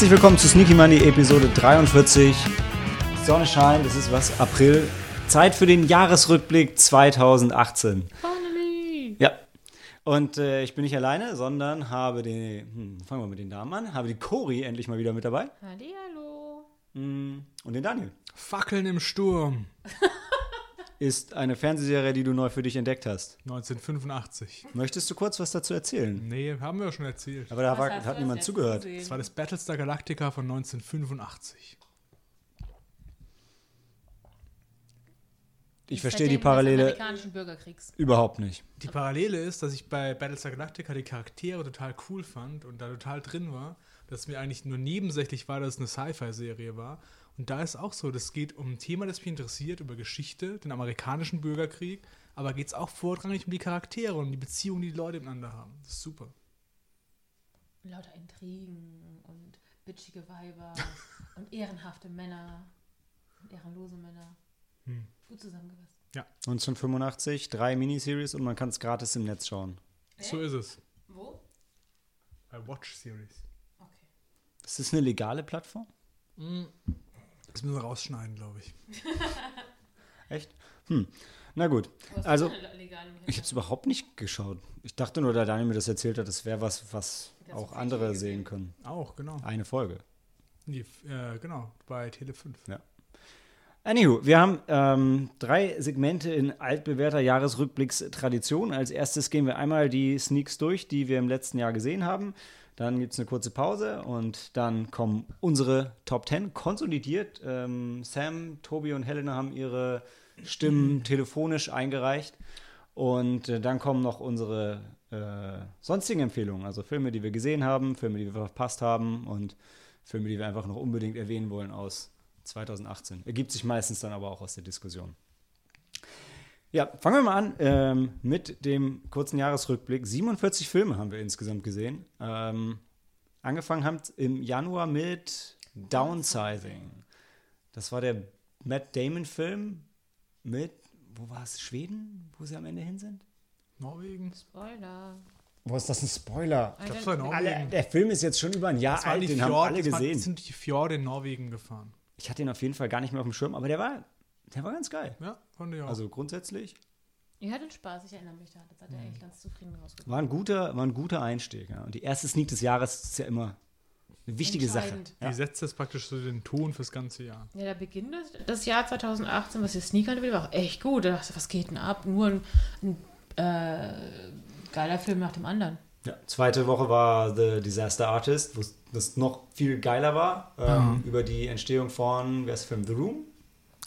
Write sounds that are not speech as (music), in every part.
Herzlich willkommen zu Sneaky Money Episode 43. Die Sonne scheint, es ist was, April. Zeit für den Jahresrückblick 2018. Finally! Ja. Und äh, ich bin nicht alleine, sondern habe den, hm, fangen wir mit den Damen an, habe die Cori endlich mal wieder mit dabei Hallihallo. mm, und den Daniel. Fackeln im Sturm. (laughs) Ist eine Fernsehserie, die du neu für dich entdeckt hast. 1985. Möchtest du kurz was dazu erzählen? Nee, haben wir ja schon erzählt. Aber da war, hat niemand zugehört. gesehen? Das war das Battlestar Galactica von 1985. Ich Das verstehe die Parallele amerikanischen Bürgerkriegs. überhaupt nicht. Die Parallele ist, dass ich bei Battlestar Galactica die Charaktere total cool fand und da total drin war, dass mir eigentlich nur nebensächlich war, dass es eine Sci-Fi-Serie war. Und da ist auch so, das geht um ein Thema, das mich interessiert, über Geschichte, den amerikanischen Bürgerkrieg, aber geht es auch vorrangig um die Charaktere und die Beziehungen, die die Leute miteinander haben. Das ist super. Lauter Intrigen und bitchige Weiber (laughs) und ehrenhafte Männer und ehrenlose Männer. Hm. Gut zusammengefasst. 1985, drei Miniseries und man kann es gratis im Netz schauen. So ist es. Wo? Bei Watch Series. Okay. Ist das eine legale Plattform? Das müssen wir rausschneiden, glaube ich. (laughs) Echt? Hm. Na gut. Also, im ich habe es überhaupt nicht geschaut. Ich dachte nur, da Daniel mir das erzählt hat, das wäre was, was Das auch andere sehen können. Auch, genau. Eine Folge. Die, äh, genau, bei Tele 5. Anywho, wir haben ähm, drei Segmente in altbewährter Jahresrückblickstradition. Als erstes gehen wir einmal die Sneaks durch, die wir im letzten Jahr gesehen haben. Dann gibt es eine kurze Pause und dann kommen unsere Top 10 konsolidiert. Ähm, Sam, Tobi und Helena haben ihre Stimmen (clears throat) telefonisch eingereicht. Und äh, dann kommen noch unsere äh, sonstigen Empfehlungen, also Filme, die wir gesehen haben, Filme, die wir verpasst haben und Filme, die wir einfach noch unbedingt erwähnen wollen aus 2018. Ergibt sich meistens dann aber auch aus der Diskussion. Ja, fangen wir mal an ähm, mit dem kurzen Jahresrückblick. 47 Filme haben wir insgesamt gesehen. Ähm, angefangen haben im Januar mit Downsizing. Das war der Matt Damon-Film mit, wo war es, Schweden, wo sie am Ende hin sind? Norwegen. Spoiler. Wo ist das ein Spoiler? Ich war in Alle, Norwegen. der Film ist jetzt schon über ein Jahr alt, den haben Fjorde- alle das waren- gesehen. sind die Fjorde in Norwegen gefahren. Ich hatte ihn auf jeden Fall gar nicht mehr auf dem Schirm, aber der war, der war ganz geil. Ja, fand ich auch. Also grundsätzlich Ihr hattet Spaß, ich erinnere mich da. Das hat er eigentlich ganz zufrieden rausgekommen. war ein guter, war ein guter Einstieg. Ja. Und die erste Sneak des Jahres ist ja immer eine wichtige Sache. Ja. die setzt jetzt praktisch so den Ton fürs ganze Jahr. Ja, der Beginn des das Jahr 2018, was die Sneaker angeht, war auch echt gut. Da dachte ich, was geht denn ab? Nur ein, ein äh, geiler Film nach dem anderen. Ja. Zweite Woche war The Disaster Artist, wo das noch viel geiler war, ähm, über die Entstehung von, wer ist der Film, The Room?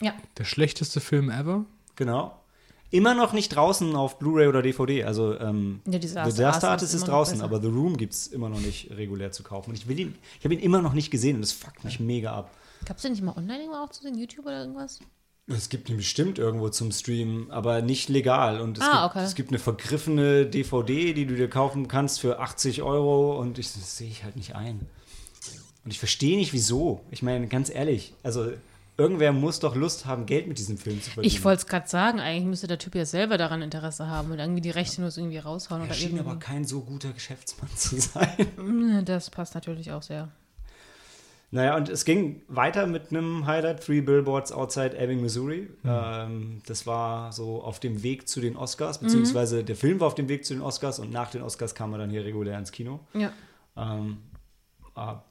Ja, Der schlechteste Film ever. Genau. Immer noch nicht draußen auf Blu-ray oder DVD. Also ähm, Ja, Disaster The Disaster Artist Artist ist ist draußen, aber The Room gibt es immer noch nicht regulär zu kaufen. Und ich will ihn, ich habe ihn immer noch nicht gesehen und das fuckt mich mega ab. gab es den nicht mal online irgendwo auch zu sehen? YouTube oder irgendwas? Es gibt ihn bestimmt irgendwo zum Streamen, aber nicht legal. Und es, Ah, gibt, okay. es gibt eine vergriffene DVD, die du dir kaufen kannst für 80 Euro und ich, das sehe ich halt nicht ein. Und ich verstehe nicht, wieso. Ich meine, ganz ehrlich, also irgendwer muss doch Lust haben, Geld mit diesem Film zu verdienen. Ich wollte es gerade sagen, eigentlich müsste der Typ ja selber daran Interesse haben und irgendwie die Rechte nur irgendwie raushauen Er oder schien aber irgendwie. kein so guter Geschäftsmann (laughs) zu sein. Mm, Das passt natürlich auch sehr. Naja, und es ging weiter mit einem Highlight, Three Billboards Outside Ebbing, Missouri. Mhm. Ähm, das war so auf dem Weg zu den Oscars, Mhm. beziehungsweise der Film war auf dem Weg zu den Oscars und nach den Oscars kam er dann hier regulär ins Kino. Ja. Ähm, war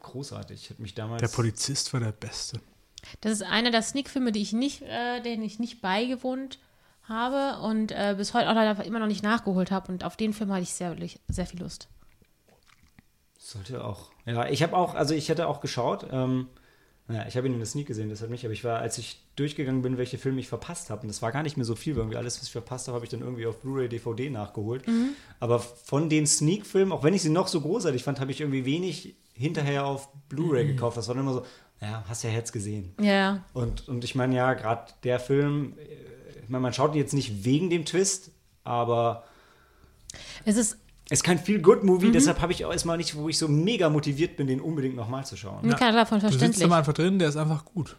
großartig. Hat mich damals. Der Polizist war der Beste. Das ist einer der Sneak-Filme, die ich nicht, äh, denen ich nicht beigewohnt habe und äh, bis heute auch leider immer noch nicht nachgeholt habe. Und auf den Film hatte ich sehr, sehr viel Lust. Sollte auch. Ja, ich habe auch, also ich hätte auch geschaut. Ähm, naja, ich habe ihn in der Sneak gesehen, das hat mich, aber ich war, als ich durchgegangen bin, welche Filme ich verpasst habe, und das war gar nicht mehr so viel, weil irgendwie alles, was ich verpasst habe, habe ich dann irgendwie auf Blu-ray, DVD nachgeholt. Aber von den Sneak-Filmen, auch wenn ich sie noch so großartig fand, habe ich irgendwie wenig hinterher auf Blu-ray gekauft. Das war dann immer so, ja, hast ja jetzt gesehen. Ja, Und, und ich meine, ja, gerade der Film, ich meine, man schaut ihn jetzt nicht wegen dem Twist, aber es ist es ist kein Feel-Good-Movie, deshalb habe ich auch erstmal nicht, wo ich so mega motiviert bin, den unbedingt nochmal zu schauen. ja. keiner davon Du sitzt verständlich. immer einfach drin, der ist einfach gut.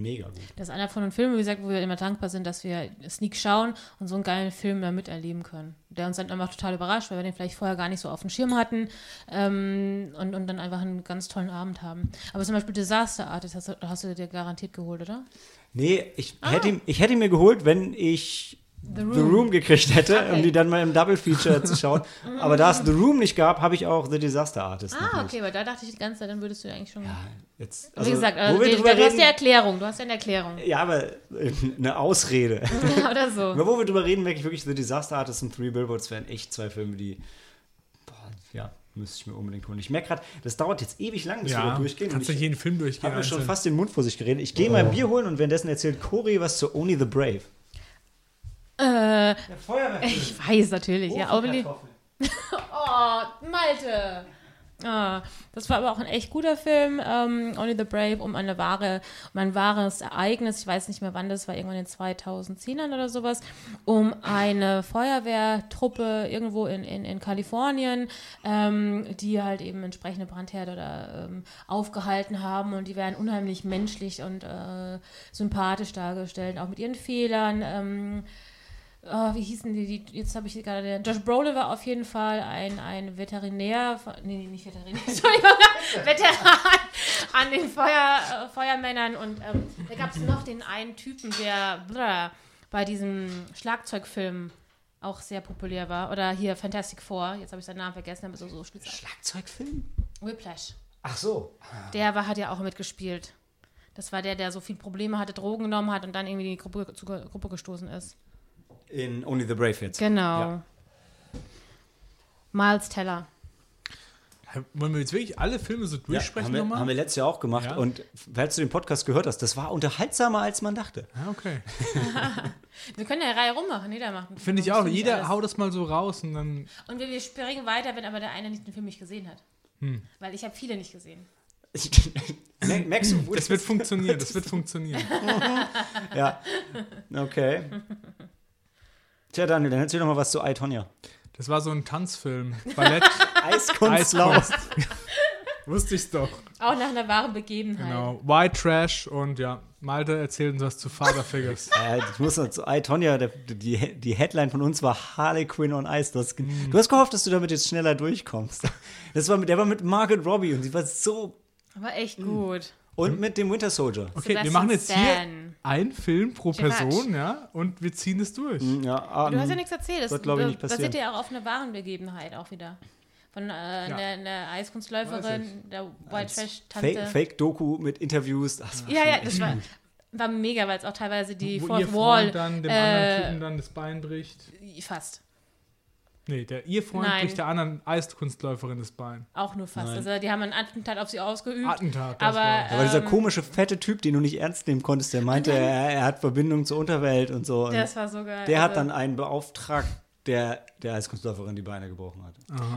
Mega gut. Das ist einer von den Filmen, wie gesagt, wo wir immer dankbar sind, dass wir Sneak schauen und so einen geilen Film da miterleben können. Der uns dann einfach total überrascht, weil wir den vielleicht vorher gar nicht so auf dem Schirm hatten ähm, und, und dann einfach einen ganz tollen Abend haben. Aber zum Beispiel Disaster Artist hast du, hast du dir garantiert geholt, oder? Nee, ich, hätte, ihn- ich hätte ihn mir geholt, wenn ich The The Room gekriegt hätte, um Okay. die dann mal im Double Feature zu schauen. (laughs) Aber da es The Room nicht gab, habe ich auch The Disaster Artist. Ah, nicht. okay, weil da dachte ich die ganze Zeit, dann würdest du ja eigentlich schon. Ja, jetzt, wie gesagt, wo also, wir die, drüber du hast ja Erklärung, du hast ja eine Erklärung. ja, aber äh, eine Ausrede. (laughs) oder so. Aber wo wir drüber reden, merke ich wirklich, The Disaster Artist und Three Billboards wären echt zwei Filme, die, boah, ja, müsste ich mir unbedingt holen. Ich merke gerade, das dauert jetzt ewig lang, bis wir Ja, da durchgehen. Kannst du ich jeden Film durchgehen. habe mir schon fast den Mund vor sich geredet. Ich gehe mal ein Bier holen und währenddessen erzählt Cory was zu Only the Brave. Äh, ich weiß natürlich, ja. (laughs) Oh, Malte. Ah, das war aber auch ein echt guter Film, ähm, Only the Brave, um eine wahre, um ein wahres Ereignis, ich weiß nicht mehr wann das war, irgendwann in den 2010ern oder sowas, um eine Feuerwehrtruppe irgendwo in, in, in Kalifornien, ähm, die halt eben entsprechende Brandherde oder ähm, aufgehalten haben und die werden unheimlich menschlich und äh, sympathisch dargestellt, auch mit ihren Fehlern. Ähm, Oh, wie hießen die? die jetzt habe ich gerade. Josh Brolin war auf jeden Fall ein, ein Veterinär. von- Nee, nee, nicht Veterinär. (laughs) Entschuldigung. (laughs) Veteran an den Feuer, äh, Feuermännern. Und ähm, da gab es noch den einen Typen, der blah, bei diesem Schlagzeugfilm auch sehr populär war. Oder hier Fantastic Four. Jetzt habe ich seinen Namen vergessen, aber so, so Schlagzeugfilm? Whiplash. Ach so. Der war, hat ja auch mitgespielt. Das war der, der so viele Probleme hatte, Drogen genommen hat und dann irgendwie in die Gruppe, zur Gruppe gestoßen ist. In Only the Brave jetzt. Genau. Ja. Miles Teller. Wollen wir jetzt wirklich alle Filme so Ja, durchsprechen haben, wir, nochmal? haben wir letztes Jahr auch gemacht. Ja. Und falls du den Podcast gehört hast, das war unterhaltsamer, als man dachte. ja, okay. (laughs) Wir können ja eine Reihe rummachen, jeder macht einen Finde ich auch. Jeder alles. haut das mal so raus und dann. Und wir, wir springen weiter, wenn aber der eine nicht den Film nicht gesehen hat. Hm. Weil ich habe viele nicht gesehen. (laughs) Merkst du, wo Das wird funktionieren, das wird (laughs) funktionieren. Ja. Okay. Tja, Daniel, dann erzähl doch mal was zu I, Tonya. Das war so ein Tanzfilm. Ballett, Eiskunstlauf. (laughs) Eiskunst. (laughs) Wusste ich's doch. Auch nach einer wahren Begebenheit. Genau. White Trash und ja, Malte erzählt uns was zu Father Figures. (laughs) Äh, ich muss noch zu I, Tonya, der, die, die Headline von uns war Harley Quinn on Ice. Du hast, Mhm. du hast gehofft, dass du damit jetzt schneller durchkommst. Das war mit, der war mit Margaret Robbie und sie war so. Aber echt gut. Und mit dem Winter Soldier. Okay, wir Sebastian machen jetzt hier Stan. einen Film pro. Person, ja, und wir ziehen es durch. Ja, ah, Du hast ja nichts erzählt. Das Wird, glaub ich, nicht basiert passieren. ja auch auf einer wahren Begebenheit auch wieder. Von äh, einer, einer Eiskunstläuferin, der White Trash Fake- Tante. Fake-Doku mit Interviews. Das war ja, ja, das war, war mega, weil es auch teilweise die Wo Fourth ihr Wall dann dem äh, anderen Typen dann das Bein bricht. fast. Nee, der, ihr Freund Nein. bricht der anderen Eiskunstläuferin das Bein. Auch nur fast. Nein. Also die haben einen Attentat auf sie ausgeübt. Attentat. das aber war's. Aber dieser ähm, komische, fette Typ, den du nicht ernst nehmen konntest, der meinte, er, er hat Verbindung zur Unterwelt und so. Und das war so geil. der hat Also- dann einen beauftragt, der der Eiskunstläuferin die Beine gebrochen hat.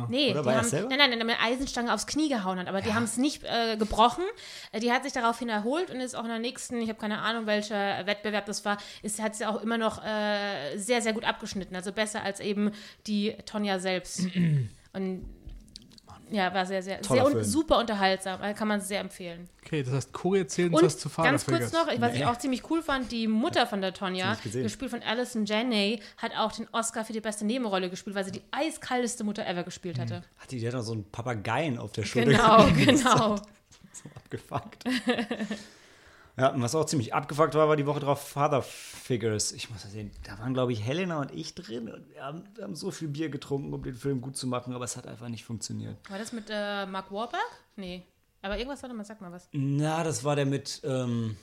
Nee, Oder die war er haben, selber? nein, nein, nein, mit Eisenstange aufs Knie gehauen hat, aber die haben es nicht äh, gebrochen. Äh, Die hat sich daraufhin erholt und ist auch in der nächsten, ich habe keine Ahnung, welcher Wettbewerb das war, ist, hat sie auch immer noch äh, sehr, sehr gut abgeschnitten. Also besser als eben die Tonja selbst. (clears throat) und ja, war sehr, sehr, Toller sehr un Film. super unterhaltsam. Also kann man sehr empfehlen. Okay, das heißt, Cory erzählt uns Und was zu Father ganz kurz noch, was ich Nee. auch ziemlich cool fand, die Mutter von der Tonja, gespielt von Alison Janney, hat auch den Oscar für die beste Nebenrolle gespielt, weil sie die eiskalteste Mutter ever gespielt hatte. Hat die, der hat doch so einen Papageien auf der Schulter. Genau, (laughs) genau. so abgefuckt. (laughs) ja, und was auch ziemlich abgefuckt war, war die Woche drauf Father Figures. Ich muss sehen, da waren, glaube ich, Helena und ich drin und wir haben, wir haben so viel Bier getrunken, um den Film gut zu machen, aber es hat einfach nicht funktioniert. War das mit äh, Mark Wahlberg? Nee. Aber irgendwas, warte mal, sag mal was. Na, das war der mit, ähm,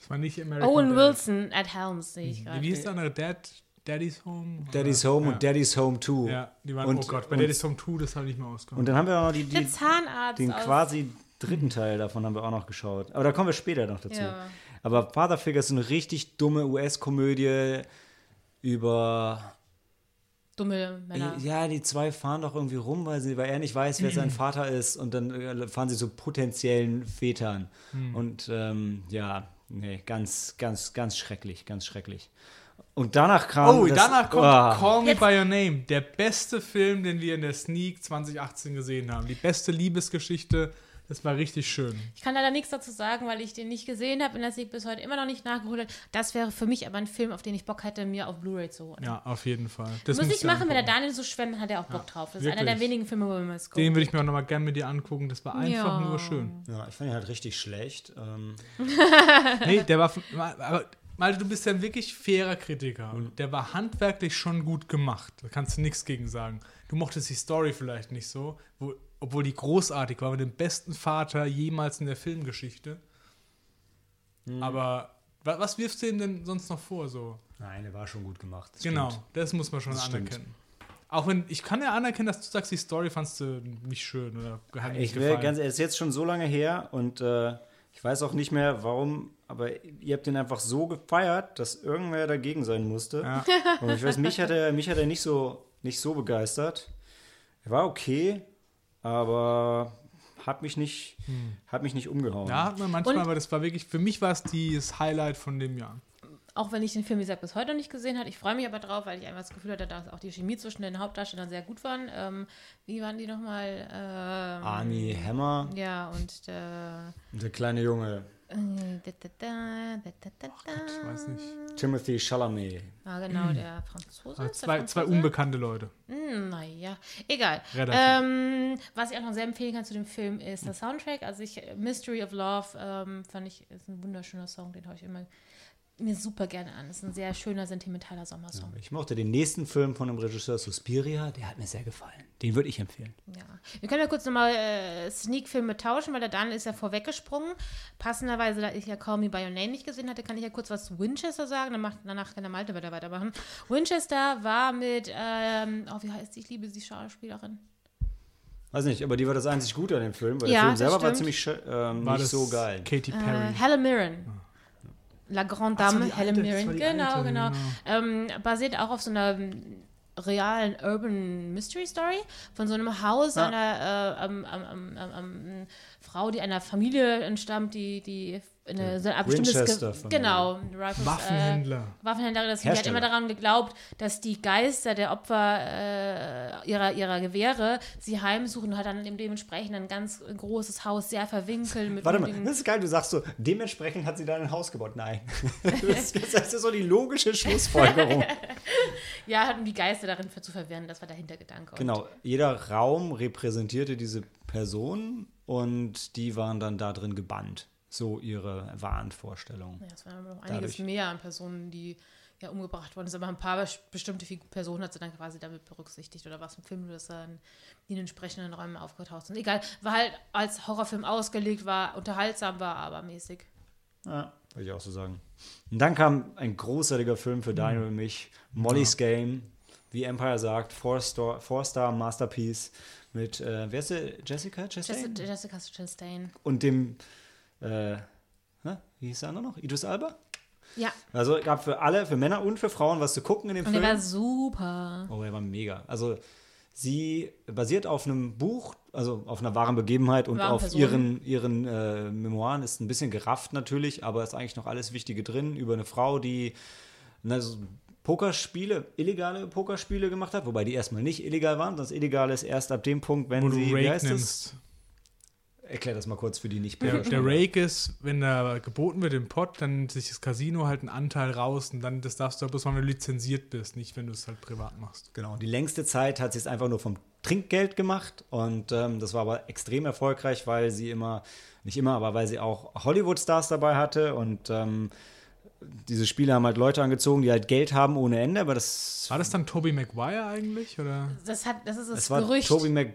Das war nicht American Owen Dad. Wilson at Helms, sehe ich Wie gerade. hieß der andere? Dad, Daddy's Home? Daddy's Home ja. und Daddy's Home 2. Ja, die waren, Und- oh Gott, bei und- Daddy's Home 2, das habe ich nicht mehr ausgehauen. Und dann haben wir auch noch die, die, Zahnarzt den aus... quasi dritten Teil davon haben wir auch noch geschaut. Aber da kommen wir später noch dazu. Ja. Aber Father Figures ist eine richtig dumme US-Komödie über Dumme Männer. Ja, die zwei fahren doch irgendwie rum, weil, sie, weil er nicht weiß, wer sein (clears throat) Vater ist und dann äh, fahren sie zu potenziellen Vätern. Und ähm, ja, nee, ganz, ganz, ganz schrecklich, ganz schrecklich. Und danach kam. Oh, das- danach kommt Ah. Call Me Jetzt- By Your Name, der beste Film, den wir in der Sneak 2018 gesehen haben. Die beste Liebesgeschichte, Das war richtig schön. Ich kann leider nichts dazu sagen, weil ich den nicht gesehen habe und das ich bis heute immer noch nicht nachgeholt habe. Das wäre für mich aber ein Film, auf den ich Bock hätte, mir auf Blu-ray zu holen. Ja, auf jeden Fall. Das muss ich machen, wenn der Daniel so schwemmt, hat er auch Bock ja, drauf. Das wirklich. ist einer der wenigen Filme, wo wir mal Den würde ich mir auch nochmal gerne mit dir angucken. Das war einfach ja. nur schön. Ja, ich fand ihn halt richtig schlecht. Ähm. (laughs) nee, der war. Aber, Malte, du bist ja ein wirklich fairer Kritiker. Und der war handwerklich schon gut gemacht. Da kannst du nichts gegen sagen. Du mochtest die Story vielleicht nicht so, wo obwohl die großartig war, mit dem besten Vater jemals in der Filmgeschichte. Mhm. Aber was, was wirfst du ihm denn sonst noch vor? So? Nein, der war schon gut gemacht. Das genau, stimmt. das muss man schon das anerkennen. Stimmt. Auch wenn, ich kann ja anerkennen, dass du sagst, die Story fandst du nicht schön oder hat nicht Ich will ganz, es ist jetzt schon so lange her und äh, ich weiß auch nicht mehr, warum, aber ihr habt den einfach so gefeiert, dass irgendwer dagegen sein musste. Ja. Und ich weiß, mich hat er, mich hat er nicht so, nicht so begeistert. Er war okay, aber hat mich nicht, hm. hat mich nicht umgehauen. Ja, hat man manchmal, und aber das war wirklich, für mich war es das Highlight von dem Jahr. Auch wenn ich den Film, wie gesagt, bis heute noch nicht gesehen habe. Ich freue mich aber drauf, weil ich einfach das Gefühl hatte, dass auch die Chemie zwischen den Hauptdarstellern sehr gut waren. Ähm, wie waren die nochmal? Ähm, Arnie Hammer. Ja, und der, der kleine Junge. Äh, Gott, ich weiß nicht. Timothy Chalamet. Ah, genau, der Franzose. Ah, zwei, zwei unbekannte Leute. Hm, naja, egal. Ähm, was ich auch noch sehr empfehlen kann zu dem Film ist der Soundtrack. Also ich, Mystery of Love ähm, fand ich, ist ein wunderschöner Song, den habe ich immer mir super gerne an. Das ist ein sehr schöner, sentimentaler Sommersong. Ja, ich mochte den nächsten Film von dem Regisseur Suspiria, der hat mir sehr gefallen. Den würde ich empfehlen. Ja. Wir können ja kurz nochmal äh, Sneak-Filme tauschen, weil der Dan ist ja vorweggesprungen. Passenderweise, da ich ja Call Me By Your Name nicht gesehen hatte, kann ich ja kurz was zu Winchester sagen. Dann macht, danach kann der Malte weiter weitermachen. Winchester war mit, ähm, oh, wie heißt sie? Ich liebe die Schauspielerin. Weiß nicht, aber die war das einzig Gute an dem Film, weil ja, der Film selber war ziemlich ähm, war nicht so geil. Katy Perry. Äh, Helen Mirren. La Grande Dame, so, Helen Mirren, genau, alte, genau. genau. Ähm, basiert auch auf so einer realen Urban Mystery Story von so einem Haus ja. einer äh, ähm, ähm, Frau, die einer Familie entstammt, die, die eine, so ein bestimmtes Ge genau Rifles, Waffenhändler äh, Waffenhändler. Das hat immer daran geglaubt dass die Geister der Opfer äh, ihrer ihrer Gewehre sie heimsuchen und hat dann dementsprechend ein ganz großes Haus sehr verwinkelt mit warte mal das ist geil du sagst so dementsprechend hat sie da ein Haus gebaut. Nein. (laughs) Das, das ist so die logische Schlussfolgerung. (laughs) Ja hatten die Geister darin zu verwirren das war der Hintergedanke. Genau jeder Raum repräsentierte diese Person und die waren dann da drin gebannt so ihre Wahnvorstellung. Ja, es waren aber noch einiges Dadurch. mehr an Personen, die ja umgebracht worden sind, aber ein paar bestimmte Personen hat sie dann quasi damit berücksichtigt oder was im Film, dass dann in den entsprechenden Räumen aufgetaucht sind. Egal, war halt als Horrorfilm ausgelegt, war unterhaltsam, war aber mäßig. Ja, würde ich auch so sagen. Und dann kam ein großartiger Film für Daniel mhm. und mich, Molly's ja. Game, wie Empire sagt, Four-Star Four Masterpiece mit, äh, wer ist sie? Jessica Chastain? Jessica Chastain. Und dem äh, wie hieß der andere noch? Idris Alba? Ja. Also gab für alle, für Männer und für Frauen was zu gucken in dem und Film. Und er war super. Oh, er war mega. Also sie basiert auf einem Buch, also auf einer wahren Begebenheit und auf Person. ihren, ihren äh, Memoiren. Ist ein bisschen gerafft natürlich, aber ist eigentlich noch alles Wichtige drin über eine Frau, die also Pokerspiele, illegale Pokerspiele gemacht hat, wobei die erstmal nicht illegal waren. Das Illegale ist erst ab dem Punkt, wenn Wo sie, wie heißt nimmst. Erklär das mal kurz für die nicht der, der Rake ist, wenn da geboten wird im Pot, dann nimmt sich das Casino halt einen Anteil raus und dann das darfst du bloß, wenn du lizenziert bist, nicht wenn du es halt privat machst. Genau, die längste Zeit hat sie es einfach nur vom Trinkgeld gemacht und ähm, das war aber extrem erfolgreich, weil sie immer, nicht immer, aber weil sie auch Hollywood-Stars dabei hatte und ähm, diese Spiele haben halt Leute angezogen, die halt Geld haben ohne Ende, aber das. War das dann Toby Maguire eigentlich? Oder? Das, hat, das ist das, das Gerücht. War Toby Maguire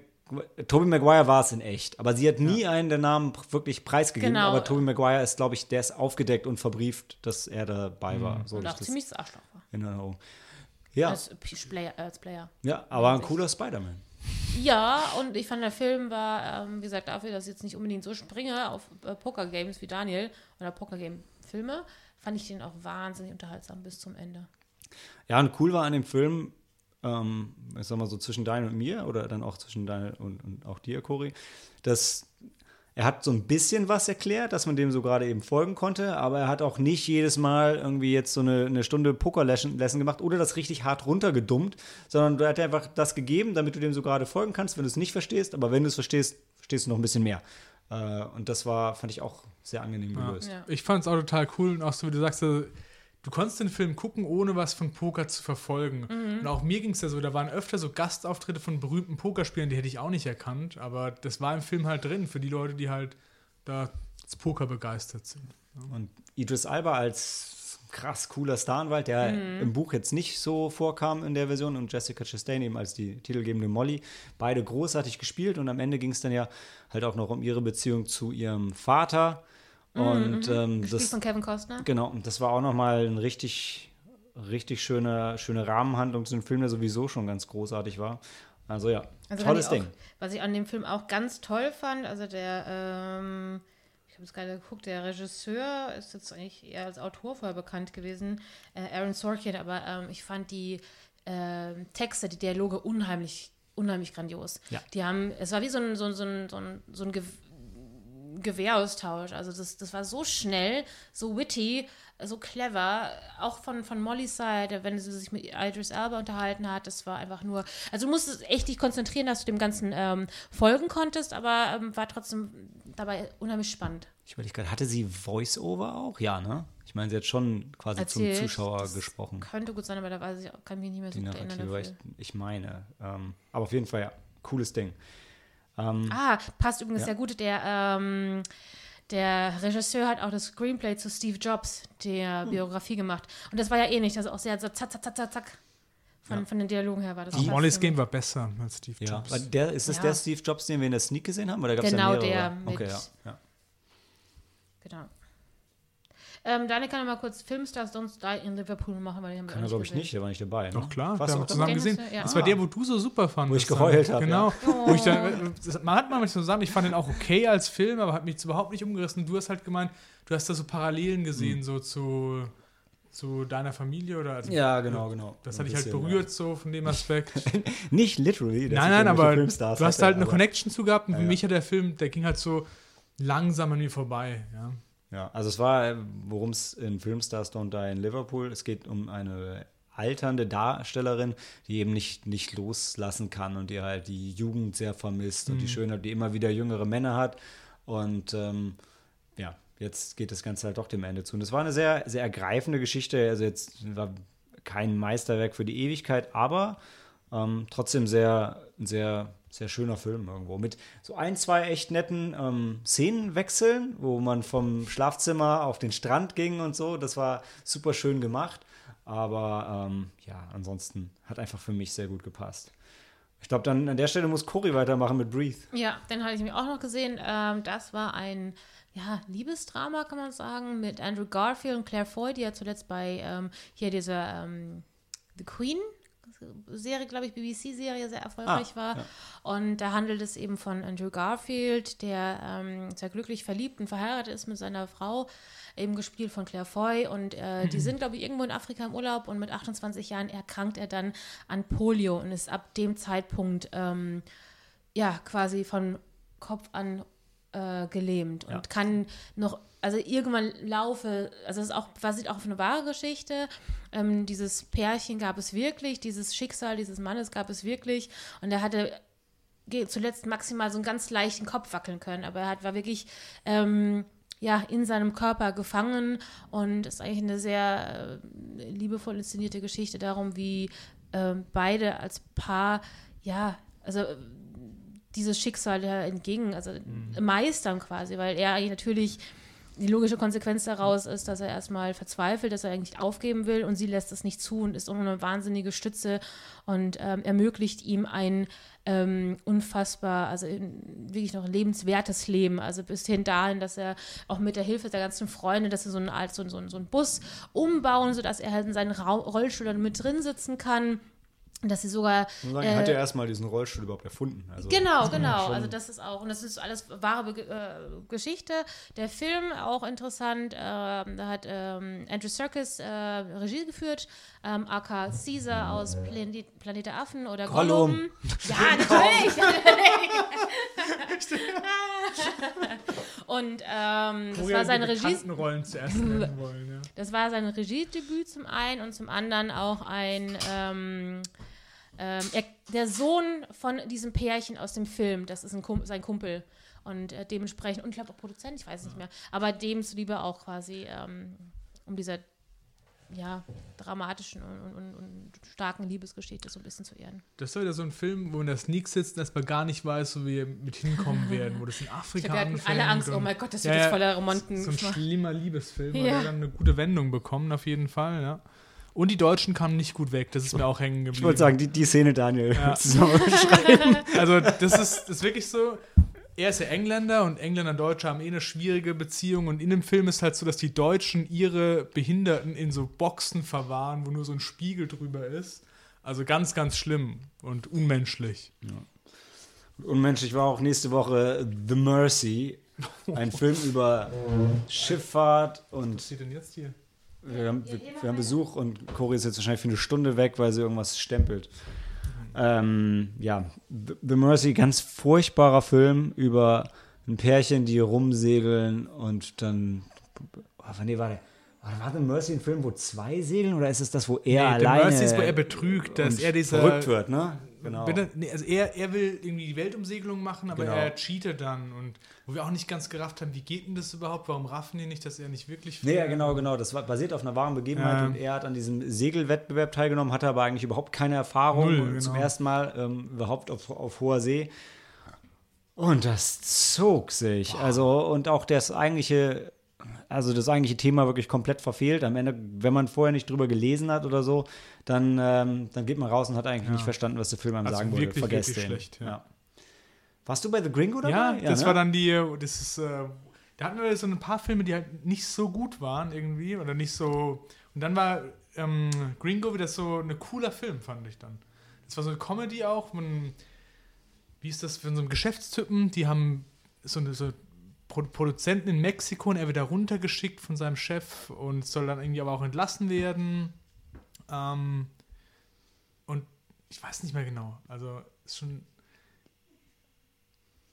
Toby Maguire war es in echt, aber sie hat nie ja. einen der Namen wirklich preisgegeben. Genau. Aber Toby Maguire ist, glaube ich, der ist aufgedeckt und verbrieft, dass er dabei war. Mhm. So, und auch ziemlich das Arschloch war. In Erinnerung. Ja. Als Player. Als Player. Ja, aber ein cooler Spider-Man. Ja, und ich fand, der Film war, ähm, wie gesagt, dafür, dass ich jetzt nicht unbedingt so springe auf äh, Poker-Games wie Daniel oder Poker-Game-Filme, fand ich den auch wahnsinnig unterhaltsam bis zum Ende. Ja, und cool war an dem Film, ähm, ich sag mal so zwischen Daniel und mir oder dann auch zwischen Daniel und, und auch dir, Cory, dass er hat so ein bisschen was erklärt, dass man dem so gerade eben folgen konnte, aber er hat auch nicht jedes Mal irgendwie jetzt so eine, eine Stunde Poker-Lesson gemacht oder das richtig hart runtergedummt, sondern er hat einfach das gegeben, damit du dem so gerade folgen kannst, wenn du es nicht verstehst, aber wenn du es verstehst, verstehst du noch ein bisschen mehr. Äh, und das war, fand ich auch sehr angenehm gelöst. Ja. Ich fand es auch total cool und auch so, wie du sagst, du konntest den Film gucken, ohne was von Poker zu verfolgen. Mhm. Und auch mir ging es ja so, da waren öfter so Gastauftritte von berühmten Pokerspielern, die hätte ich auch nicht erkannt, aber das war im Film halt drin für die Leute, die halt da Poker begeistert sind. Ja. Und Idris Alba als krass cooler Staranwalt, der mhm. im Buch jetzt nicht so vorkam in der Version und Jessica Chastain eben als die titelgebende Molly. Beide großartig gespielt und am Ende ging es dann ja halt auch noch um ihre Beziehung zu ihrem Vater. Und mhm. ähm, das von Kevin Costner. Genau, und das war auch noch mal ein richtig richtig schöne, schöne Rahmenhandlung zu dem Film, der sowieso schon ganz großartig war. Also ja, also tolles Ding. was ich an dem Film auch ganz toll fand, also der ähm, ich habe es gerade geguckt, der Regisseur ist jetzt eigentlich eher als Autor vorher bekannt gewesen, äh, Aaron Sorkin, aber ähm, ich fand die äh, Texte, die Dialoge unheimlich, unheimlich grandios. Ja. Die haben, es war wie so ein, so ein, so ein, so ein, so ein Gewehraustausch. Also das, das war so schnell, so witty, so clever, auch von, von Mollys Seite, wenn sie sich mit Idris Elba unterhalten hat, das war einfach nur, also du musstest echt dich konzentrieren, dass du dem Ganzen ähm, folgen konntest, aber ähm, war trotzdem dabei unheimlich spannend. Ich überlege gerade, hatte sie Voice-Over auch? Ja, ne? Ich meine, sie hat schon quasi Erzählt, zum Zuschauer gesprochen. Könnte gut sein, aber da weiß ich, kann mich nicht mehr so gut erinnern. Ich, ich meine. Ähm, aber auf jeden Fall, ja, cooles Ding. Ähm, ah, passt übrigens ja. sehr gut. Der, ähm, der Regisseur hat auch das Screenplay zu Steve Jobs, der hm. Biografie gemacht. Und das war ja ähnlich, also auch sehr so zack, zack, zack, zack. Von, ja. von den Dialogen her war das. Die Molly's Game war besser als Steve Jobs. Ja. Der, ist es ja. der Steve Jobs, den wir in der Sneak gesehen haben? Oder gab's genau ja der. Mit, okay, ja. Genau. Ähm, Daniel kann ja mal kurz Filmstars Don't Die in Liverpool machen, weil die haben Kann er, glaube ich, nicht, der war nicht dabei. Ne? Doch, klar, wir haben zusammen gesehen. Ja. Das war der, wo du so super fandest. Wo ich geheult habe. Genau. Ja. Wo ich dann, man hat mal zusammen, ich fand den auch okay als Film, aber hat mich überhaupt nicht umgerissen. Du hast halt gemeint, du hast da so Parallelen gesehen, mhm. so zu zu deiner Familie oder also, ja genau genau das hat dich halt berührt ja. so von dem Aspekt (laughs) nicht literally nein nein aber du hast halt eine Connection zu gehabt und ja, für mich hat der Film der ging halt so langsam an mir vorbei ja ja, also es war, worum es in Filmstars Don't Die in Liverpool, es geht um eine alternde Darstellerin, die eben nicht, nicht loslassen kann und die halt die Jugend sehr vermisst mhm. und die mhm. Schönheit, die immer wieder jüngere Männer hat. Und ähm, ja, jetzt geht das Ganze halt doch dem Ende zu. Und es war eine sehr, sehr ergreifende Geschichte. Also jetzt war kein Meisterwerk für die Ewigkeit, aber ähm, trotzdem sehr, sehr sehr schöner Film irgendwo. Mit so ein, zwei echt netten ähm, Szenenwechseln, wo man vom Schlafzimmer auf den Strand ging und so. Das war super schön gemacht. Aber ähm, ja, ansonsten hat einfach für mich sehr gut gepasst. Ich glaube, dann an der Stelle muss Cory weitermachen mit Breathe. Ja, den hatte ich mir auch noch gesehen. Ähm, das war ein ja, Liebesdrama, kann man sagen, mit Andrew Garfield und Claire Foy, die ja zuletzt bei ähm, hier dieser ähm, The Queen Serie, glaube ich, BBC-Serie sehr erfolgreich ah, war. Ja. Und da handelt es eben von Andrew Garfield, der ähm, sehr glücklich verliebt und verheiratet ist mit seiner Frau, eben gespielt von Claire Foy. Und äh, die (laughs) sind, glaube ich, irgendwo in Afrika im Urlaub und mit 28 Jahren erkrankt er dann an Polio und ist ab dem Zeitpunkt ähm, ja quasi von Kopf an äh, gelähmt und ja. kann noch also irgendwann laufe, also das ist auch basiert auch auf eine wahre Geschichte. Ähm, dieses Pärchen gab es wirklich, dieses Schicksal dieses Mannes gab es wirklich. Und er hatte zuletzt maximal so einen ganz leichten Kopf wackeln können, aber er hat, war wirklich ähm, ja, in seinem Körper gefangen. Und ist eigentlich eine sehr äh, liebevoll inszenierte Geschichte darum, wie äh, beide als Paar, ja, also dieses Schicksal ja entgegen, also mhm. meistern quasi, weil er eigentlich natürlich die logische Konsequenz daraus ist, dass er erstmal verzweifelt, dass er eigentlich aufgeben will und sie lässt es nicht zu und ist auch eine wahnsinnige Stütze und ähm, ermöglicht ihm ein ähm, unfassbar, also wirklich noch lebenswertes Leben. Also bis hin dahin, dass er auch mit der Hilfe der ganzen Freunde, dass sie so einen, so, so, so einen Bus umbauen, sodass er halt in seinen Rollstuhl dann mit drin sitzen kann dass sie sogar. Sagen, äh, hat er erstmal diesen Rollstuhl überhaupt erfunden. Also, genau, genau. Also das ist auch, und das ist alles wahre äh, Geschichte. Der Film auch interessant. Äh, da hat ähm, Andrew Serkis äh, Regie geführt, ähm, aka Caesar aus Planet, Planet der Affen oder Gollum. Gollum. Ja, (laughs) natürlich. (laughs) und ähm, das war sein Regie. Rollen zuerst (laughs) wollen, ja. Das war sein Regiedebüt zum einen und zum anderen auch ein ähm, ähm, er, der Sohn von diesem Pärchen aus dem Film, das ist ein Kum sein Kumpel. Und äh, dementsprechend, und ich glaube auch Produzent, ich weiß nicht mehr, aber dem zuliebe auch quasi ähm, um dieser ja, dramatischen und, und, und, starken Liebesgeschichte so ein bisschen zu ehren. Das ist wieder so ein Film, wo in der Sneak sitzt und erstmal gar nicht weiß, wo wir mit hinkommen werden, wo das in Afrika Wir hatten alle Angst, oh mein Gott, das wird ja, jetzt voller Romanten. So ein schlimmer Liebesfilm, ja. der dann eine gute Wendung bekommen, auf jeden Fall, ja. Und die Deutschen kamen nicht gut weg, das ist mir auch hängen geblieben. Ich wollte sagen, die, die Szene, Daniel, ja. (laughs) (laughs) Also, das ist, das ist wirklich so, er ist ja Engländer und Engländer und Deutsche haben eh eine schwierige Beziehung und in dem Film ist halt so, dass die Deutschen ihre Behinderten in so Boxen verwahren, wo nur so ein Spiegel drüber ist. Also ganz, ganz schlimm und unmenschlich. Ja. Unmenschlich war auch nächste Woche The Mercy, ein (laughs) Film über Schifffahrt und. Was steht denn jetzt hier? Wir haben, wir, wir haben Besuch und Cori ist jetzt wahrscheinlich für eine Stunde weg, weil sie irgendwas stempelt. Ähm, ja, The Mercy, ganz furchtbarer Film über ein Pärchen, die rumsegeln und dann. Oh, nee, warte. War The Mercy ein Film, wo zwei segeln oder ist es das, wo er nee, alleine. The Mercy ist, wo er betrügt, dass er dieser. Verrückt wird, ne? Genau. Bitte, nee, also er, er will irgendwie die Weltumsegelung machen, aber genau. er cheatet dann. Und wo wir auch nicht ganz gerafft haben, wie geht denn das überhaupt? Warum raffen die nicht, dass er nicht wirklich Nee, ja, genau, genau. Das war basiert auf einer wahren Begebenheit ja. und er hat an diesem Segelwettbewerb teilgenommen, hatte aber eigentlich überhaupt keine Erfahrung. Null, genau. Zum ersten Mal ähm, überhaupt auf, auf hoher See. Und das zog sich. Also, und auch das eigentliche also das eigentliche Thema wirklich komplett verfehlt. Am Ende, wenn man vorher nicht drüber gelesen hat oder so, dann, ähm, dann geht man raus und hat eigentlich ja. nicht verstanden, was der Film einem also sagen wollte. Vergesst den. Schlecht, ja. ja. Warst du bei The Gringo dabei? Ja, ja das ne? war dann die, das ist, äh, da hatten wir so ein paar Filme, die halt nicht so gut waren irgendwie oder nicht so. Und dann war ähm, Gringo wieder so ein cooler Film, fand ich dann. Das war so eine Comedy auch. Man, wie ist das von so einem Geschäftstypen? Die haben so eine so Produzenten in Mexiko und er wird da runtergeschickt von seinem Chef und soll dann irgendwie aber auch entlassen werden. Ähm, und ich weiß nicht mehr genau. Also ist schon.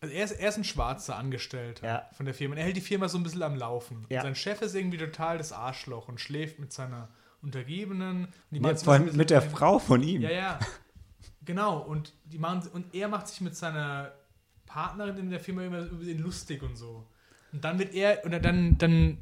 Also er ist, er ist ein schwarzer Angestellter ja. von der Firma. Und er hält die Firma so ein bisschen am Laufen. Ja. Sein Chef ist irgendwie total das Arschloch und schläft mit seiner Untergebenen. Und ja, vor allem mit der Frau von ihm. Ja, ja. Genau. Und, die machen, und er macht sich mit seiner Partnerin in der Firma immer über den lustig und so. Und dann wird er, oder dann, dann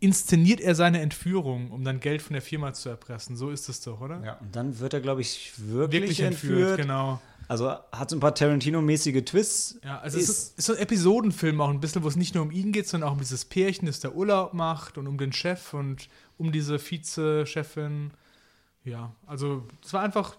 inszeniert er seine Entführung, um dann Geld von der Firma zu erpressen. So ist es doch, oder? Ja, und dann wird er, glaube ich, wirklich, wirklich entführt, entführt. Genau. Also hat so ein paar Tarantino-mäßige Twists. Ja, also ist, es ist, ist so ein Episodenfilm auch ein bisschen, wo es nicht nur um ihn geht, sondern auch um dieses Pärchen, das der Urlaub macht und um den Chef und um diese Vize-Chefin. Ja, also es war einfach,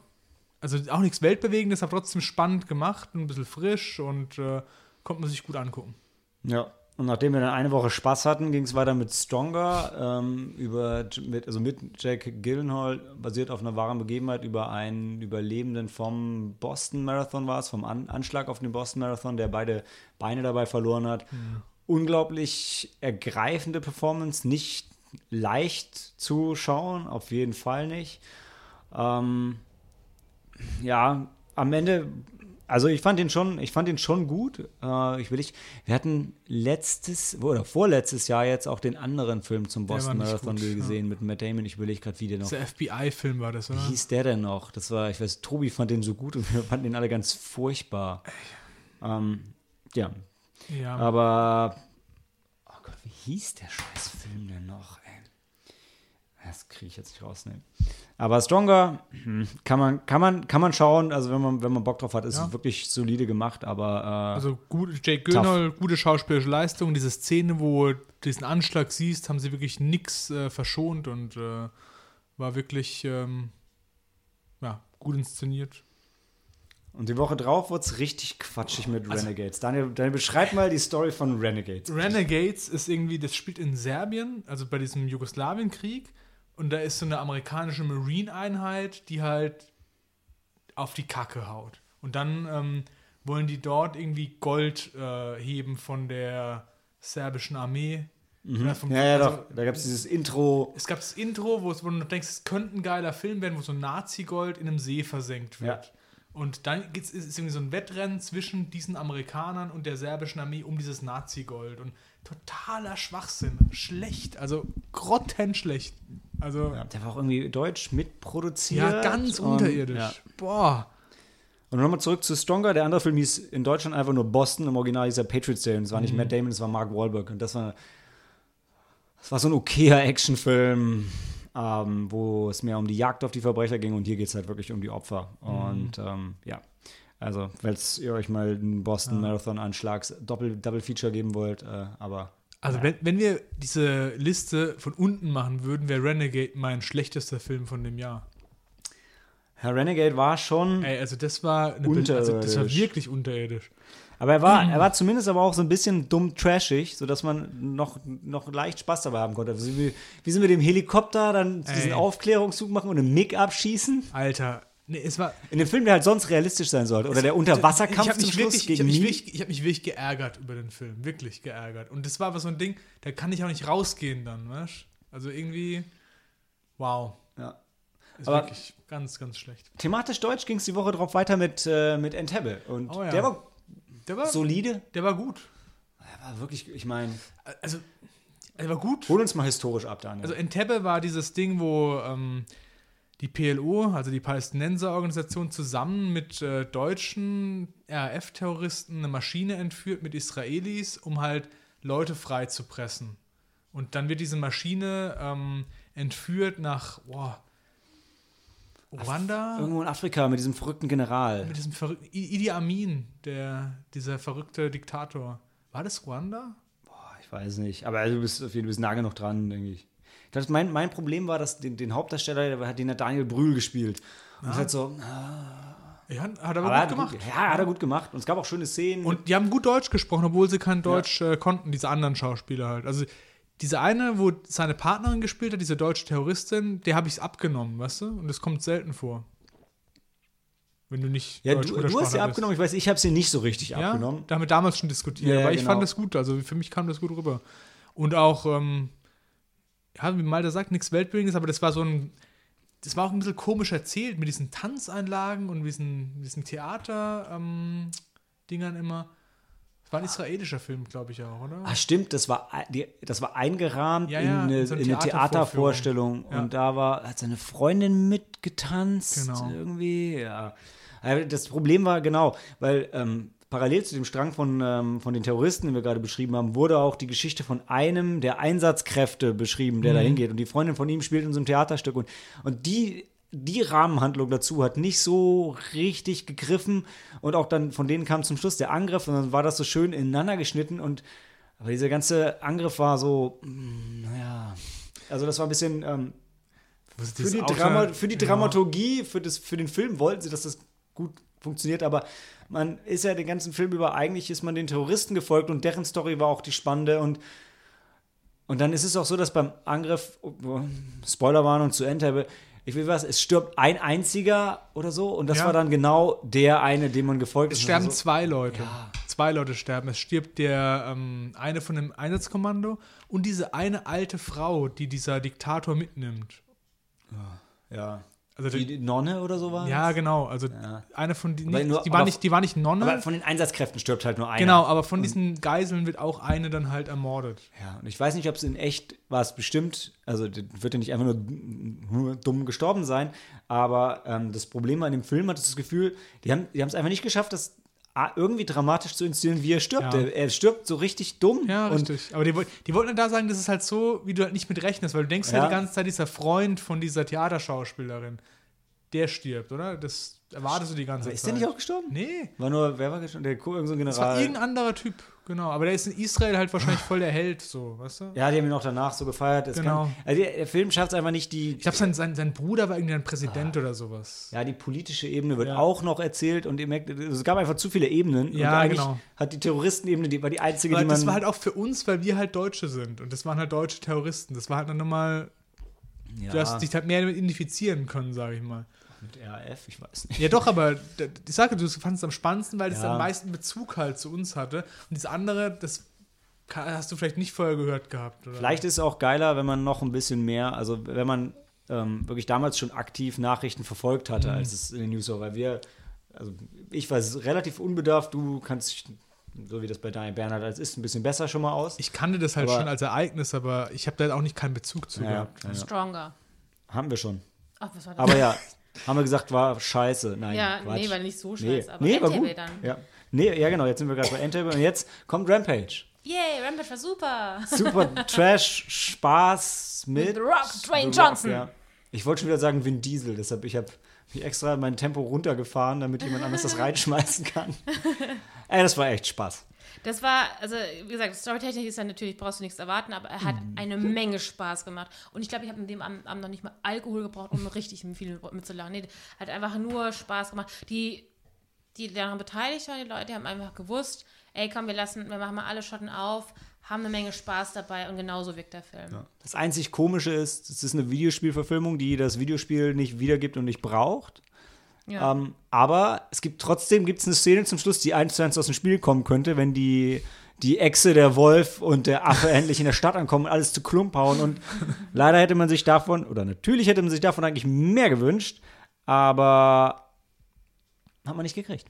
also auch nichts Weltbewegendes, aber trotzdem spannend gemacht, ein bisschen frisch und äh, konnte man sich gut angucken. Ja, und nachdem wir dann eine Woche Spaß hatten, ging es weiter mit Stronger, ähm, über, mit, also mit Jack Gyllenhaal, basiert auf einer wahren Begebenheit über einen Überlebenden vom Boston Marathon war es, vom An Anschlag auf den Boston Marathon, der beide Beine dabei verloren hat. Mhm. Unglaublich ergreifende Performance, nicht leicht zu schauen, auf jeden Fall nicht. Ähm, ja, am Ende also ich fand ihn schon, ich fand ihn schon gut. Äh, ich will ich, wir hatten letztes oder vorletztes Jahr jetzt auch den anderen Film zum Boston Marathon gut, gesehen ja. mit Matt Damon. Ich überlege gerade, wie der noch. Der FBI-Film war das, oder? Wie hieß der denn noch? Das war, ich weiß, Tobi fand den so gut und (laughs) wir fanden ihn alle ganz furchtbar. Ähm, ja. ja. Aber oh Gott, wie hieß der scheiß Film denn noch? Das kriege ich jetzt nicht rausnehmen. Aber Stronger hm, kann man, kann man, kann man schauen. Also wenn man, wenn man Bock drauf hat, ist ja. es wirklich solide gemacht. Aber äh, also gut, Jake Gyllenhaal, gute schauspielerische Leistung. Diese Szene, wo du diesen Anschlag siehst, haben sie wirklich nichts äh, verschont und äh, war wirklich ähm, ja, gut inszeniert. Und die Woche drauf wurde es richtig quatschig mit also, Renegades. Daniel, Daniel, beschreib mal die Story von Renegades. Renegades ist irgendwie, das spielt in Serbien, also bei diesem Jugoslawienkrieg. Und da ist so eine amerikanische Marine-Einheit, die halt auf die Kacke haut. Und dann ähm, wollen die dort irgendwie Gold äh, heben von der serbischen Armee. Mhm. Vom, ja, ja, also, doch. Da gab es dieses Intro. Es gab das Intro, wo, es, wo du denkst, es könnte ein geiler Film werden, wo so Nazi-Gold in einem See versenkt wird. Ja. Und dann gibt's, ist irgendwie so ein Wettrennen zwischen diesen Amerikanern und der serbischen Armee um dieses Nazi-Gold. Und totaler Schwachsinn. Schlecht, also grottenschlecht. Also, ja, der war auch irgendwie deutsch mitproduziert. Ja, ganz unterirdisch. Ja. Boah. Und nochmal zurück zu Stronger. Der andere Film hieß in Deutschland einfach nur Boston. Im Original dieser Patriots Day. Und es war nicht Matt Damon, es war Mark Wahlberg. Und das war, das war so ein okayer Actionfilm, ähm, wo es mehr um die Jagd auf die Verbrecher ging. Und hier geht es halt wirklich um die Opfer. Und ähm, ja. Also, falls ihr euch mal einen Boston Marathon Anschlags Doppel, Double Feature geben wollt, äh, aber Also wenn, wenn wir diese Liste von unten machen würden, wäre Renegade mein schlechtester Film von dem Jahr. Herr Renegade war schon, Ey, also das war eine Be- also das war Unterirdisch. wirklich unterirdisch. aber er war, er war zumindest aber auch so ein bisschen dumm trashig, sodass man noch, noch leicht Spaß dabei haben konnte. Also wie, wie sie mit dem Helikopter dann diesen Ey. Aufklärungszug machen und einen MIG abschießen. Alter, nee, es war In dem Film, der halt sonst realistisch sein sollte. Oder der Unterwasserkampf ich hab zum mich Schluss wirklich, ich gegen hab mich ich habe mich wirklich geärgert über den Film, wirklich geärgert. Und das war aber so ein Ding, da kann ich auch nicht rausgehen dann, weißt? Also irgendwie, wow, Ja. ist Aber- wirklich ganz, ganz schlecht. Thematisch deutsch ging es die Woche drauf weiter mit, äh, mit Entebbe. Und Oh ja. der war Der war, solide. der war gut. Der war wirklich, ich meine, Also, er war gut. hol uns mal historisch ab, Daniel. Also Entebbe war dieses Ding, wo ähm, die PLO, also die Palästinenser-Organisation, zusammen mit äh, deutschen RAF-Terroristen eine Maschine entführt mit Israelis, um halt Leute freizupressen. Und dann wird diese Maschine ähm, entführt nach boah, Ruanda Irgendwo in Afrika mit diesem verrückten General. mit diesem verrückten Idi Amin, der, dieser verrückte Diktator. War das Ruanda? Ich weiß nicht, aber du bist auf jeden Fall nah genug dran, denke ich. Glaube, mein, mein Problem war, dass den, den Hauptdarsteller, der hat den hat Daniel Brühl gespielt. Und das ist halt so, Ja, hat er aber, aber gut hat gemacht. Gut, ja, hat er gut gemacht. Und es gab auch schöne Szenen. Und die haben gut Deutsch gesprochen, obwohl sie kein Deutsch äh, konnten, diese anderen Schauspieler halt. Also diese eine, wo seine Partnerin gespielt hat, diese deutsche Terroristin, der habe ich es abgenommen, weißt du? Und das kommt selten vor. Wenn du nicht ja, Deutsch du, du hast sie abgenommen. Ich weiß, ich habe sie nicht so richtig Ja, abgenommen. da haben wir damals schon diskutiert, Ja, ja, aber ich genau. fand das gut. Also für mich kam das gut rüber. Und auch, ähm, ja, wie Malte sagt, nichts Weltbewegendes, aber das war so ein, das war auch ein bisschen komisch erzählt mit diesen Tanzeinlagen und diesen, diesen Theater-Dingern immer. Das war ein israelischer Film, glaube ich auch, oder? Ah, stimmt, das war, das war eingerahmt Ja, in ja, eine, in so eine in eine Theatervorführung. Theatervorstellung. Ja. Und da war, hat seine Freundin mitgetanzt Genau. irgendwie. Ja. Aber Das Problem war genau, weil ähm, parallel zu dem Strang von, ähm, von den Terroristen, den wir gerade beschrieben haben, wurde auch die Geschichte von einem der Einsatzkräfte beschrieben, der da Mhm. hingeht. Und die Freundin von ihm spielt in so einem Theaterstück. Und, und die, die Rahmenhandlung dazu hat nicht so richtig gegriffen. Und auch dann von denen kam zum Schluss der Angriff. Und dann war das so schön ineinander geschnitten. Und aber dieser ganze Angriff war so, mm, naja. Also das war ein bisschen ähm, für, die Drama für die Ja. Dramaturgie, für, das, für den Film wollten sie, dass das gut funktioniert, aber man ist ja den ganzen Film über, eigentlich ist man den Terroristen gefolgt und deren Story war auch die spannende und und dann ist es auch so, dass beim Angriff, oh, Spoilerwarnung zu Ende, ich will was, es stirbt ein einziger oder so und das Ja. war dann genau der eine, dem man gefolgt Es ist. sterben Also so, zwei Leute. Ja. Zwei Leute sterben. Es stirbt der ähm, eine von dem Einsatzkommando und diese eine alte Frau, die dieser Diktator mitnimmt. ja. Also Die, die, Nonne oder so war ja, genau. Also Ja. eine von die, nicht, nur- die war nicht, die war nicht Nonne. Aber von den Einsatzkräften stirbt halt nur einer. genau, aber von diesen Geiseln wird auch eine dann halt ermordet. Ja, und ich weiß nicht, ob es in echt war es bestimmt, also wird ja nicht einfach nur, dumm gestorben sein, aber ähm, das Problem an dem Film hat das Gefühl, die haben es einfach nicht geschafft, das a- irgendwie dramatisch zu inszenieren, wie er stirbt. Ja. Er, er stirbt so richtig dumm. Ja, und richtig. Aber die, die wollten da sagen, das ist halt so, wie du halt nicht mit rechnest, weil du denkst ja, Ja. die ganze Zeit, dieser Freund von dieser Theaterschauspielerin, der stirbt, oder? Das erwartest du die ganze ist Zeit. der nicht auch gestorben? Nee. War nur, wer war gestorben? Der irgend so ein Das war General. irgendein anderer Typ, genau. Aber der ist in Israel halt wahrscheinlich voll der Held, so, weißt du? Ja, die haben ihn auch danach so gefeiert. Es Genau. Kann, also der, der Film schafft es einfach nicht, die, Ich glaube, sein, sein, sein Bruder war irgendwie ein Präsident oder sowas. ja, die politische Ebene wird Ja. auch noch erzählt und ihr merkt, es gab einfach zu viele Ebenen. und Ja, eigentlich genau. hat die Terroristenebene, die war die einzige, Aber die man. das war halt auch für uns, weil wir halt Deutsche sind. Und das waren halt deutsche Terroristen. Das war halt dann nochmal, ja, du hast dich halt mehr damit identifizieren können, sage ich mal. Mit RAF, ich weiß nicht. Ja, doch, aber ich sage, du fandest es am spannendsten, weil es Ja. am meisten Bezug halt zu uns hatte. Und das andere, das hast du vielleicht nicht vorher gehört gehabt. Oder? Vielleicht ist es auch geiler, wenn man noch ein bisschen mehr, also wenn man ähm, wirklich damals schon aktiv Nachrichten verfolgt hatte, Mhm. als es in den News war, weil wir, also ich war relativ unbedarft, du kannst so wie das bei Daniel Bernhard als ist, ein bisschen besser schon mal aus. Ich kannte das halt Aber- schon als Ereignis, aber ich habe da auch nicht keinen Bezug zu Ja, gehabt. ja, ja. Stronger. Haben wir schon. Ach, was war das? Aber ja, (laughs) haben wir gesagt, war scheiße. Nein, ja, Quatsch. nee, war nicht so Nee, scheiße, aber nee, war gut. dann. Ja. Nee, ja, genau, jetzt sind wir gerade bei Endtable und jetzt kommt Rampage. Yay, Rampage war super. Super (laughs) Trash, Spaß mit The Rock, Dwayne The Rock, Johnson. ja. Ich wollte schon wieder sagen Vin Diesel, deshalb ich habe mich extra mein Tempo runtergefahren, damit jemand anders das (laughs) reinschmeißen kann. Ey, das war echt Spaß. Das war, also wie gesagt, Storytechnik ist ja natürlich, brauchst du nichts erwarten, aber er hat Mhm. eine Menge Spaß gemacht. Und ich glaube, ich habe in dem Abend noch nicht mal Alkohol gebraucht, um richtig viel mitzulachen. Nee, hat einfach nur Spaß gemacht. Die, die daran beteiligt waren, die Leute, haben einfach gewusst, ey komm, wir lassen, wir machen mal alle Schotten auf, haben eine Menge Spaß dabei und genauso wirkt der Film. Das einzig Komische ist, es ist eine Videospielverfilmung, die das Videospiel nicht wiedergibt und nicht braucht. Ja. Ähm, aber es gibt trotzdem gibt's eine Szene zum Schluss, die eins zu eins aus dem Spiel kommen könnte, wenn die, die Echse, der Wolf und der Affe (laughs) endlich in der Stadt ankommen und alles zu Klump hauen. Und leider hätte man sich davon, oder natürlich hätte man sich davon eigentlich mehr gewünscht, aber hat man nicht gekriegt.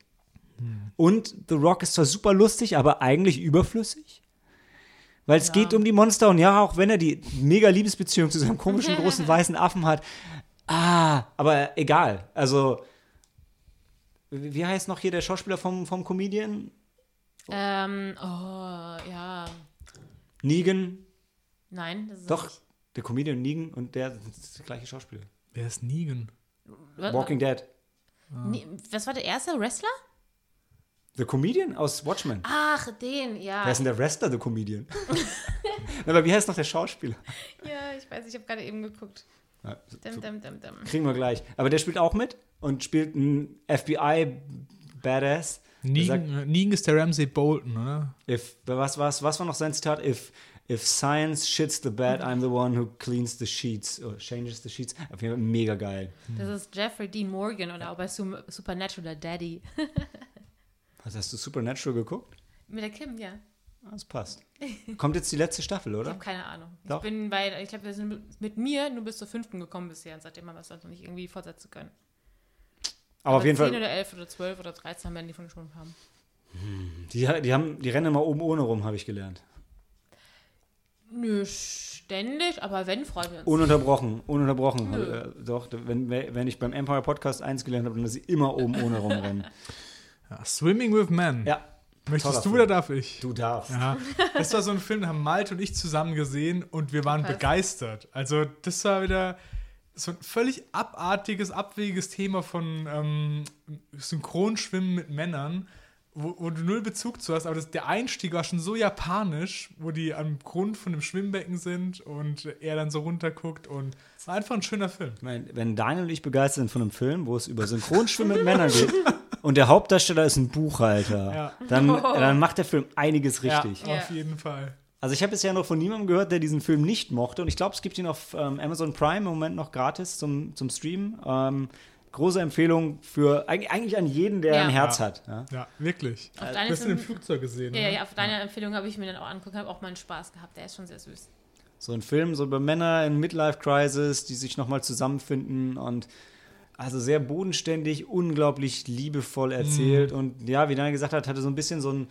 Und The Rock ist zwar super lustig, aber eigentlich überflüssig. Weil es Ja. geht um die Monster und ja, auch wenn er die mega Liebesbeziehung zu seinem komischen (laughs) großen weißen Affen hat. Ah, aber egal. Also, wie heißt noch hier der Schauspieler vom, vom Comedian? Ähm, oh, ja. Negan? Nein, das ist Doch, Nicht. der Comedian Negan und der ist der gleiche Schauspieler. Wer ist Negan? Walking Dead. Nee, was war der erste Wrestler? The Comedian aus Watchmen. Ach, den, ja. Wer ist denn der Wrestler, The Comedian? (laughs) aber wie heißt noch der Schauspieler? Ja, ich weiß, ich habe gerade eben geguckt. Ja, dim, dim, dim. Kriegen wir gleich. Aber der spielt auch mit und spielt einen FBI-Badass. Negan, äh, Negan ist der Ramsey Bolton, oder? if, was, was, was war noch sein Zitat? If, if science shits the bed, I'm the one who cleans the sheets or changes the sheets. Auf jeden Fall mega geil. Das ist Jeffrey Dean Morgan oder auch bei Supernatural der Daddy. Was, (laughs) hast du Supernatural geguckt? Mit der Kim, ja. Das passt. Kommt jetzt die letzte Staffel, Ich oder? habe keine Ahnung. Doch. Ich bin bei, ich glaube, wir sind mit- mit mir nur bis zur fünften gekommen bisher und seitdem haben wir es noch nicht irgendwie fortsetzen können. Aber auf jeden 10 Fall, oder 11 oder 12 oder 13 werden die von schon haben. die, die, haben, die rennen immer oben ohne rum, habe ich gelernt. Nö, ständig, aber wenn, freuen wir uns. Ununterbrochen, ununterbrochen. Nö. Äh, doch, wenn, wenn ich beim Empire Podcast 1 gelernt habe, dann dass sie immer oben ohne rumrennen. (laughs) Ja, Swimming with Men. Ja, Möchtest toller du Film. oder darf ich? du darfst. Ja, das war so ein Film, den haben Malte und ich zusammen gesehen und wir waren Krass. begeistert. Also das war wieder so ein völlig abartiges, abwegiges Thema von ähm, Synchronschwimmen mit Männern, wo, wo du null Bezug zu hast. Aber das, der Einstieg war schon so japanisch, wo die am Grund von dem Schwimmbecken sind und er dann so runterguckt und es war einfach ein schöner Film. Ich meine, wenn Daniel und ich begeistert sind von einem Film, wo es über Synchronschwimmen mit Männern geht (laughs) und der Hauptdarsteller ist ein Buchhalter, Ja. dann, (laughs) dann macht der Film einiges richtig. Ja, auf jeden Fall. Also ich habe bisher noch von niemandem gehört, der diesen Film nicht mochte. Und ich glaube, es gibt ihn auf ähm, Amazon Prime im Moment noch gratis zum, zum Streamen. Ähm, große Empfehlung für eig- eigentlich an jeden, der Ja. ein Herz Ja. hat. Ja? Ja, wirklich. Auf Du deine hast ihn im Flugzeug gesehen, ja, oder? ja, auf deine Empfehlung habe ich mir dann auch angeguckt, habe auch mal einen Spaß gehabt. Der ist schon sehr süß. So ein Film so über Männer in Midlife-Crisis, die sich nochmal zusammenfinden und also sehr bodenständig, unglaublich liebevoll erzählt. Und ja, wie Daniel gesagt hat, hatte so ein bisschen so ein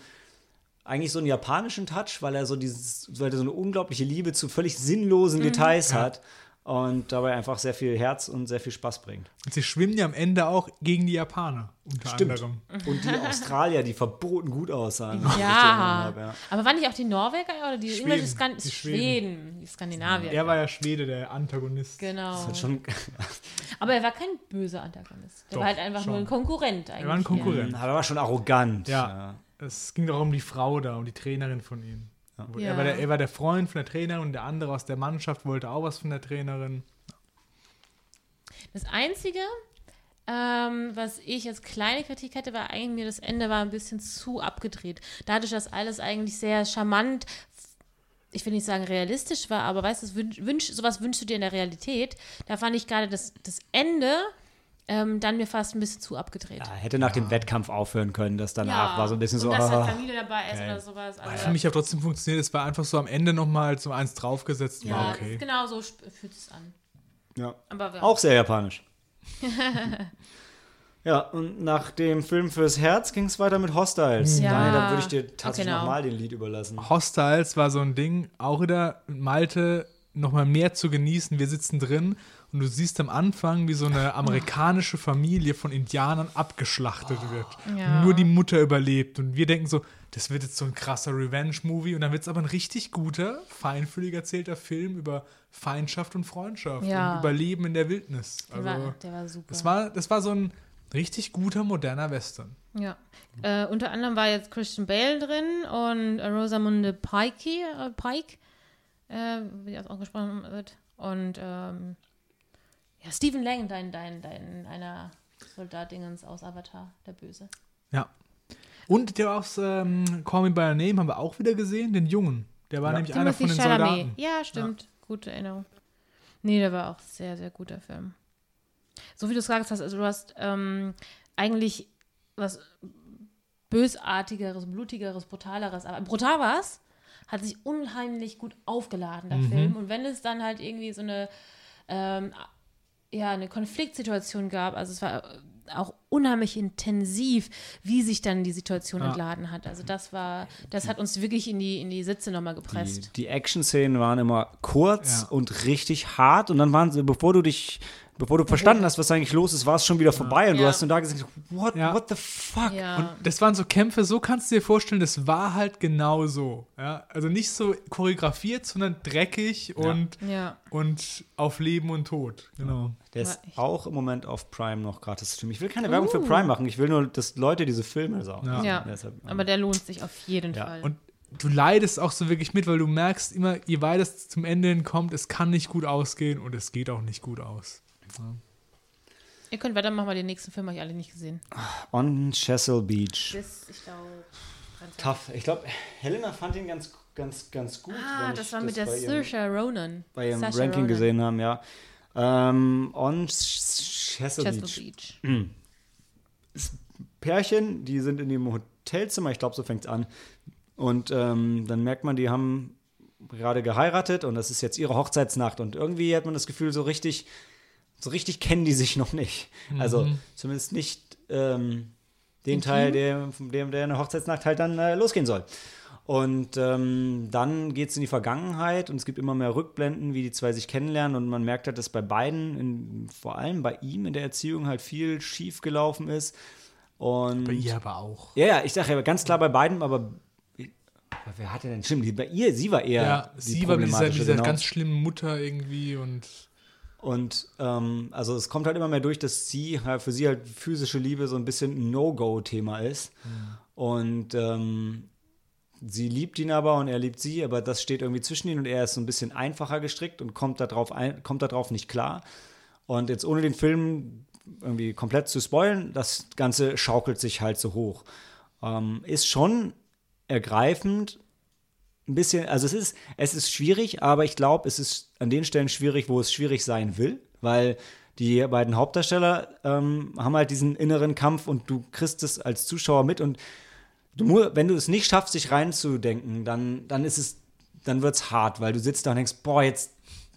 eigentlich so einen japanischen Touch, weil er so dieses, weil er so eine unglaubliche Liebe zu völlig sinnlosen Details Ja. hat und dabei einfach sehr viel Herz und sehr viel Spaß bringt. Und sie schwimmen ja am Ende auch gegen die Japaner, unter Stimmt. anderem. Und die Australier, die verboten gut aussahen. Ja. erinnert habe, Aber waren nicht auch die Norweger oder die Schweden. irgendwelche Skan Die Schweden. Schweden. die Skandinavier. Er war ja Schwede, der Antagonist. genau. Das hat schon, (laughs) Aber er war kein böser Antagonist. Der Doch, war halt einfach nur schon. ein Konkurrent eigentlich. war ein Konkurrent. aber er war schon arrogant. Ja. Es ging doch um die Frau da, um die Trainerin von ihm. Ja. Er, war der, er war der Freund von der Trainerin und der andere aus der Mannschaft wollte auch was von der Trainerin. Das Einzige, ähm, was ich als kleine Kritik hätte, war eigentlich mir das Ende war ein bisschen zu abgedreht. Dadurch, dass alles eigentlich sehr charmant, ich will nicht sagen realistisch war, aber weißt du, wünsch, sowas wünschst du dir in der Realität. Da fand ich gerade das, das Ende ähm, dann mir fast ein bisschen zu abgedreht. Ja, hätte nach dem Wettkampf aufhören können, das danach war so ein bisschen so. Und dass halt ah. Familie dabei ist oder sowas. Also, Für mich hat trotzdem funktioniert. Es war einfach so am Ende nochmal so eins draufgesetzt. ja, war okay. genau so fühlt es an. Ja. Aber ja. Auch sehr japanisch. (laughs) ja, und nach dem Film fürs Herz ging es weiter mit Hostiles. Ja. Daniel, da würde ich dir tatsächlich Genau. nochmal den Lied überlassen. Hostiles war so ein Ding, auch wieder Malte nochmal mehr zu genießen. Wir sitzen drin und du siehst am Anfang, wie so eine (laughs) amerikanische Familie von Indianern abgeschlachtet wird. Ja. Nur die Mutter überlebt. Und wir denken so, das wird jetzt so ein krasser Revenge-Movie. Und dann wird es aber ein richtig guter, feinfühlig erzählter Film über Feindschaft und Freundschaft Ja. und Überleben in der Wildnis. Der, Also, war, der war super. das, war, das war so ein richtig guter, moderner Western. Ja. Äh, unter anderem war jetzt Christian Bale drin und Rosamunde Pike, äh, Pike äh, wie das ausgesprochen wird. Und ähm, ja, Stephen Lang, dein, dein, dein einer Soldat-Dingens aus Avatar, der Böse. Ja. Und der aus ähm, Call Me By Your Name haben wir auch wieder gesehen, den Jungen. Der war Ja. nämlich einer von den Chalamet. Soldaten. Ja, stimmt. Gute Erinnerung. Nee, der war auch sehr, sehr guter Film. So wie du es gesagt hast, also du hast ähm, eigentlich was Bösartigeres, Blutigeres, Brutaleres, aber brutal war es, hat sich unheimlich gut aufgeladen, der Film. Und wenn es dann halt irgendwie so eine, ähm, ja, eine Konfliktsituation gab, also es war äh, auch unheimlich intensiv, wie sich dann die Situation Ja. entladen hat. Also das war, das hat uns wirklich in die, in die Sitze nochmal Die, gepresst. die Action-Szenen waren immer kurz Ja. und richtig hart und dann waren sie, bevor du dich, bevor du verstanden hast, was eigentlich los ist, war es schon wieder vorbei und du hast nur da gesagt, what, Ja. what the fuck? Ja. Und das waren so Kämpfe, so kannst du dir vorstellen, das war halt genau so. Ja? Also nicht so choreografiert, sondern dreckig und, ja. und auf Leben und Tod. Genau. Der ist auch im Moment auf Prime noch gratis streamen. Ich will keine Werbung für Uh. Prime machen, ich will nur, dass Leute diese Filme sagen. Ja. Ja, Deshalb, ähm, aber der lohnt sich auf jeden Ja, Fall. Und du leidest auch so wirklich mit, weil du merkst immer, je weiter es zum Ende hin kommt, es kann nicht gut ausgehen und es geht auch nicht gut aus. Ihr könnt weitermachen, weil den nächsten Film habe ich alle nicht gesehen. On Chesil Beach. Bis, ich glaube, Tough. Ich glaube, Helena fand ihn ganz, ganz, ganz gut. Ah, wenn das ich war mit der Saoirse Ronan. bei ihrem Saoirse Ranking Ronan. gesehen haben, ja. Ähm, on Chesil Beach. Beach. (clears throat) Pärchen, die sind in dem Hotelzimmer, ich glaube, so fängt es an. Und ähm, dann merkt man, die haben gerade geheiratet und das ist jetzt ihre Hochzeitsnacht. Und irgendwie hat man das Gefühl, so richtig, so richtig kennen die sich noch nicht. Also zumindest nicht ähm, den Teil, der, von dem der eine Hochzeitsnacht halt dann äh, losgehen soll. Und ähm, dann geht es in die Vergangenheit und es gibt immer mehr Rückblenden, wie die zwei sich kennenlernen. Und man merkt halt, dass bei beiden, in, vor allem bei ihm in der Erziehung, halt viel schief gelaufen ist. Und Bei ihr aber auch. ja, ja, ich sage ja ganz klar bei beiden, aber, aber wer hatte denn stimmt? Bei ihr, sie war eher Ja, sie war mit dieser, dieser genau. ganz schlimmen Mutter irgendwie und Und ähm, also es kommt halt immer mehr durch, dass sie halt für sie halt physische Liebe so ein bisschen ein No-Go-Thema ist. Und ähm, sie liebt ihn aber und er liebt sie, aber das steht irgendwie zwischen ihnen und er ist so ein bisschen einfacher gestrickt und kommt darauf ein, kommt darauf nicht klar. Und jetzt ohne den Film irgendwie komplett zu spoilen, das Ganze schaukelt sich halt so hoch. Ähm, ist schon ergreifend, ein bisschen, also es ist, es ist schwierig, aber ich glaube, es ist an den Stellen schwierig, wo es schwierig sein will, weil die beiden Hauptdarsteller ähm, haben halt diesen inneren Kampf und du kriegst es als Zuschauer mit und du, wenn du es nicht schaffst, dich reinzudenken, dann, dann ist es, dann wird es hart, weil du sitzt da und denkst, boah, jetzt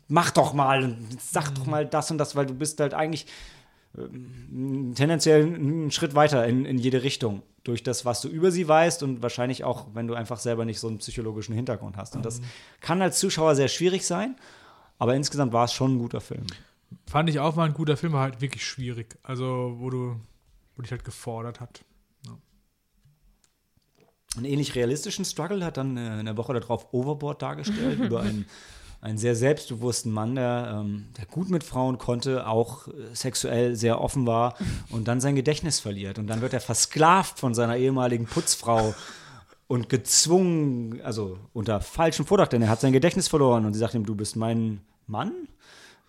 mach doch mal und sag doch mal das und das, weil du bist halt eigentlich ähm, tendenziell einen Schritt weiter in, in jede Richtung durch das, was du über sie weißt und wahrscheinlich auch, wenn du einfach selber nicht so einen psychologischen Hintergrund hast. Und das kann als Zuschauer sehr schwierig sein, aber insgesamt war es schon ein guter Film. fand ich auch, war ein guter Film, war halt wirklich schwierig. Also, wo du, wo dich halt gefordert hat. Einen ähnlich realistischen Struggle hat dann äh, in der Woche darauf Overboard dargestellt (laughs) über einen, einen sehr selbstbewussten Mann, der, ähm, der gut mit Frauen konnte, auch äh, sexuell sehr offen war und dann sein Gedächtnis verliert. Und dann wird er versklavt von seiner ehemaligen Putzfrau und gezwungen, also unter falschem Vordacht, denn er hat sein Gedächtnis verloren und sie sagt ihm, du bist mein Mann,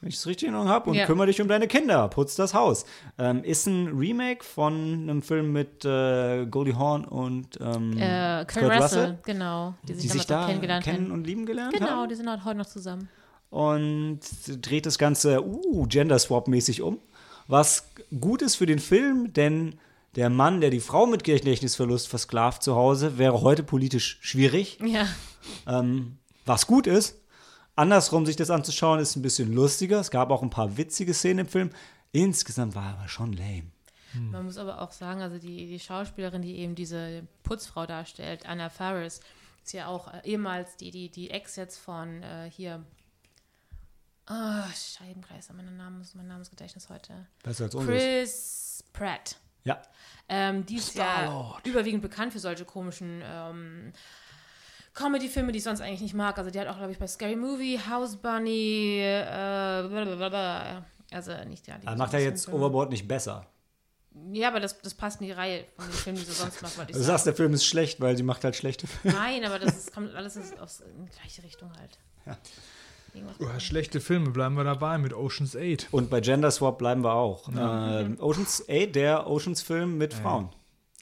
wenn ich es richtig in Erinnerung habe, und Ja. kümmere dich um deine Kinder, putz das Haus. Ähm, ist ein Remake von einem Film mit äh, Goldie Hawn und ähm, Äh, Kurt, Kurt Russell, genau. Die sich die sich da kennengelernt kennen und lieben gelernt Genau, haben. die sind halt heute noch zusammen. Und dreht das Ganze uh, Gender Swap-mäßig um. Was gut ist für den Film, denn der Mann, der die Frau mit Gedächtnisverlust versklavt zu Hause, wäre heute politisch schwierig. Ja. Ähm, was gut ist. Andersrum sich das anzuschauen, ist ein bisschen lustiger. Es gab auch ein paar witzige Szenen im Film. Insgesamt war er aber schon lame. Man muss aber auch sagen, also die, die Schauspielerin, die eben diese Putzfrau darstellt, Anna Faris, ist ja auch äh, ehemals die, die, die Ex jetzt von äh, hier Oh, Scheibenkleister, mein, Name, mein Namensgedächtnis heute. Besser als unseres. Chris Pratt. Ja. Ähm, die ist ja überwiegend bekannt für solche komischen ähm, Comedy-Filme, die ich sonst eigentlich nicht mag. Also die hat auch, glaube ich, bei Scary Movie, House Bunny, äh, blablabla. also nicht ja. Aber macht er jetzt Filme. Overboard nicht besser? Ja, aber das, das passt in die Reihe von den Filmen, die sie sonst macht. Du sagst, der Film ist schlecht, weil sie macht halt schlechte Filme. Nein, aber das ist, kommt alles in, in die gleiche Richtung halt. Ja. Oh, schlechte Filme, bleiben wir dabei mit Oceans 8. Und bei Gender Swap bleiben wir auch. Ja. Ähm, Oceans 8, der Oceans-Film mit Frauen.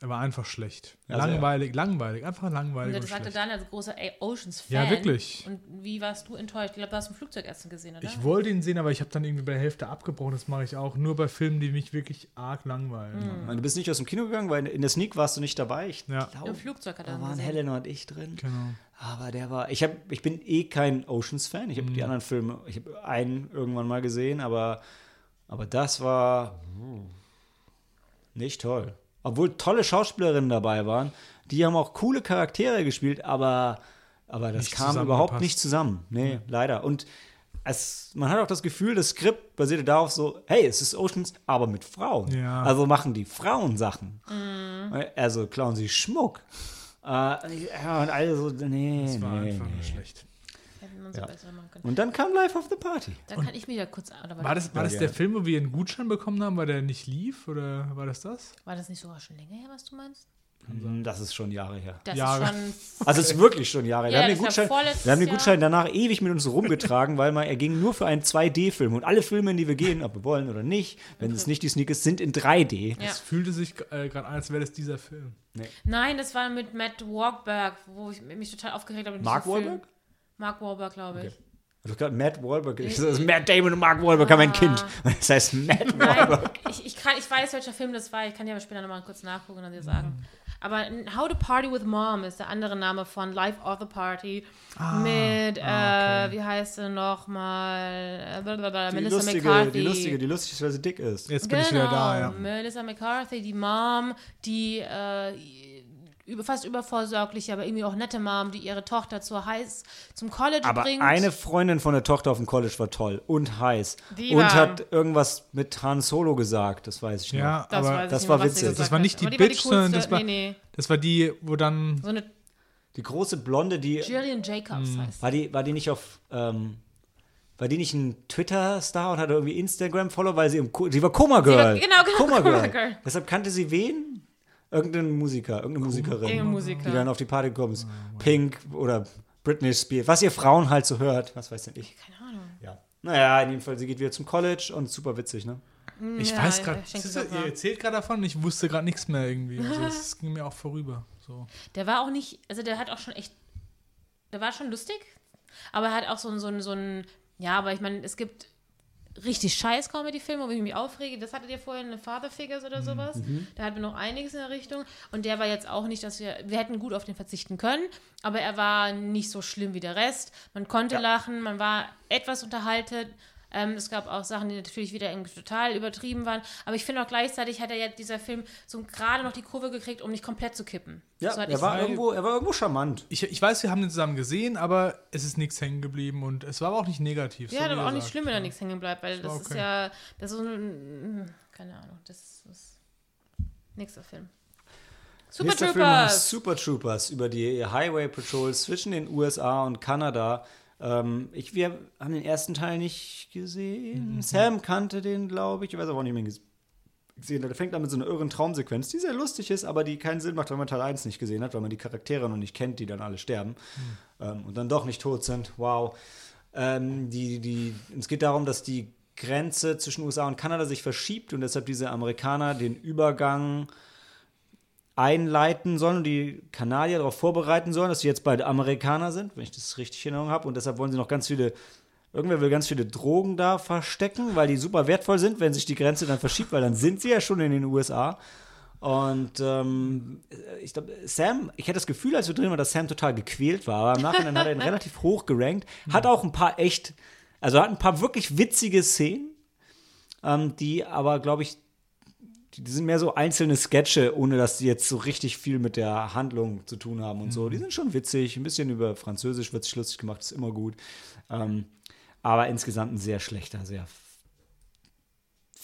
Er war einfach schlecht. Also langweilig, ja. langweilig, einfach langweilig. Und das sagte dann als großer Oceans-Fan. Ja, wirklich. Und wie warst du enttäuscht? Ich glaube, du hast ein Flugessen gesehen, oder? Ich wollte ihn sehen, aber ich habe dann irgendwie bei der Hälfte abgebrochen. Das mache ich auch. Nur bei Filmen, die mich wirklich arg langweilen. Mhm. Du bist nicht aus dem Kino gegangen, weil in der Sneak warst du nicht dabei. Ich ja. Glaub, Im Flugzeug hat er Da waren gesehen. Helena und ich drin. Genau. Aber der war. Ich, hab, ich bin eh kein Oceans-Fan. Ich habe mhm. die anderen Filme, ich habe einen irgendwann mal gesehen, aber, aber das war nicht toll. Obwohl tolle Schauspielerinnen dabei waren. Die haben auch coole Charaktere gespielt, aber, aber das nicht kam überhaupt nicht zusammen. Nee, mhm. leider. Und es, man hat auch das Gefühl, das Skript basierte darauf so, hey, es ist Oceans, aber mit Frauen. Ja. Also machen die Frauen Sachen. Mhm. Also klauen sie Schmuck. Äh, ja, und alle so, nee, Das war nee, einfach nee. schlecht. Ja. Und dann kam Life of the Party. Da kann ich mich ja kurz. war das, war das der Film, wo wir einen Gutschein bekommen haben, weil der nicht lief? Oder war das das? War das nicht sogar schon länger her, was du meinst? Das ist schon Jahre her. Das Jahre. ist schon. (laughs) Also es ist wirklich schon Jahre her. Ja, wir haben den Gutschein, wir haben den Gutschein danach ewig mit uns rumgetragen, weil man, er ging nur für einen 2D-Film. Und alle Filme, in die wir gehen, ob wir wollen oder nicht, wenn okay. es nicht die Sneak ist, sind in 3D. Es fühlte sich äh, gerade an, als wäre das dieser Film. Nee. Nein, das war mit Matt Wahlberg, wo ich mich total aufgeregt habe. Mark Wahlberg? Mark Wahlberg, glaube ich. Okay. Also gerade Matt Wahlberg. Ich, das ist Matt Damon und Mark Wahlberg ah. haben ein Kind. (laughs) Das heißt Matt Wahlberg. Ich, ich, kann, ich weiß, welcher Film das war. Ich kann dir aber später nochmal kurz nachgucken und dir sagen. Mhm. Aber How to Party with Mom ist der andere Name von Life of the Party. Ah, mit, ah, okay. äh, wie heißt sie nochmal? Melissa lustige, McCarthy. Die lustige, die lustig ist, weil sie dick ist. Jetzt bin genau, ich wieder da, ja. Melissa McCarthy, die Mom, die äh, über, fast übervorsorglich, aber irgendwie auch nette Mom, die ihre Tochter zur heiß zum College aber bringt. Eine Freundin von der Tochter auf dem College war toll und heiß. Die und war, hat irgendwas mit Han Solo gesagt, das weiß ich noch. Ja, das aber das war witzig. Das war nicht die, die Bitch, sondern das war, nee, nee. das war die, wo dann. So eine die große Blonde, die. Jillian Jacobs mh. heißt. War die, war die nicht auf. Ähm, war die nicht ein Twitter-Star und hatte irgendwie Instagram-Follow, weil sie im Ko sie war Koma Girl. genau, genau, Koma Girl. Koma Girl. Deshalb kannte sie wen? Irgendein Musiker, irgendeine Musikerin, Irgendein Musiker. die dann auf die Party gekommen ist. Oh, Pink oder Britney Spears, was ihr Frauen halt so hört, was weiß denn ich. Keine Ahnung. Ja. Naja, in jedem Fall, sie geht wieder zum College und super witzig, ne? Mm, ich ja, weiß gerade, ihr erzählt gerade davon, ich wusste gerade nichts mehr irgendwie. Also (laughs) es ging mir auch vorüber. So. Der war auch nicht, also der hat auch schon echt, der war schon lustig, aber er hat auch so, so, so ein, ja, aber ich meine, es gibt richtig scheiß Comedy-Filme, wo ich mich aufrege. Das hattet ihr vorhin, eine Father Figures oder mhm. sowas. Mhm. Da hatten wir noch einiges in der Richtung. Und der war jetzt auch nicht, dass wir, wir hätten gut auf den verzichten können, aber er war nicht so schlimm wie der Rest. Man konnte ja. lachen, man war etwas unterhalten, ähm, es gab auch Sachen, die natürlich wieder total übertrieben waren. Aber ich finde auch gleichzeitig hat er ja dieser Film so gerade noch die Kurve gekriegt, um nicht komplett zu kippen. Ja, so er, war irgendwo, er war irgendwo charmant. Ich, ich weiß, wir haben den zusammen gesehen, aber es ist nichts hängen geblieben und es war aber auch nicht negativ. Ja, so aber auch sagt. nicht schlimm, wenn da nichts hängen bleibt, weil das, das ist ja, das ist so ein, keine Ahnung, das ist nächster Film. Super Nächster Troopers. Film Super Troopers über die Highway Patrol zwischen den USA und Kanada. Ähm, ich, wir haben den ersten Teil nicht gesehen. Mhm. Sam kannte den, glaube ich. Ich weiß aber auch nicht mehr gesehen. Der fängt an mit so einer irren Traumsequenz, die sehr lustig ist, aber die keinen Sinn macht, wenn man Teil 1 nicht gesehen hat, weil man die Charaktere noch nicht kennt, die dann alle sterben mhm. ähm, und dann doch nicht tot sind. Wow. Ähm, die, die, es geht darum, dass die Grenze zwischen USA und Kanada sich verschiebt und deshalb diese Amerikaner den Übergang einleiten sollen und die Kanadier darauf vorbereiten sollen, dass sie jetzt beide Amerikaner sind, wenn ich das richtig in Erinnerung habe. Und deshalb wollen sie noch ganz viele, irgendwer will ganz viele Drogen da verstecken, weil die super wertvoll sind, wenn sich die Grenze dann verschiebt, weil dann sind sie ja schon in den USA. Und ähm, ich glaube, Sam, ich hatte das Gefühl, als wir drin waren, dass Sam total gequält war, aber im Nachhinein hat er ihn (laughs) relativ hoch gerankt. Hat auch ein paar echt, also hat ein paar wirklich witzige Szenen, ähm, die aber, glaube ich, die sind mehr so einzelne Sketche, ohne dass die jetzt so richtig viel mit der Handlung zu tun haben und mhm. so. Die sind schon witzig, ein bisschen über Französisch wird sich lustig gemacht, ist immer gut. Ähm, Aber insgesamt ein sehr schlechter, sehr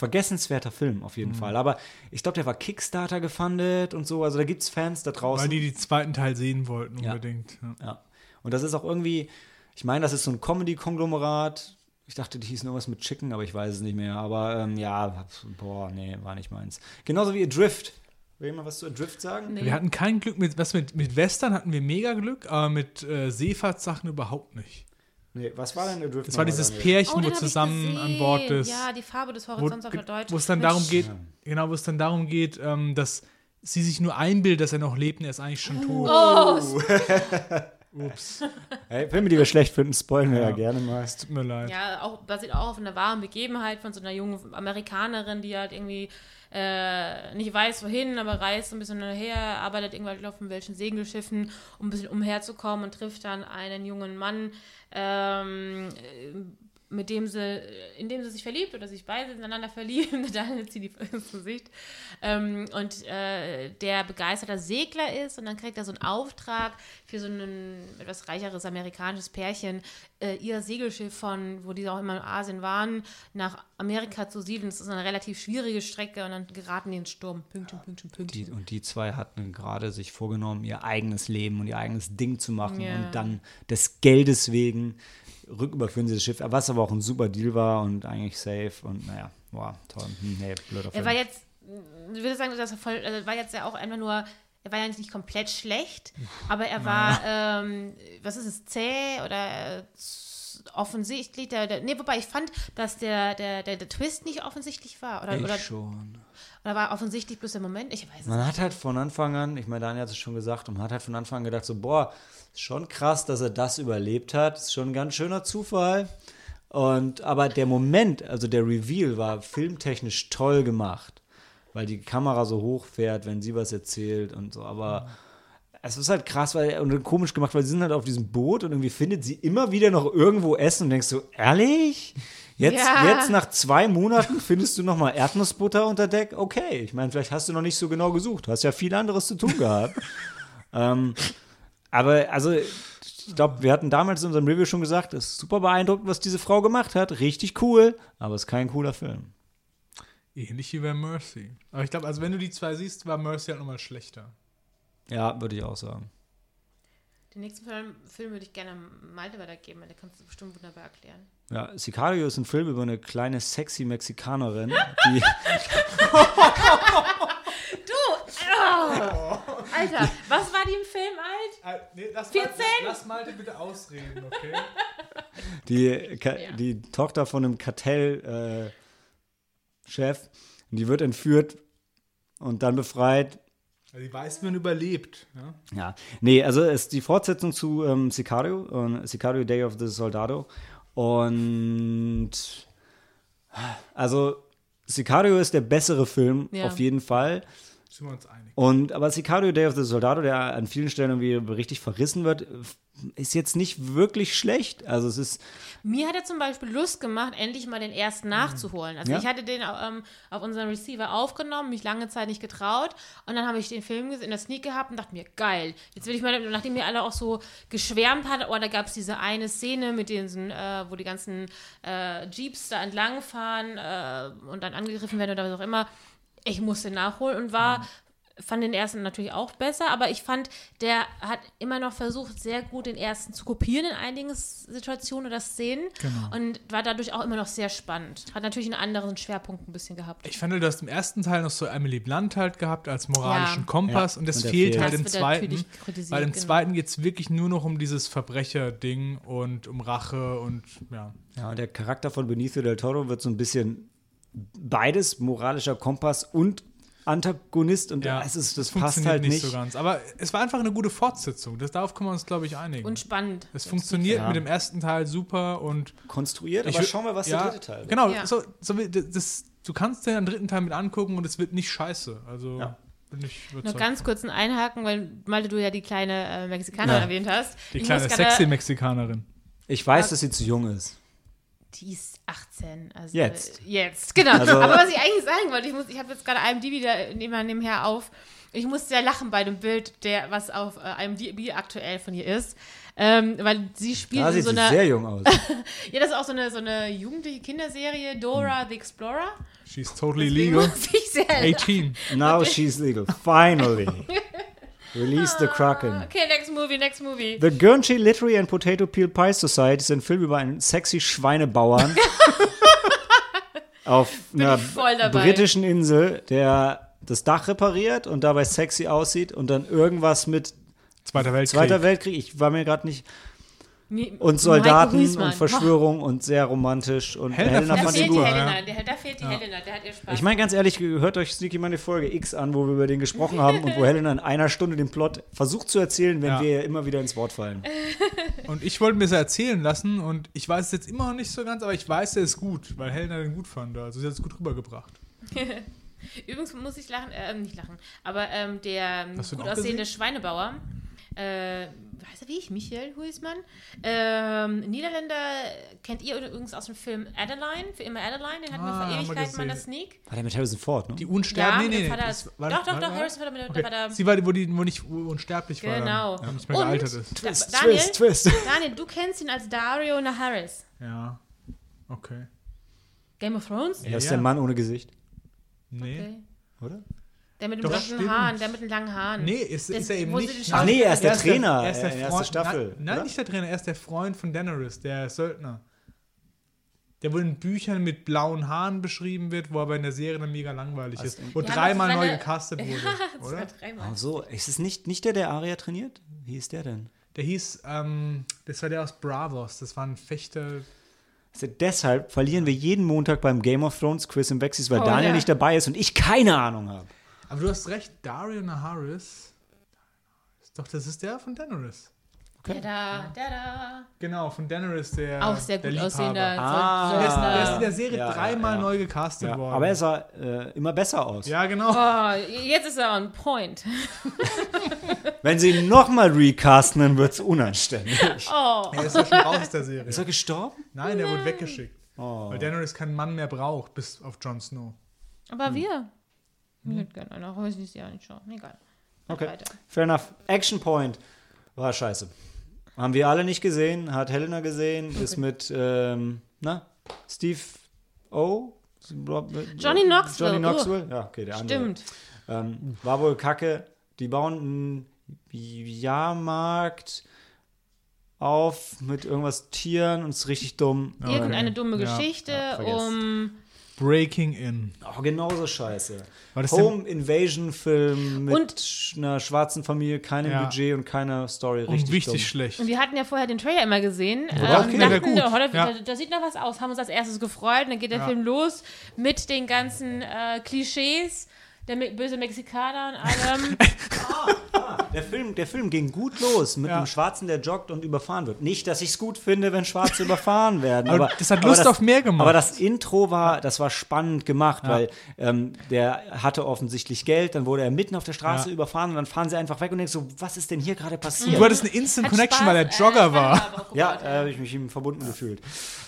vergessenswerter Film auf jeden mhm. Fall. Aber ich glaube, der war Kickstarter gefundet und so. Also da gibt es Fans da draußen. Weil die den zweiten Teil sehen wollten unbedingt. Ja. ja. ja. Und das ist auch irgendwie, ich meine, das ist so ein Comedy-Konglomerat. Ich dachte, die hießen irgendwas mit Chicken, aber ich weiß es nicht mehr. Aber ähm, ja, boah, nee, war nicht meins. Genauso wie Adrift. Will jemand was zu Adrift sagen? Nee. Wir hatten kein Glück mit, was mit, mit Western hatten wir mega Glück, aber mit äh, Seefahrtssachen überhaupt nicht. Nee, was war denn Adrift? Das war dieses Pärchen, oh, wo zusammen an Bord ist. Ja, die Farbe des Horizonts wo, auf der Deutsch. Wo es dann darum geht, genau, wo es dann darum geht, ähm, dass sie sich nur einbildet, dass er noch lebt und er ist eigentlich schon tot. Oh. (laughs) Ups. Hey, Filme, die wir schlecht finden, spoilen wir ja, ja gerne mal. Es tut mir leid. Ja, auch basiert auch auf einer wahren Begebenheit von so einer jungen Amerikanerin, die halt irgendwie äh, nicht weiß wohin, aber reist so ein bisschen her, arbeitet irgendwann auf welchen Segelschiffen, um ein bisschen umherzukommen und trifft dann einen jungen Mann, ähm, mit dem sie, in dem sie sich verliebt oder sich beide ineinander verlieben, (laughs) dann zieht die ins Gesicht. Ähm, und äh, der begeisterter Segler ist und dann kriegt er so einen Auftrag für so ein etwas reicheres amerikanisches Pärchen, äh, ihr Segelschiff von, wo die auch immer in Asien waren, nach Amerika zu siedeln. Das ist eine relativ schwierige Strecke und dann geraten die in den Sturm. Pünktchen, Pünktchen, Pünktchen. Die, und die zwei hatten gerade sich vorgenommen, ihr eigenes Leben und ihr eigenes Ding zu machen ja. und dann des Geldes wegen rücküberführen sie das Schiff, was aber auch ein super Deal war und eigentlich safe und naja, wow, toll. Hm, nee, blöder Film. Er war jetzt, ich würde sagen, das voll, also war jetzt ja auch einfach nur, er war ja nicht komplett schlecht, aber er war, ähm, was ist es, zäh oder äh, offensichtlich, der, der, nee, wobei ich fand, dass der, der, der, der Twist nicht offensichtlich war. Oder, ich oder, schon. Oder war offensichtlich bloß der Moment? Ich weiß es Man hat halt von Anfang an, ich meine, Daniel hat es schon gesagt, und man hat halt von Anfang an gedacht, so, boah, ist schon krass, dass er das überlebt hat. Ist schon ein ganz schöner Zufall. Und, aber der Moment, also der Reveal, war filmtechnisch toll gemacht, weil die Kamera so hoch fährt, wenn sie was erzählt und so. Aber es ist halt krass, weil und komisch gemacht, weil sie sind halt auf diesem Boot und irgendwie findet sie immer wieder noch irgendwo Essen und denkst so, ehrlich? Jetzt, ja. jetzt nach zwei Monaten findest du noch mal Erdnussbutter unter Deck? Okay, ich meine, vielleicht hast du noch nicht so genau gesucht. Du hast ja viel anderes zu tun gehabt. (laughs) ähm, aber also, ich glaube, wir hatten damals in unserem Review schon gesagt, es ist super beeindruckend, was diese Frau gemacht hat. Richtig cool, aber es ist kein cooler Film. Ähnlich wie bei Mercy. Aber ich glaube, also wenn du die zwei siehst, war Mercy halt nochmal schlechter. Ja, würde ich auch sagen. Den nächsten Film, Film würde ich gerne Malte weitergeben, weil der kannst du bestimmt wunderbar erklären. Ja, Sicario ist ein Film über eine kleine sexy Mexikanerin, die. (laughs) du! Oh, Alter, was war die im Film alt? Äh, nee, lass 14? Mal, lass, lass Malte bitte ausreden, okay? Die, ja. die Tochter von einem Kartellchef, äh, die wird entführt und dann befreit also die weiß, man überlebt. Ja, ja. nee, also es ist die Fortsetzung zu ähm, Sicario, äh, Sicario Day of the Soldado. Und also Sicario ist der bessere Film, ja. auf jeden Fall. Sind wir uns einig. Und, aber Sicario Day of the Soldado, der an vielen Stellen irgendwie richtig verrissen wird, ist jetzt nicht wirklich schlecht. Also es ist. Mir hat er zum Beispiel Lust gemacht, endlich mal den ersten nachzuholen. Also ja? ich hatte den ähm, auf unseren Receiver aufgenommen, mich lange Zeit nicht getraut. Und dann habe ich den Film in der Sneak gehabt und dachte mir, geil. Jetzt will ich mal, nachdem mir alle auch so geschwärmt hat, oh, da gab es diese eine Szene mit diesen, äh, wo die ganzen äh, Jeeps da entlangfahren äh, und dann angegriffen werden oder was auch immer ich musste nachholen und war, fand den ersten natürlich auch besser, aber ich fand, der hat immer noch versucht, sehr gut den ersten zu kopieren in einigen Situationen oder Szenen genau. und war dadurch auch immer noch sehr spannend. Hat natürlich einen anderen Schwerpunkt ein bisschen gehabt. Ich fand, du hast im ersten Teil noch so Emily Blunt halt gehabt als moralischen ja. Kompass ja. und das und fehlt, fehlt halt im zweiten, weil im genau. zweiten geht es wirklich nur noch um dieses Verbrecher-Ding und um Rache und ja. Ja, und der Charakter von Benicio del Toro wird so ein bisschen beides, moralischer Kompass und Antagonist und ja, das, ist, das passt halt nicht. nicht so ganz. Aber es war einfach eine gute Fortsetzung. Das, darauf können wir uns, glaube ich, einigen. Und spannend. Es funktioniert ja. mit dem ersten Teil super und. Konstruiert, aber schauen wir, was ja, der dritte Teil wird. Genau, so, so, das, du kannst dir den dritten Teil mit angucken und es wird nicht scheiße. Also. Noch ganz kurz ein Einhaken, weil Malte, du ja die kleine äh, Mexikanerin erwähnt hast. Die ich kleine sexy Mexikanerin. Ich weiß, dass sie zu jung ist. Die ist 18. Also jetzt. Jetzt, genau. Also, Aber was ich eigentlich sagen wollte, ich, muss, ich habe jetzt gerade IMDb wieder immer nebenher auf. Ich musste ja lachen bei dem Bild, der, was auf äh, IMDb aktuell von ihr ist. Ähm, weil sie spielt Da sieht so sie einer. sehr jung aus. (laughs) Ja, das ist auch so eine, so eine jugendliche Kinderserie, Dora the Explorer. She's totally Deswegen legal. muss ich sehr 18. Now she's legal. Finally. (laughs) Release the Kraken. Okay, next movie, next movie. The Guernsey Literary and Potato Peel Pie Society ist ein Film über einen sexy Schweinebauern (laughs) auf einer voll dabei. britischen Insel, der das Dach repariert und dabei sexy aussieht und dann irgendwas mit Zweiter Weltkrieg. Zweiter Weltkrieg, ich war mir gerade nicht, und Soldaten und Verschwörung und sehr romantisch und Helena Helena Da fand ich ich fehlt die gut. Helena, der, da fehlt die Helena, der hat ihr Spaß. Ich meine ganz ehrlich, hört euch Sneaky meine Folge X an, wo wir über den gesprochen haben und wo Helena in einer Stunde den Plot versucht zu erzählen, wenn Ja. wir ihr immer wieder ins Wort fallen. (laughs) Und ich wollte mir das erzählen lassen und ich weiß es jetzt immer noch nicht so ganz, aber ich weiß, er ist gut, weil Helena den gut fand. Also sie hat es gut rübergebracht. (laughs) Übrigens muss ich lachen, äh, nicht lachen, aber ähm, der gut aussehende gesehen? Schweinebauer, äh, weiß er wie ich, Michael Huismann, ähm, Niederländer, kennt ihr übrigens aus dem Film Adeline, für immer Adeline, den hatten wir Ah, vor wir Ewigkeiten mal in der. Sneak. War der mit Harrison Ford, ne? Die Ja, Unsterblichen. mit nee, nee, Vater, das war- doch, doch, war- doch, war- Harrison war damit, Okay. da, Sie war die, wo, die, wo nicht unsterblich war. Genau. Ja, nicht mehr Und- gealtert ist. Da, Twist, Daniel, Twist, Twist. Daniel, du kennst ihn als Dario Naharis. Ja. Okay. Game of Thrones? Er ist Ja. der Mann ohne Gesicht, Nee. Okay. oder? Der mit den blonden. Haaren, der mit den langen Haaren. Nee, ist, Das- ist er eben nicht. Ach nee, er ist der Er Trainer er ist der in der ersten Freund, Staffel, Nein, nein, oder? nicht der Trainer, er ist der Freund von Daenerys, der Söldner. Der wohl in Büchern mit blauen Haaren beschrieben wird, wo aber in der Serie dann mega langweilig ist. Wo Ja, dreimal ist neu gecastet (laughs) wurde. oder? dreimal. Ach so, ist es nicht, nicht der, der Aria trainiert? Wie ist der denn? Der hieß, ähm, das war der aus Bravos. Das war ein Fechter. Also deshalb verlieren wir jeden Montag beim Game of Thrones Quiz im Wexis, weil Oh, Daniel ja. nicht dabei ist und ich keine Ahnung habe. Aber du hast recht, Dario Naharis. Doch, das ist der von Daenerys. Der da, der da. Genau, von Daenerys, der. Auch sehr der gut aussehender Ah. Der ist, der ist in der Serie Ja, dreimal ja, neu gecastet Ja, worden. aber er sah äh, immer besser aus. Ja, genau. Oh, jetzt ist er on point. (laughs) Wenn sie ihn nochmal recasten, dann wird es unanständig. Oh. Er ist ja schon raus aus der Serie. Ist er gestorben? Nein, der wurde weggeschickt. Oh. Weil Daenerys keinen Mann mehr braucht, bis auf Jon Snow. Aber wir. Ich hätte gerne einer, aber ich nicht ja nicht schauen. Egal. Okay. Weiter. Fair enough. Action Point war scheiße. Haben wir alle nicht gesehen, hat Helena gesehen, ist mit, ähm, na, Steve O? Johnny Knoxville, Johnny Knoxville? Ja, okay, der andere. Stimmt. Ähm, war wohl kacke. Die bauen einen Jahrmarkt auf mit irgendwas Tieren und es ist richtig dumm. Irgendeine dumme Ja. Geschichte Ja, vergesst. um. Breaking In. Oh, genauso scheiße. War das Home Invasion Film mit Und- einer schwarzen Familie, keinem Ja. Budget und keiner Story. Und Richtig wichtig dumm. schlecht. Und wir hatten ja vorher den Trailer immer gesehen. äh, war und okay, der dachten, gut. oh, da, Ja. da, da sieht noch was aus. Haben uns als erstes gefreut. Und dann geht der Ja. Film los mit den ganzen äh, Klischees. Der böse Mexikaner und allem. (laughs) Der Film, der Film ging gut los mit Ja. einem Schwarzen, der joggt und überfahren wird. Nicht, dass ich es gut finde, wenn Schwarze überfahren (laughs) werden. Aber Aber, das hat Lust auf mehr gemacht. Aber das Intro war, das war spannend gemacht, weil ähm, der hatte offensichtlich Geld, dann wurde er mitten auf der Straße Ja. überfahren und dann fahren sie einfach weg und denkst so, was ist denn hier gerade Du passiert? hattest eine Instant Hat Connection, Spaß, weil er äh, Jogger war. aber auch Ja, da habe ich mich ihm verbunden gefühlt.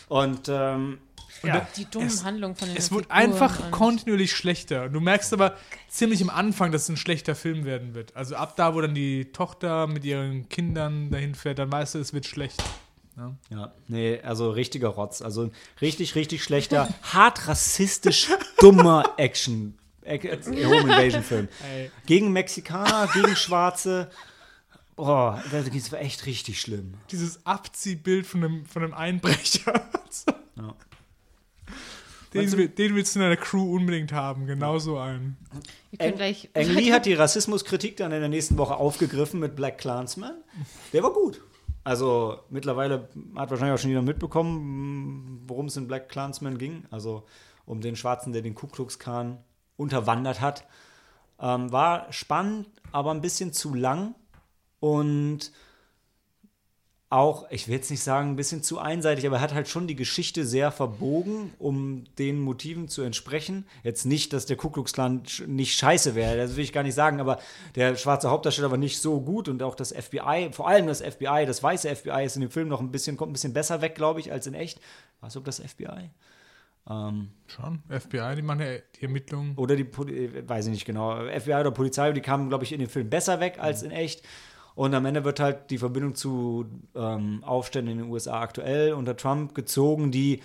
Und ähm, ja, Die dummen Es- Handlungen von den Es wird Figuren einfach und- kontinuierlich schlechter. Du merkst aber ziemlich am Anfang, dass es ein schlechter Film werden wird. Also ab da, wo dann die Tochter mit ihren Kindern dahin fährt, dann weißt du, es wird schlecht. ja, nee, also richtiger Rotz. Also ein richtig, richtig (laughs) schlechter, hart rassistisch dummer Action. Ac- Home Invasion Film. Ey. Gegen Mexikaner, gegen Schwarze. Boah, das war echt richtig schlimm. Dieses Abziehbild von einem, von einem Einbrecher. (laughs) Ja. Den, will- den willst du in deiner Crew unbedingt haben, genauso einen. Ihr könnt Ang, gleich. Ang Lee hat die Rassismuskritik dann in der nächsten Woche aufgegriffen mit Black Clansman. Der war gut. Also mittlerweile hat wahrscheinlich auch schon jeder mitbekommen, worum es in Black Clansman ging. Also um den Schwarzen, der den Ku Klux Klan unterwandert hat. Ähm, war spannend, aber ein bisschen zu lang und auch, ich will jetzt nicht sagen, ein bisschen zu einseitig, aber er hat halt schon die Geschichte sehr verbogen, um den Motiven zu entsprechen. Jetzt nicht, dass der Ku Klux Klan nicht scheiße wäre, das will ich gar nicht sagen, aber der schwarze Hauptdarsteller war nicht so gut und auch das FBI, vor allem das FBI, das weiße FBI ist in dem Film noch ein bisschen, kommt ein bisschen besser weg, glaube ich, als in echt. Du, ob das FBI? Ähm, Schon. FBI, die machen ja die Ermittlungen. oder die, Poli äh, weiß ich nicht genau, FBI oder Polizei, die kamen, glaube ich, in dem Film besser weg als in echt. Und am Ende wird halt die Verbindung zu ähm, Aufständen in den USA aktuell unter Trump gezogen, die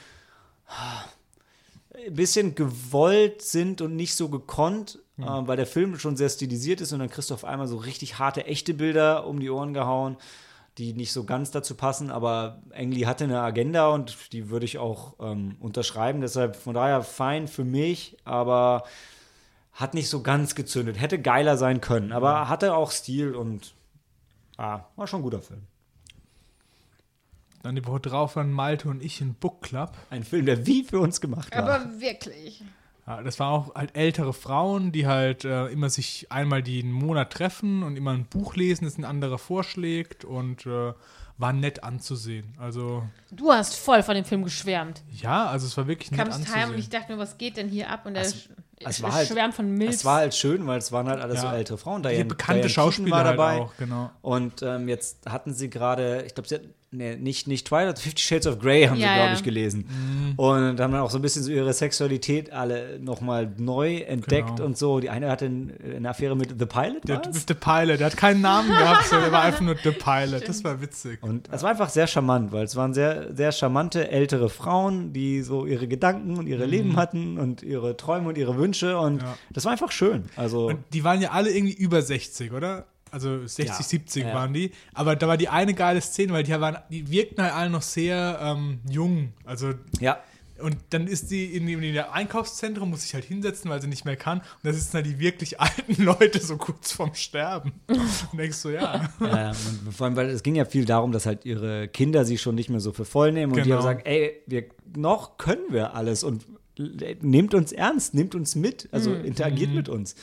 ein bisschen gewollt sind und nicht so gekonnt, mhm. äh, weil der Film schon sehr stilisiert ist und dann kriegst du auf einmal so richtig harte, echte Bilder um die Ohren gehauen, die nicht so ganz dazu passen, aber Engli hatte eine Agenda und die würde ich auch ähm, unterschreiben, deshalb von daher fein für mich, aber hat nicht so ganz gezündet, hätte geiler sein können, aber hatte auch Stil und ah, war schon ein guter Film. Dann die Woche drauf waren Malte und ich in Book Club. Ein Film, der wie für uns gemacht war. Aber wirklich. Ja, das waren auch halt ältere Frauen, die halt äh, immer sich einmal den Monat treffen und immer ein Buch lesen, das ein anderer vorschlägt und äh, war nett anzusehen. Also du hast voll von dem Film geschwärmt. Ja, also es war wirklich nett Kamst anzusehen. heim und ich dachte mir, was geht denn hier ab? Und der es, war halt, schwärmt von Milch. Es war halt schön, weil es waren halt alles ja. so ältere Frauen. Diane, die bekannte Diane Schauspieler war dabei. Halt auch, genau. Und ähm, jetzt hatten sie gerade, ich glaube, sie hat nee, nicht, nicht Twilight, Fifty Shades of Grey haben ja, sie, glaube ich, gelesen. Mhm. Und haben dann auch so ein bisschen so ihre Sexualität alle nochmal neu entdeckt genau. und so. Die eine hatte eine Affäre mit The Pilot. Der, The Pilot, der hat keinen Namen gehabt, so, der war einfach nur The Pilot. Das war witzig. Und es war einfach sehr charmant, weil es waren sehr, sehr charmante ältere Frauen, die so ihre Gedanken und ihre mhm. Leben hatten und ihre Träume und ihre Wünsche. Und ja. das war einfach schön. Also und die waren ja alle irgendwie über 60, oder? Also 60, ja. 70 ja. waren die. Aber da war die eine geile Szene, weil die waren, die wirkten halt alle noch sehr ähm, jung. Also ja. Und dann ist sie in, dem Einkaufszentrum, muss sich halt hinsetzen, weil sie nicht mehr kann. Und da sitzen halt die wirklich (laughs) alten Leute so kurz vorm Sterben. Und denkst du, ja. ja und vor allem, weil es ging ja viel darum, dass halt ihre Kinder sie schon nicht mehr so für voll nehmen. Und genau. die haben gesagt, ey, wir, noch können wir alles und nehmt uns ernst, nehmt uns mit, also mhm. interagiert mhm. mit uns.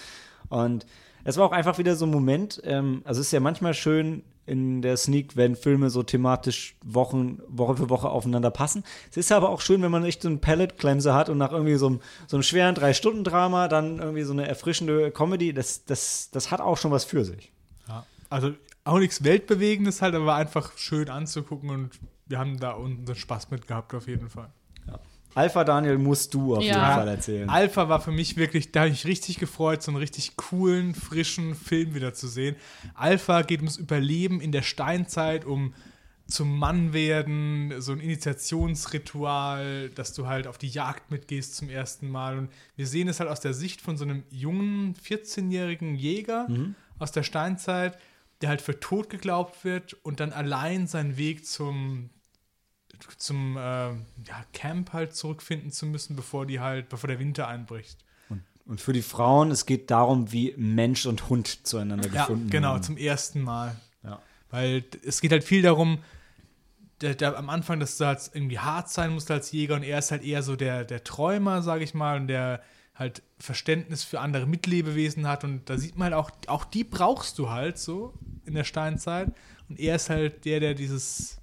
Und es war auch einfach wieder so ein Moment, ähm, also es ist ja manchmal schön in der Sneak, wenn Filme so thematisch Wochen, Woche für Woche aufeinander passen. Es ist aber auch schön, wenn man echt so einen Palette-Cleanser hat und nach irgendwie so einem, so einem schweren Drei-Stunden-Drama dann irgendwie so eine erfrischende Comedy, das, das, das hat auch schon was für sich. Ja, also auch nichts Weltbewegendes halt, aber einfach schön anzugucken und wir haben da unseren Spaß mit gehabt auf jeden Fall. Alpha Daniel musst du auf ja. jeden Fall erzählen. Alpha war für mich wirklich, da habe ich mich richtig gefreut, so einen richtig coolen, frischen Film wieder zu sehen. Alpha geht ums Überleben in der Steinzeit, um zum Mann werden, so ein Initiationsritual, dass du halt auf die Jagd mitgehst zum ersten Mal. Und wir sehen es halt aus der Sicht von so einem jungen, 14-jährigen Jäger mhm. aus der Steinzeit, der halt für tot geglaubt wird und dann allein seinen Weg zum, zum äh, ja, Camp halt zurückfinden zu müssen, bevor die halt, bevor der Winter einbricht. Und, und für die Frauen, es geht darum, wie Mensch und Hund zueinander ja, gefunden genau, werden. Genau, zum ersten Mal. Ja. Weil es geht halt viel darum, der, der, am Anfang, dass du halt irgendwie hart sein musst als Jäger und er ist halt eher so der, der Träumer, sage ich mal, und der halt Verständnis für andere Mitlebewesen hat und da sieht man halt auch, auch die brauchst du halt so in der Steinzeit und er ist halt der, der dieses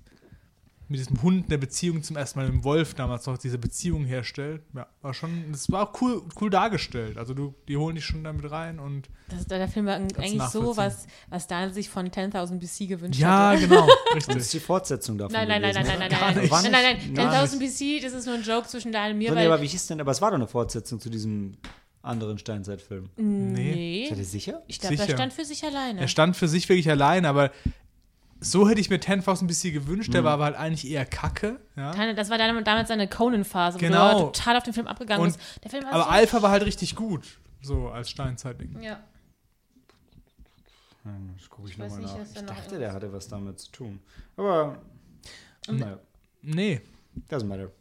mit diesem Hund eine Beziehung zum ersten Mal mit dem Wolf damals noch diese Beziehung herstellt. Ja, war schon, das war auch cool, cool dargestellt. Also du, die holen dich schon damit rein und. Das, der Film war eigentlich so, was, was Daniel sich von 10.000 BC gewünscht ja, hatte. Ja, genau. (laughs) Richtig. Das ist die Fortsetzung davon. Nein, nein, nein, nein, nein, nein, nein, nein, nein, nein, 10.000 BC, das ist nur ein Joke zwischen Daniel und mir. So, nee, aber wie hieß denn, aber es war doch eine Fortsetzung zu diesem anderen Steinzeitfilm. Nee. Seid ihr sicher? Ich glaube, er stand für sich alleine. Er stand für sich wirklich allein, aber so hätte ich mir Tenfaust ein bisschen gewünscht, mhm. der war aber halt eigentlich eher kacke. Ja. Das war damals seine Conan-Phase, genau. wo er total auf den Film abgegangen Und, ist. Film aber so Alpha war halt richtig gut, so als Steinzeitding. Ja. Das gucke ich, ich nochmal nach. Ich dachte, der hatte was damit zu tun. Aber, naja. Nee. Doesn't matter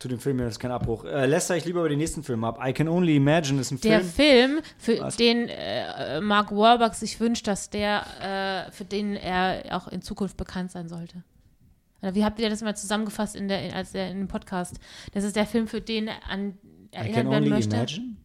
zu dem Film, das ist kein Abbruch. Äh, Lester, ich lieber über den nächsten Film ab. I Can Only Imagine ist ein der Film. Der Film, für Was? den äh, Mark Wahlberg sich wünscht, dass der, äh, für den er auch in Zukunft bekannt sein sollte. Oder wie habt ihr das mal zusammengefasst in der, in, als der, in dem Podcast? Das ist der Film, für den an erinnert werden möchte. Imagine?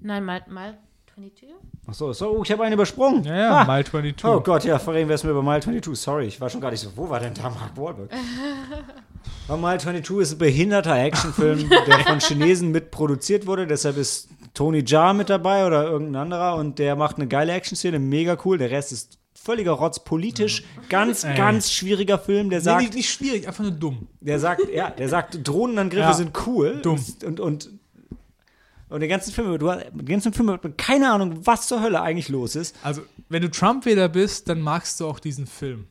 Nein, mal, mal 22? Achso, so, oh, ich habe einen übersprungen. Ja, ja, ah. Mile 22. Oh Gott, ja, verreden wir es mir über Mile 22. Sorry, ich war schon gar nicht so, wo war denn da Mark Wahlberg? (laughs) Mile 22 ist ein behinderter Actionfilm, (laughs) der von Chinesen mitproduziert wurde. Deshalb ist Tony Jaa mit dabei oder irgendein anderer und der macht eine geile Action-Szene, mega cool. Der Rest ist völliger Rotz, politisch, ganz, Ey. ganz schwieriger Film, der sagt. Nee, nicht, schwierig, einfach nur dumm. Der sagt, ja, der sagt, Drohnenangriffe ja, sind cool. Dumm. Und, und Und den ganzen Film, du hast den ganzen Film keine Ahnung, was zur Hölle eigentlich los ist. Also, wenn du Trump-Wähler bist, dann magst du auch diesen Film.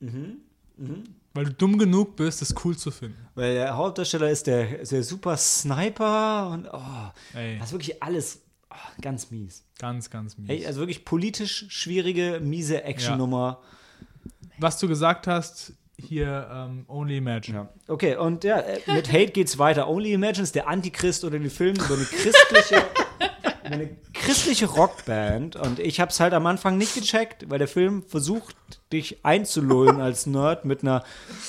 Mhm. Mhm. Weil du dumm genug bist, das cool zu finden. Weil der Hauptdarsteller ist der, ist der super Sniper und oh, Ey. das ist wirklich alles oh, ganz mies. Ganz, ganz mies. Ey, also wirklich politisch schwierige, miese Action-Nummer. Ja. Was du gesagt hast, hier um, ähm, Only Imagine. Ja. Okay, und ja, äh, mit Hate geht's weiter. Only Imagine ist der Antichrist oder die Film über eine christliche, (laughs) (laughs) eine christliche Rockband. Und ich habe es halt am Anfang nicht gecheckt, weil der Film versucht, dich einzulullen (laughs) als Nerd mit einer.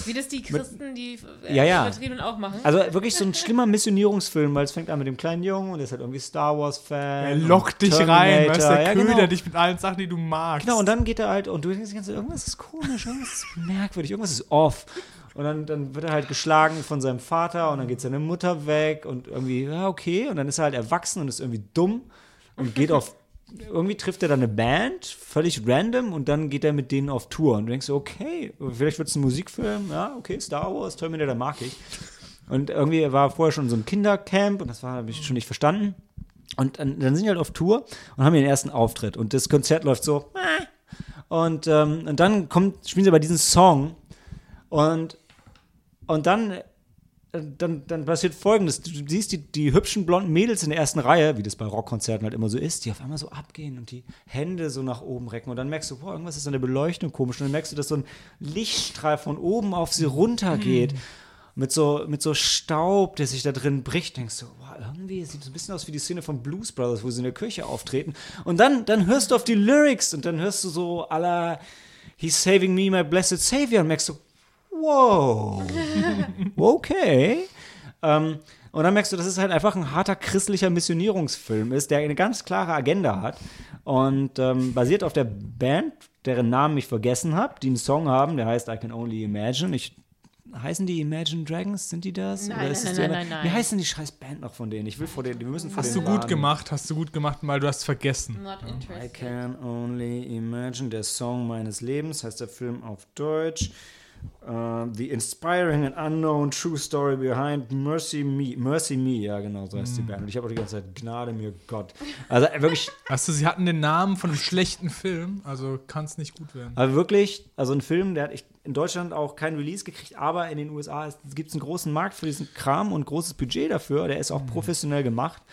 Wie das die Christen, mit, die äh, ja, ja. auch machen. Also wirklich so ein (laughs) schlimmer Missionierungsfilm, weil es fängt an mit dem kleinen Jungen und der ist halt irgendwie Star Wars-Fan. Er lockt dich rein, weißt der ja, ködert genau. dich mit allen Sachen, die du magst. Genau, und dann geht er halt und du denkst, irgendwas ist komisch, irgendwas ist merkwürdig, irgendwas ist off. Und dann, dann wird er halt geschlagen von seinem Vater und dann geht seine Mutter weg und irgendwie, ja, okay. Und dann ist er halt erwachsen und ist irgendwie dumm und geht auf (laughs) irgendwie trifft er dann eine Band, völlig random, und dann geht er mit denen auf Tour. Und du denkst, okay, vielleicht wird es ein Musikfilm, ja, okay, Star Wars, Terminator mag ich. Und irgendwie er war vorher schon in so einem Kindercamp und das habe ich schon nicht verstanden. Und dann, dann, sind die halt auf Tour und haben ihren ersten Auftritt. Und das Konzert läuft so. Und, ähm, und dann kommt, spielen sie aber diesen Song. Und, und dann dann, dann passiert folgendes: Du siehst die, die hübschen blonden Mädels in der ersten Reihe, wie das bei Rockkonzerten halt immer so ist, die auf einmal so abgehen und die Hände so nach oben recken. Und dann merkst du, boah, irgendwas ist an der Beleuchtung komisch. Und dann merkst du, dass so ein Lichtstrahl von oben auf sie runtergeht. Mhm. Mit so, mit so Staub, der sich da drin bricht, denkst du, boah, irgendwie sieht es ein bisschen aus wie die Szene von Blues Brothers, wo sie in der Kirche auftreten. Und dann, dann hörst du auf die Lyrics und dann hörst du so aller He's saving me, my blessed Savior, und merkst du, wow, (laughs) okay. ähm, und dann merkst du, dass es halt einfach ein harter christlicher Missionierungsfilm ist, der eine ganz klare Agenda hat und ähm, basiert auf der Band, deren Namen ich vergessen habe, die einen Song haben, der heißt I Can Only Imagine. Ich, heißen die Imagine Dragons? Sind die das? Nein, nein, nein, nein, nein, nein, Wie heißen die scheiß Band noch von denen? Ich will vor denen, wir müssen vor Hast du gut warten. gemacht, hast du gut gemacht, weil du hast vergessen. Not I Can Only Imagine, der Song meines Lebens, heißt der Film auf Deutsch. Uh, the Inspiring and Unknown True Story Behind Mercy Me. Mercy Me, ja, genau, so heißt mm. die Band. Und ich habe auch die ganze Zeit Gnade mir Gott. Also äh, wirklich. (laughs) Weißt du, sie hatten den Namen von einem schlechten Film, also kann es nicht gut werden. Aber wirklich, also ein Film, der hat in Deutschland auch kein Release gekriegt, aber in den USA gibt es einen großen Markt für diesen Kram und großes Budget dafür. Der ist auch mm. professionell gemacht.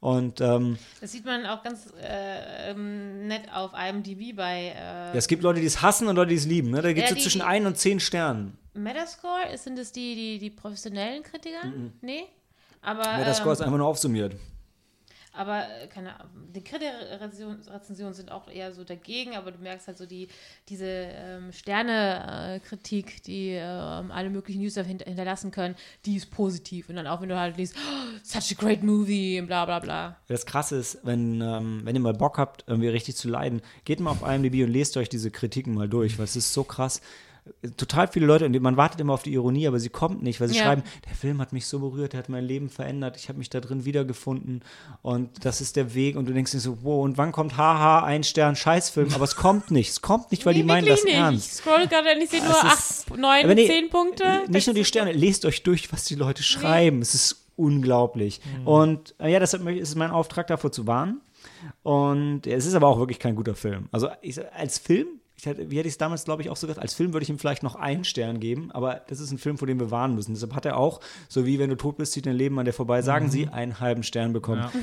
Und, ähm, das sieht man auch ganz äh, ähm, nett auf IMDb bei. Äh, ja, es gibt Leute, die es hassen und Leute, die es lieben. Ne? Da gibt es ja, so zwischen 1 und 10 Sternen. Metascore, sind das die, die, die professionellen Kritiker? Mhm. Nee. Aber, Metascore ähm, ist einfach nur aufsummiert. Aber äh, keine die Kritikerrezensionen sind auch eher so dagegen, aber du merkst halt so die, diese ähm, Sterne-Kritik, die äh, alle möglichen User hint hinterlassen können, die ist positiv. Und dann auch, wenn du halt liest, oh, such a great movie, bla bla bla. Das Krasse ist, wenn, ähm, wenn ihr mal Bock habt, irgendwie richtig zu leiden, geht mal auf IMDb und lest euch diese Kritiken mal durch, weil es ist so krass total viele Leute, und man wartet immer auf die Ironie, aber sie kommt nicht, weil sie ja. schreiben, der Film hat mich so berührt, der hat mein Leben verändert, ich habe mich da drin wiedergefunden und das ist der Weg und du denkst dir so, wow, und wann kommt haha, ein Stern, Scheißfilm, aber es kommt nicht, es kommt nicht, weil nee, die meinen das nicht. ernst. Ich scroll gerade und ich sehe nur acht, neun, nee, zehn Punkte. Nicht nur die Sterne, lest euch durch, was die Leute schreiben, nee. es ist unglaublich. Mhm. Und äh, ja, deshalb ist es mein Auftrag, davor zu warnen. Und es ist aber auch wirklich kein guter Film. Also ich, als Film hätte, wie hätte ich es damals, glaube ich, auch so gesagt, als Film würde ich ihm vielleicht noch einen Stern geben, aber das ist ein Film, vor dem wir warnen müssen. Deshalb hat er auch, so wie wenn du tot bist, zieht dein Leben an dir vorbei, sagen mhm. sie, einen halben Stern bekommen. Ja. (laughs)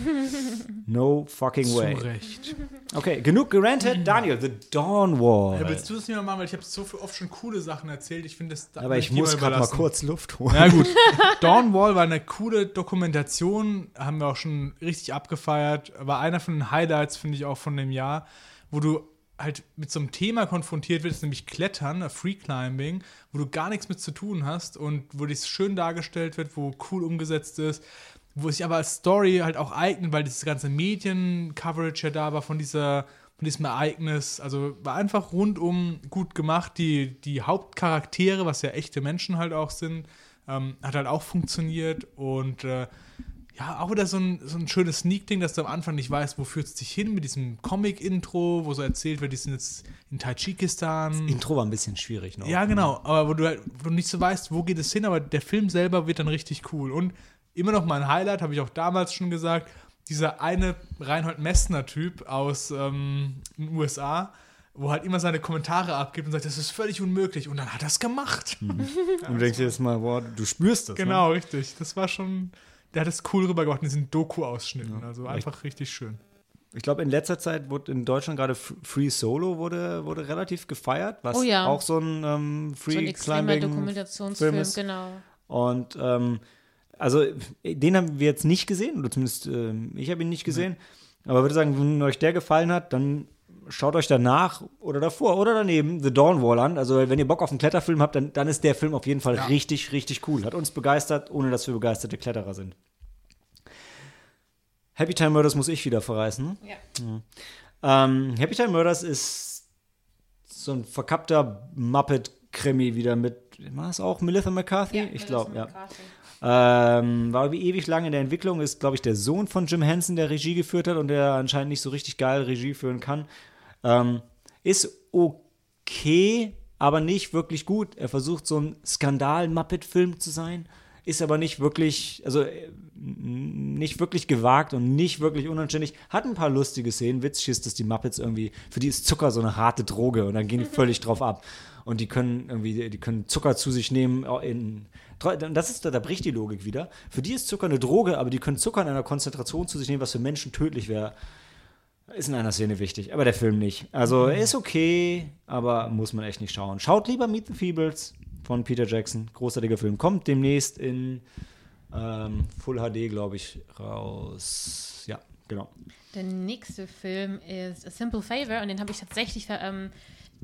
No fucking way. Zu Recht. Okay, genug gerantet. Daniel, The Dawn Wall. Ja, willst du es nicht mal machen, weil ich habe so oft schon coole Sachen erzählt. Ich finde das. Aber ich muss gerade mal kurz Luft holen. Ja, gut. (laughs) Dawn Wall war eine coole Dokumentation, haben wir auch schon richtig abgefeiert. War einer von den Highlights, finde ich, auch von dem Jahr, wo du halt mit so einem Thema konfrontiert wird, nämlich Klettern, äh, Free Climbing, wo du gar nichts mit zu tun hast und wo das schön dargestellt wird, wo cool umgesetzt ist, wo sich aber als Story halt auch eignet, weil dieses ganze Medien-Coverage ja da war von dieser von diesem Ereignis. Also war einfach rundum gut gemacht. Die, die Hauptcharaktere, was ja echte Menschen halt auch sind, ähm, hat halt auch funktioniert und äh, ja, auch wieder so ein, so ein schönes Sneak-Ding, dass du am Anfang nicht weißt, wo führt es dich hin mit diesem Comic-Intro, wo so erzählt wird, die sind jetzt in Tadschikistan. Das Intro war ein bisschen schwierig noch. Ja, genau, aber wo du, halt, wo du nicht so weißt, wo geht es hin, aber der Film selber wird dann richtig cool. Und immer noch mein Highlight, habe ich auch damals schon gesagt, dieser eine Reinhold Messner-Typ aus ähm, den USA, wo halt immer seine Kommentare abgibt und sagt, das ist völlig unmöglich. Und dann hat er es gemacht. Mhm. und du denkst dir jetzt mal, boah, du spürst das. Genau, ne? richtig. Das war schon, der hat es cool rübergebracht in diesen Doku-Ausschnitten. Ja, also einfach richtig schön. Ich glaube, in letzter Zeit wurde in Deutschland gerade Free Solo wurde, wurde relativ gefeiert, was oh ja. auch so ein ähm, Free so ein Climbing Dokumentationsfilm ist. genau. Und ähm, also den haben wir jetzt nicht gesehen, oder zumindest äh, ich habe ihn nicht gesehen. Nee. Aber würde sagen, wenn euch der gefallen hat, dann schaut euch danach oder davor oder daneben The Dawn Wall an. Also wenn ihr Bock auf einen Kletterfilm habt, dann, dann ist der Film auf jeden Fall ja. richtig, richtig cool. Hat uns begeistert, ohne dass wir begeisterte Kletterer sind. Happy Time Murders muss ich wieder verreißen. Ja. ja. Ähm, Happy Time Murders ist so ein verkappter Muppet-Krimi wieder mit, war es auch Melissa McCarthy? Ja, ich glaube, ja. Ähm, war wie ewig lang in der Entwicklung, ist, glaube ich, der Sohn von Jim Henson, der Regie geführt hat und der anscheinend nicht so richtig geil Regie führen kann. Ähm, ist okay, aber nicht wirklich gut. Er versucht, so ein Skandal-Muppet-Film zu sein ist aber nicht wirklich, also äh, nicht wirklich gewagt und nicht wirklich unanständig. Hat ein paar lustige Szenen. Witzig ist, dass die Muppets irgendwie, für die ist Zucker so eine harte Droge und dann gehen die völlig drauf ab. Und die können irgendwie, die können Zucker zu sich nehmen in, das ist, da bricht die Logik wieder. Für die ist Zucker eine Droge, aber die können Zucker in einer Konzentration zu sich nehmen, was für Menschen tödlich wäre. Ist in einer Szene wichtig, aber der Film nicht. Also er ist okay, aber muss man echt nicht schauen. Schaut lieber Meet the Feebles von Peter Jackson. Großartiger Film. Kommt demnächst in ähm, Full HD, glaube ich, raus. Ja, genau. Der nächste Film ist A Simple Favor und den habe ich tatsächlich ähm,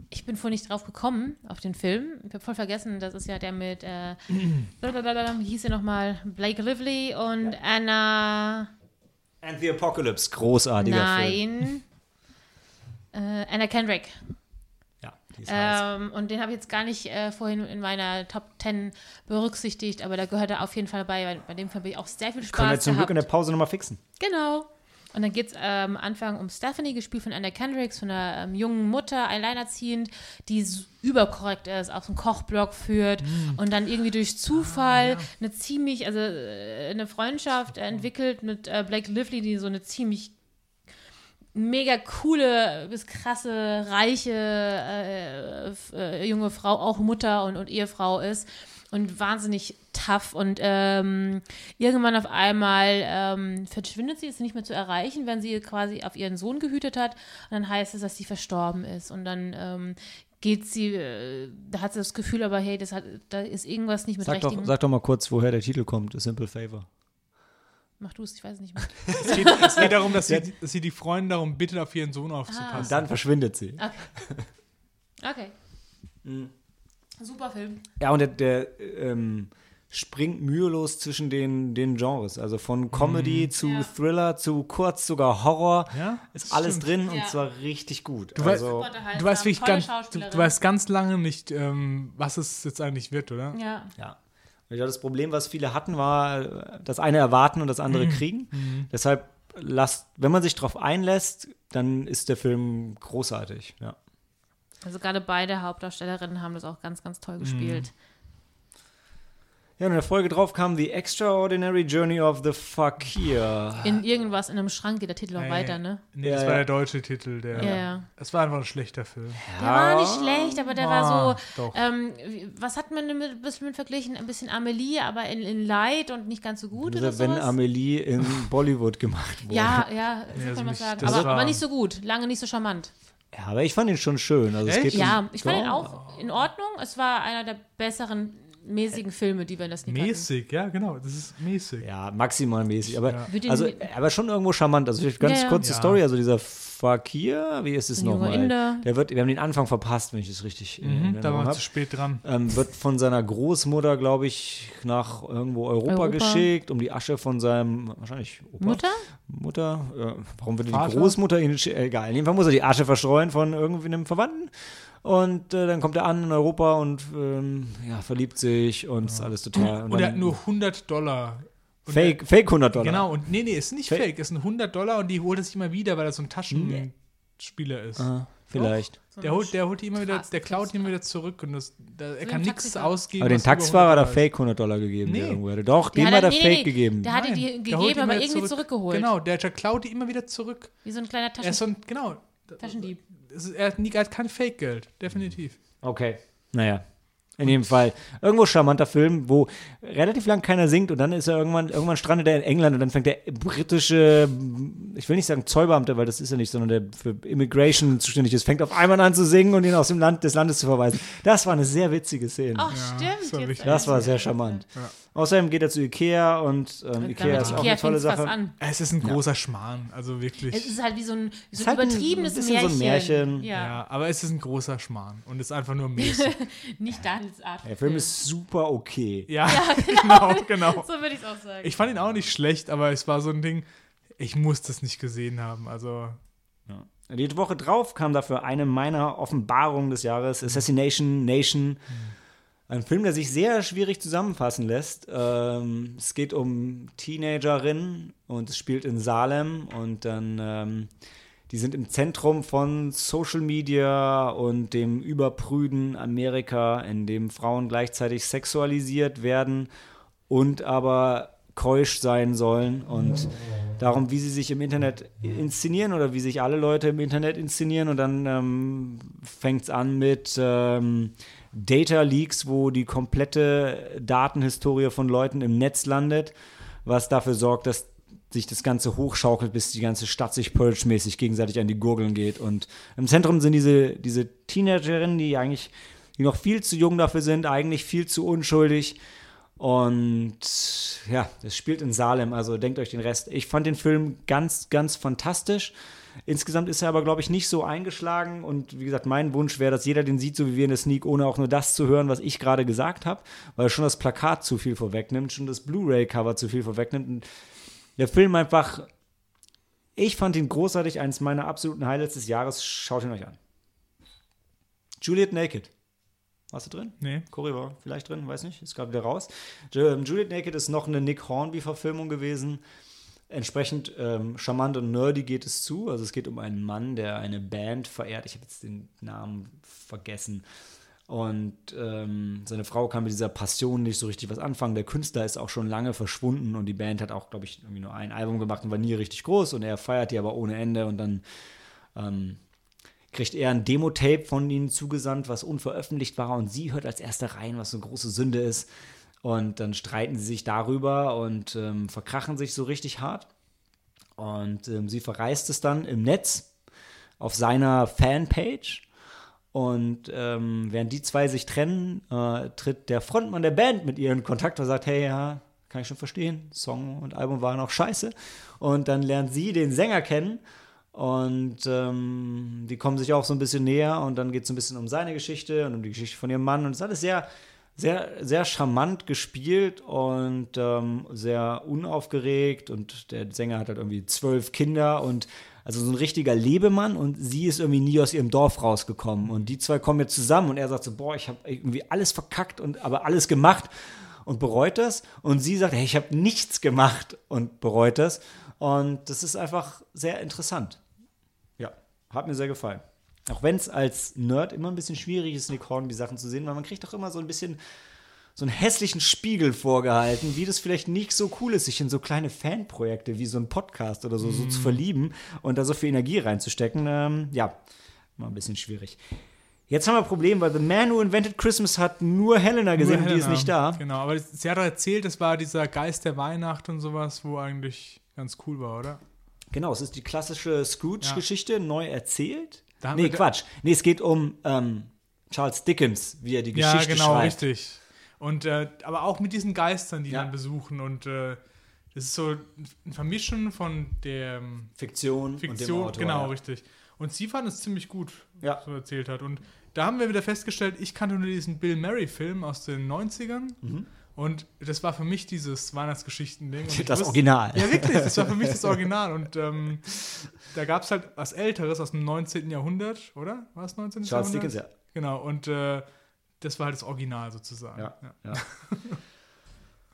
ich bin vorhin nicht drauf gekommen, auf den Film. Ich habe voll vergessen, das ist ja der mit, äh, (clears throat) wie hieß er nochmal? Blake Lively und ja. Anna. And the Apocalypse, großartiger Nein. Film. Nein. Äh, Anna Kendrick. Ähm, und den habe ich jetzt gar nicht äh, vorhin in meiner Top 10 berücksichtigt, aber da gehört er auf jeden Fall bei. Bei, bei dem Film habe ich auch sehr viel Spaß Können wir zum Glück in der Pause nochmal fixen. Genau. Und dann geht es am ähm, Anfang um Stephanie, gespielt von Anna Kendricks, von einer ähm, jungen Mutter, alleinerziehend, die überkorrekt ist, auf so einen Kochblog führt mm. und dann irgendwie durch Zufall ah, ja. eine ziemlich, also äh, eine Freundschaft entwickelt mit äh, Blake Lively, die so eine ziemlich mega coole bis krasse, reiche äh, äh, junge Frau, auch Mutter und, und Ehefrau ist und wahnsinnig tough und ähm, irgendwann auf einmal ähm, verschwindet sie, ist nicht mehr zu erreichen, wenn sie quasi auf ihren Sohn gehütet hat und dann heißt es, dass sie verstorben ist und dann ähm, geht sie, äh, da hat sie das Gefühl, aber hey, das hat, da ist irgendwas nicht mit sag richtigen. Doch, sag doch mal kurz, woher der Titel kommt, A Simple Favor. Mach du es, ich weiß es nicht mehr. (laughs) es, geht, es geht darum, dass sie, dass sie, die Freundin darum bittet, auf ihren Sohn aufzupassen. Ah. Und dann verschwindet sie. Okay. Okay. Mhm. Super Film. Ja, und der, der ähm, springt mühelos zwischen den, den Genres. Also von Comedy mm. zu ja. Thriller zu kurz sogar Horror. Ja, ist alles stimmt. drin ja. und zwar richtig gut. Du, also, weißt, du weißt wirklich ganz, du, du, weißt ganz lange nicht, ähm, was es jetzt eigentlich wird, oder? Ja. Ja. Ich glaube, das Problem, was viele hatten, war das eine erwarten und das andere mhm. kriegen. Mhm. Deshalb lasst, wenn man sich darauf einlässt, dann ist der Film großartig, ja. Also gerade beide Hauptdarstellerinnen haben das auch ganz, ganz toll gespielt. Mhm. Ja, und in der Folge drauf kam The Extraordinary Journey of the Fakir. In irgendwas in einem Schrank geht der Titel auch weiter, ne? Nee, ja, das war der deutsche Titel. Der, ja, ja. Es war einfach ein schlechter Film. Der war nicht schlecht, aber der ah, war so. Ähm, was hat man mit, ein bisschen mit verglichen? Ein bisschen Amelie, aber in, in Light und nicht ganz so gut. Oder wenn Amelie in (laughs) Bollywood gemacht wurde. Ja, ja, so kann man mich, sagen. Aber, aber nicht so gut, lange nicht so charmant. Ja, aber ich fand ihn schon schön. Also es geht ja, ich fand ihn auch in Ordnung. Es war einer der besseren mäßigen Filme, die wir in das nicht Mäßig, hatten. ja, genau, das ist mäßig. Ja, maximal mäßig, aber, ja. also, aber schon irgendwo charmant. Also ganz ja, kurze ja. Story, also dieser Fakir, wie ist es nochmal? Der wird, wir haben den Anfang verpasst, wenn ich das richtig mhm, Da war wir zu spät dran. Ähm, wird von seiner Großmutter, glaube ich, nach irgendwo Europa, Europa, geschickt, um die Asche von seinem, wahrscheinlich Opa? Mutter? Mutter? Äh, warum wird die Großmutter ihn, egal, in jedem Fall muss er die Asche verstreuen von irgendwie einem Verwandten. Und äh, dann kommt er an in Europa und ähm, ja, verliebt sich und ja. ist alles total. Und, und er hat nur 100 Dollar. Und fake, er, fake 100 Dollar. Genau, und nee, nee, ist nicht fake, fake ist ein 100 Dollar und die holt er sich immer wieder, weil er so ein Taschenspieler ist. Aha. vielleicht. So Der holt, der holt die immer wieder, der klaut die Straßenkünstler. immer wieder zurück und das, da, er kann nichts ausgeben. Aber den Taxifahrer hat er 100 ist. Fake 100 Dollar gegeben. Nee. Der irgendwo hätte. Doch, Der dem hat hat er- nee, Fake nee, gegeben. Der Nein, die der gegeben, immer aber irgendwie zurück. zurückgeholt. Genau, der, der klaut die immer wieder zurück. Wie so ein kleiner Er Taschen ist so ein, genau, Taschendieb. Es ist, er, hat nie, er hat kein Fake-Geld, definitiv. Okay. Naja. In jedem Fall. Irgendwo charmanter Film, wo relativ lang keiner singt und dann ist er irgendwann, irgendwann strandet er in England und dann fängt der britische, ich will nicht sagen Zollbeamte, weil das ist er nicht, sondern der für Immigration zuständig ist, fängt auf einmal an zu singen und ihn aus dem Land des Landes zu verweisen. Das war eine sehr witzige Szene. Ach, Ja, stimmt. das war das war sehr charmant. Ja. Außerdem geht er zu Ikea und ähm, Ikea ist auch Ikea eine tolle Sache. an. Es ist ein großer Schmarrn, also wirklich. Es ist halt wie so ein, wie so Ist ein halt ein übertriebenes so Märchen. ein Märchen. Ja, ja. aber es ist ein großer Schmarrn und ist einfach nur mäßig. (laughs) nicht Daniels Art. Der Film ist super okay. ja, (laughs) genau, genau. So würde ich es auch sagen. Ich fand ihn auch nicht schlecht, aber es war so ein Ding, ich muss das nicht gesehen haben. Also, Die Woche drauf kam dafür eine meiner Offenbarungen des Jahres, Assassination Nation. Ein Film, der sich sehr schwierig zusammenfassen lässt. Ähm, es geht um Teenagerinnen und es spielt in Salem und dann ähm, die sind im Zentrum von Social Media und dem überprüden Amerika, in dem Frauen gleichzeitig sexualisiert werden und aber keusch sein sollen und darum, wie sie sich im Internet inszenieren oder wie sich alle Leute im Internet inszenieren und dann ähm, fängt es an mit ähm, Data Leaks, wo die komplette Datenhistorie von Leuten im Netz landet, was dafür sorgt, dass sich das Ganze hochschaukelt, bis die ganze Stadt sich Purge-mäßig gegenseitig an die Gurgeln geht. Und im Zentrum sind diese, diese Teenagerinnen, die eigentlich die noch viel zu jung dafür sind, eigentlich viel zu unschuldig. Und ja, das spielt in Salem, also denkt euch den Rest. Ich fand den Film ganz, ganz fantastisch. Insgesamt ist er aber, glaube ich, nicht so eingeschlagen. Und wie gesagt, mein Wunsch wäre, dass jeder den sieht, so wie wir in der Sneak, ohne auch nur das zu hören, was ich gerade gesagt habe, weil schon das Plakat zu viel vorwegnimmt, schon das Blu-ray-Cover zu viel vorwegnimmt. Und der Film einfach, ich fand ihn großartig, eines meiner absoluten Highlights des Jahres. Schaut ihn euch an. Juliet Naked. Warst du drin? nee. Cory war vielleicht drin, weiß nicht, ist gerade wieder raus. Ju- Juliet Naked ist noch eine Nick Hornby-Verfilmung gewesen. Entsprechend ähm, charmant und nerdy geht es zu. Also es geht um einen Mann, der eine Band verehrt. Ich habe jetzt den Namen vergessen. Und ähm, seine Frau kann mit dieser Passion nicht so richtig was anfangen. Der Künstler ist auch schon lange verschwunden und die Band hat auch, glaube ich, irgendwie nur ein Album gemacht und war nie richtig groß. Und er feiert die aber ohne Ende und dann ähm, kriegt er ein Demo-Tape von ihnen zugesandt, was unveröffentlicht war und sie hört als erste rein, was so eine große Sünde ist. Und dann streiten sie sich darüber und ähm, verkrachen sich so richtig hart. Und ähm, sie verreist es dann im Netz auf seiner Fanpage. Und ähm, während die zwei sich trennen, äh, tritt der Frontmann der Band mit ihr in Kontakt und sagt, hey, ja, kann ich schon verstehen, Song und Album waren auch scheiße. Und dann lernt sie den Sänger kennen und ähm, die kommen sich auch so ein bisschen näher und dann geht es ein bisschen um seine Geschichte und um die Geschichte von ihrem Mann. Und es ist alles sehr, sehr, sehr charmant gespielt und ähm, sehr unaufgeregt. Und der Sänger hat halt irgendwie zwölf Kinder und also so ein richtiger Lebemann und sie ist irgendwie nie aus ihrem Dorf rausgekommen. Und die zwei kommen jetzt zusammen und er sagt so, boah, ich habe irgendwie alles verkackt und aber alles gemacht und bereut das. Und sie sagt, hey, ich habe nichts gemacht und bereut das. Und das ist einfach sehr interessant. Ja, hat mir sehr gefallen. Auch wenn es als Nerd immer ein bisschen schwierig ist, Nick Hornby Sachen zu sehen, weil man kriegt doch immer so ein bisschen so einen hässlichen Spiegel vorgehalten, wie das vielleicht nicht so cool ist, sich in so kleine Fanprojekte wie so ein Podcast oder so, so zu verlieben und da so viel Energie reinzustecken. Ähm, ja, mal ein bisschen schwierig. Jetzt haben wir ein Problem, weil The Man Who Invented Christmas hat nur Helena gesehen Nur und die ist Helena. nicht da. Genau, aber sie hat doch erzählt, es war dieser Geist der Weihnacht und sowas, wo eigentlich ganz cool war, oder? Genau, es ist die klassische Scrooge-Geschichte, neu erzählt. Da Nee, Quatsch. Nee, es geht um ähm, Charles Dickens, wie er die Ja, Geschichte genau, schreibt. richtig. Und äh, aber auch mit diesen Geistern, die Ja. dann besuchen und äh, das ist so ein Vermischen von der ähm, Fiktion, und Fiktion, dem Autor. genau, ja. richtig. Und sie fand es ziemlich gut, Ja. so erzählt hat. Und da haben wir wieder festgestellt, ich kannte nur diesen Bill Murray-Film aus den 90ern. Mhm. Und das war für mich dieses Weihnachtsgeschichten-Ding. Das wusste- Original. Ja, wirklich, das war für mich das Original. Und ähm, da gab es halt was Älteres aus dem 19. Jahrhundert, oder? War es 19. Charles Jahrhundert? Dickens, ja. Genau, und äh, das war halt das Original sozusagen. Ja, ja. (laughs)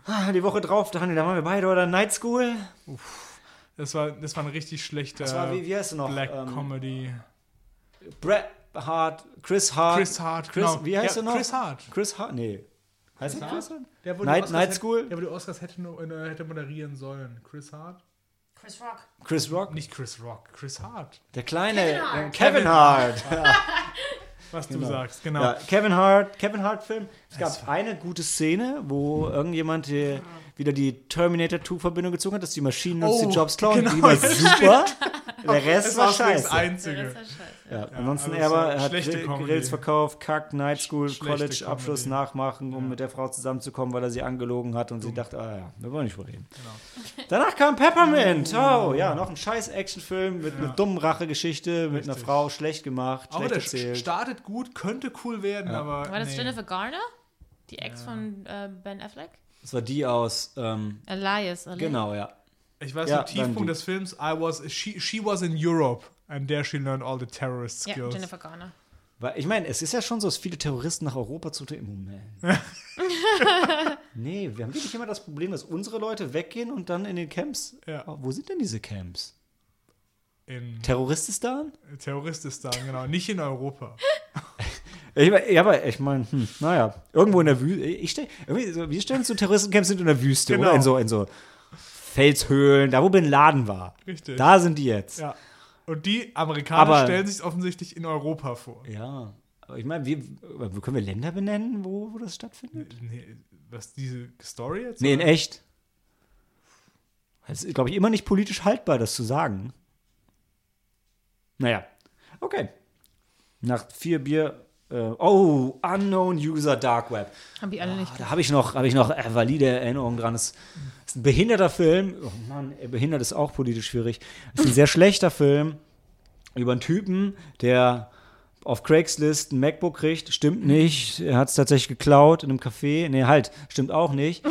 Ah, die Woche drauf, da haben wir beide oder Night School. Das, war, das war ein richtig schlechter Das war, wie, wie heißt noch? Black Ähm, Comedy. Bret Hart, Chris Hart. Chris Hart, Chris, genau. Wie heißt Ja, er noch? Chris Hart. Chris Hart, nee. Heißt er Chris Hart? Der, wo die Night, Night hätte- School? Der, wo die Oscars hätte, äh, hätte moderieren sollen. Chris Hart? Chris Rock. Chris Rock? Nicht Chris Rock, Chris Hart. Der kleine Kevin äh, Hart. Kevin Hart. (laughs) Was Genau. du sagst, genau. Ja, Kevin Hart, Kevin Hart Film. Es gab eine gute Szene, wo irgendjemand äh, wieder die Terminator 2 Verbindung gezogen hat, dass die Maschinen uns Oh, die Jobs klauen. genau, die war das super. Der Rest Das war war scheiße. Der einzige. ist ja scheiße. Ja, ansonsten also er, er hat. Grills verkauft, kackt, Night School, Schlechte College Abschluss Comedy. nachmachen, um mit der Frau zusammenzukommen, weil er sie angelogen hat und sie dachte, ah ja, wir wollen nicht drüber reden. Genau. Danach kam Peppermint. Oh ja, noch ein scheiß Actionfilm mit einer dummen Rachegeschichte, mit einer. Frau schlecht gemacht, Aber schlecht der erzählt. startet gut, könnte cool werden, aber. War das nee. Jennifer Garner? Die Ex von äh, Ben Affleck? Das war die aus, ähm, Elias, oder? genau, ja. Ich weiß Ja, noch, Tiefpunkt des Films, I was, she, she was in Europe and there she learned all the terrorist Ja, skills. Jennifer Garner. Weil, ich meine, es ist ja schon so, dass viele Terroristen nach Europa zu im Moment. (laughs) nee, wir haben wirklich immer das Problem, dass unsere Leute weggehen und dann in den Camps. Ja. Oh, wo sind denn diese Camps? in Terrorististan? Terrorististan, genau. Nicht in Europa. (laughs) Ich, mein, ja, aber ich meine, hm, naja, irgendwo in der Wüste. Ich stell, irgendwie so, wir stellen uns so Terroristencamps sind in der Wüste, Genau. oder? In so, in so Felshöhlen, da wo Bin Laden war. Richtig. Da sind die jetzt. Ja. Und die Amerikaner Aber- stellen sich offensichtlich in Europa vor. Ja. Aber ich meine, können wir Länder benennen, wo, wo das stattfindet? Nee, was, diese Story jetzt? Nee, in oder? echt. Es ist, glaube ich, immer nicht politisch haltbar, das zu sagen. Naja, okay. Nach vier Bier. Äh, oh, Unknown User Dark Web. Haben die alle nicht. Da habe ich noch, habe ich noch äh, valide Erinnerungen dran. Es ist ein behinderter Film. Oh Mann, behindert ist auch politisch schwierig. Es ist ein sehr schlechter Film über einen Typen, der auf Craigslist ein MacBook kriegt. Stimmt nicht. Er hat es tatsächlich geklaut in einem Café. Nee, halt, stimmt auch nicht.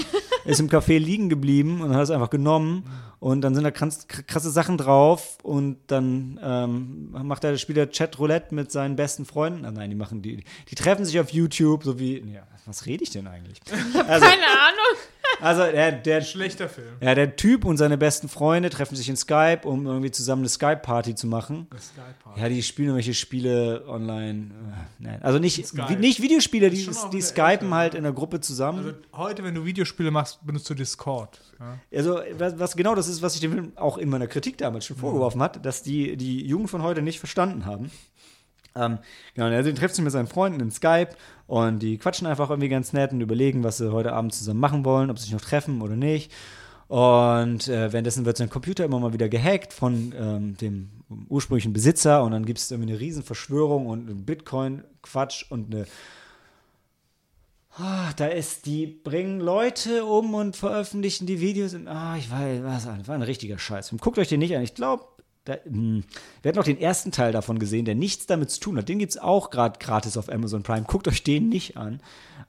Ist im Café liegen geblieben und hat es einfach genommen. Und dann sind da krass, krasse Sachen drauf. Und dann ähm, macht er, spielt er Chat Roulette mit seinen besten Freunden. Ah, nein, die machen die, die treffen sich auf YouTube, so wie. Ja, was rede ich denn eigentlich? Also, Keine Ahnung. Also der, der, Schlechter Film. ja, der Typ und seine besten Freunde treffen sich in Skype, um irgendwie zusammen eine Skype-Party zu machen. Skype Ja, die spielen irgendwelche Spiele online. Äh, Nein, also nicht, Skype. nicht Videospiele, die, die skypen halt in der Gruppe zusammen. Also heute, wenn du Videospiele machst, benutzt du Discord. Ja? Also, was, was genau das ist, was ich dem Film auch in meiner Kritik damals schon vorgeworfen hat, dass die, die Jugend von heute nicht verstanden haben. Ähm, genau, also, trifft sich mit seinen Freunden in Skype und die quatschen einfach irgendwie ganz nett und überlegen, was sie heute Abend zusammen machen wollen, ob sie sich noch treffen oder nicht. Und äh, währenddessen wird sein Computer immer mal wieder gehackt von ähm, dem ursprünglichen Besitzer und dann gibt es irgendwie eine Riesenverschwörung und einen Bitcoin-Quatsch und eine Ah, da ist, die bringen Leute um und veröffentlichen die Videos. Ah, ich weiß, was, war ein richtiger Scheiß. Guckt euch den nicht an. Ich glaube, wir hatten noch den ersten Teil davon gesehen, der nichts damit zu tun hat. Den gibt es auch gerade gratis auf Amazon Prime. Guckt euch den nicht an.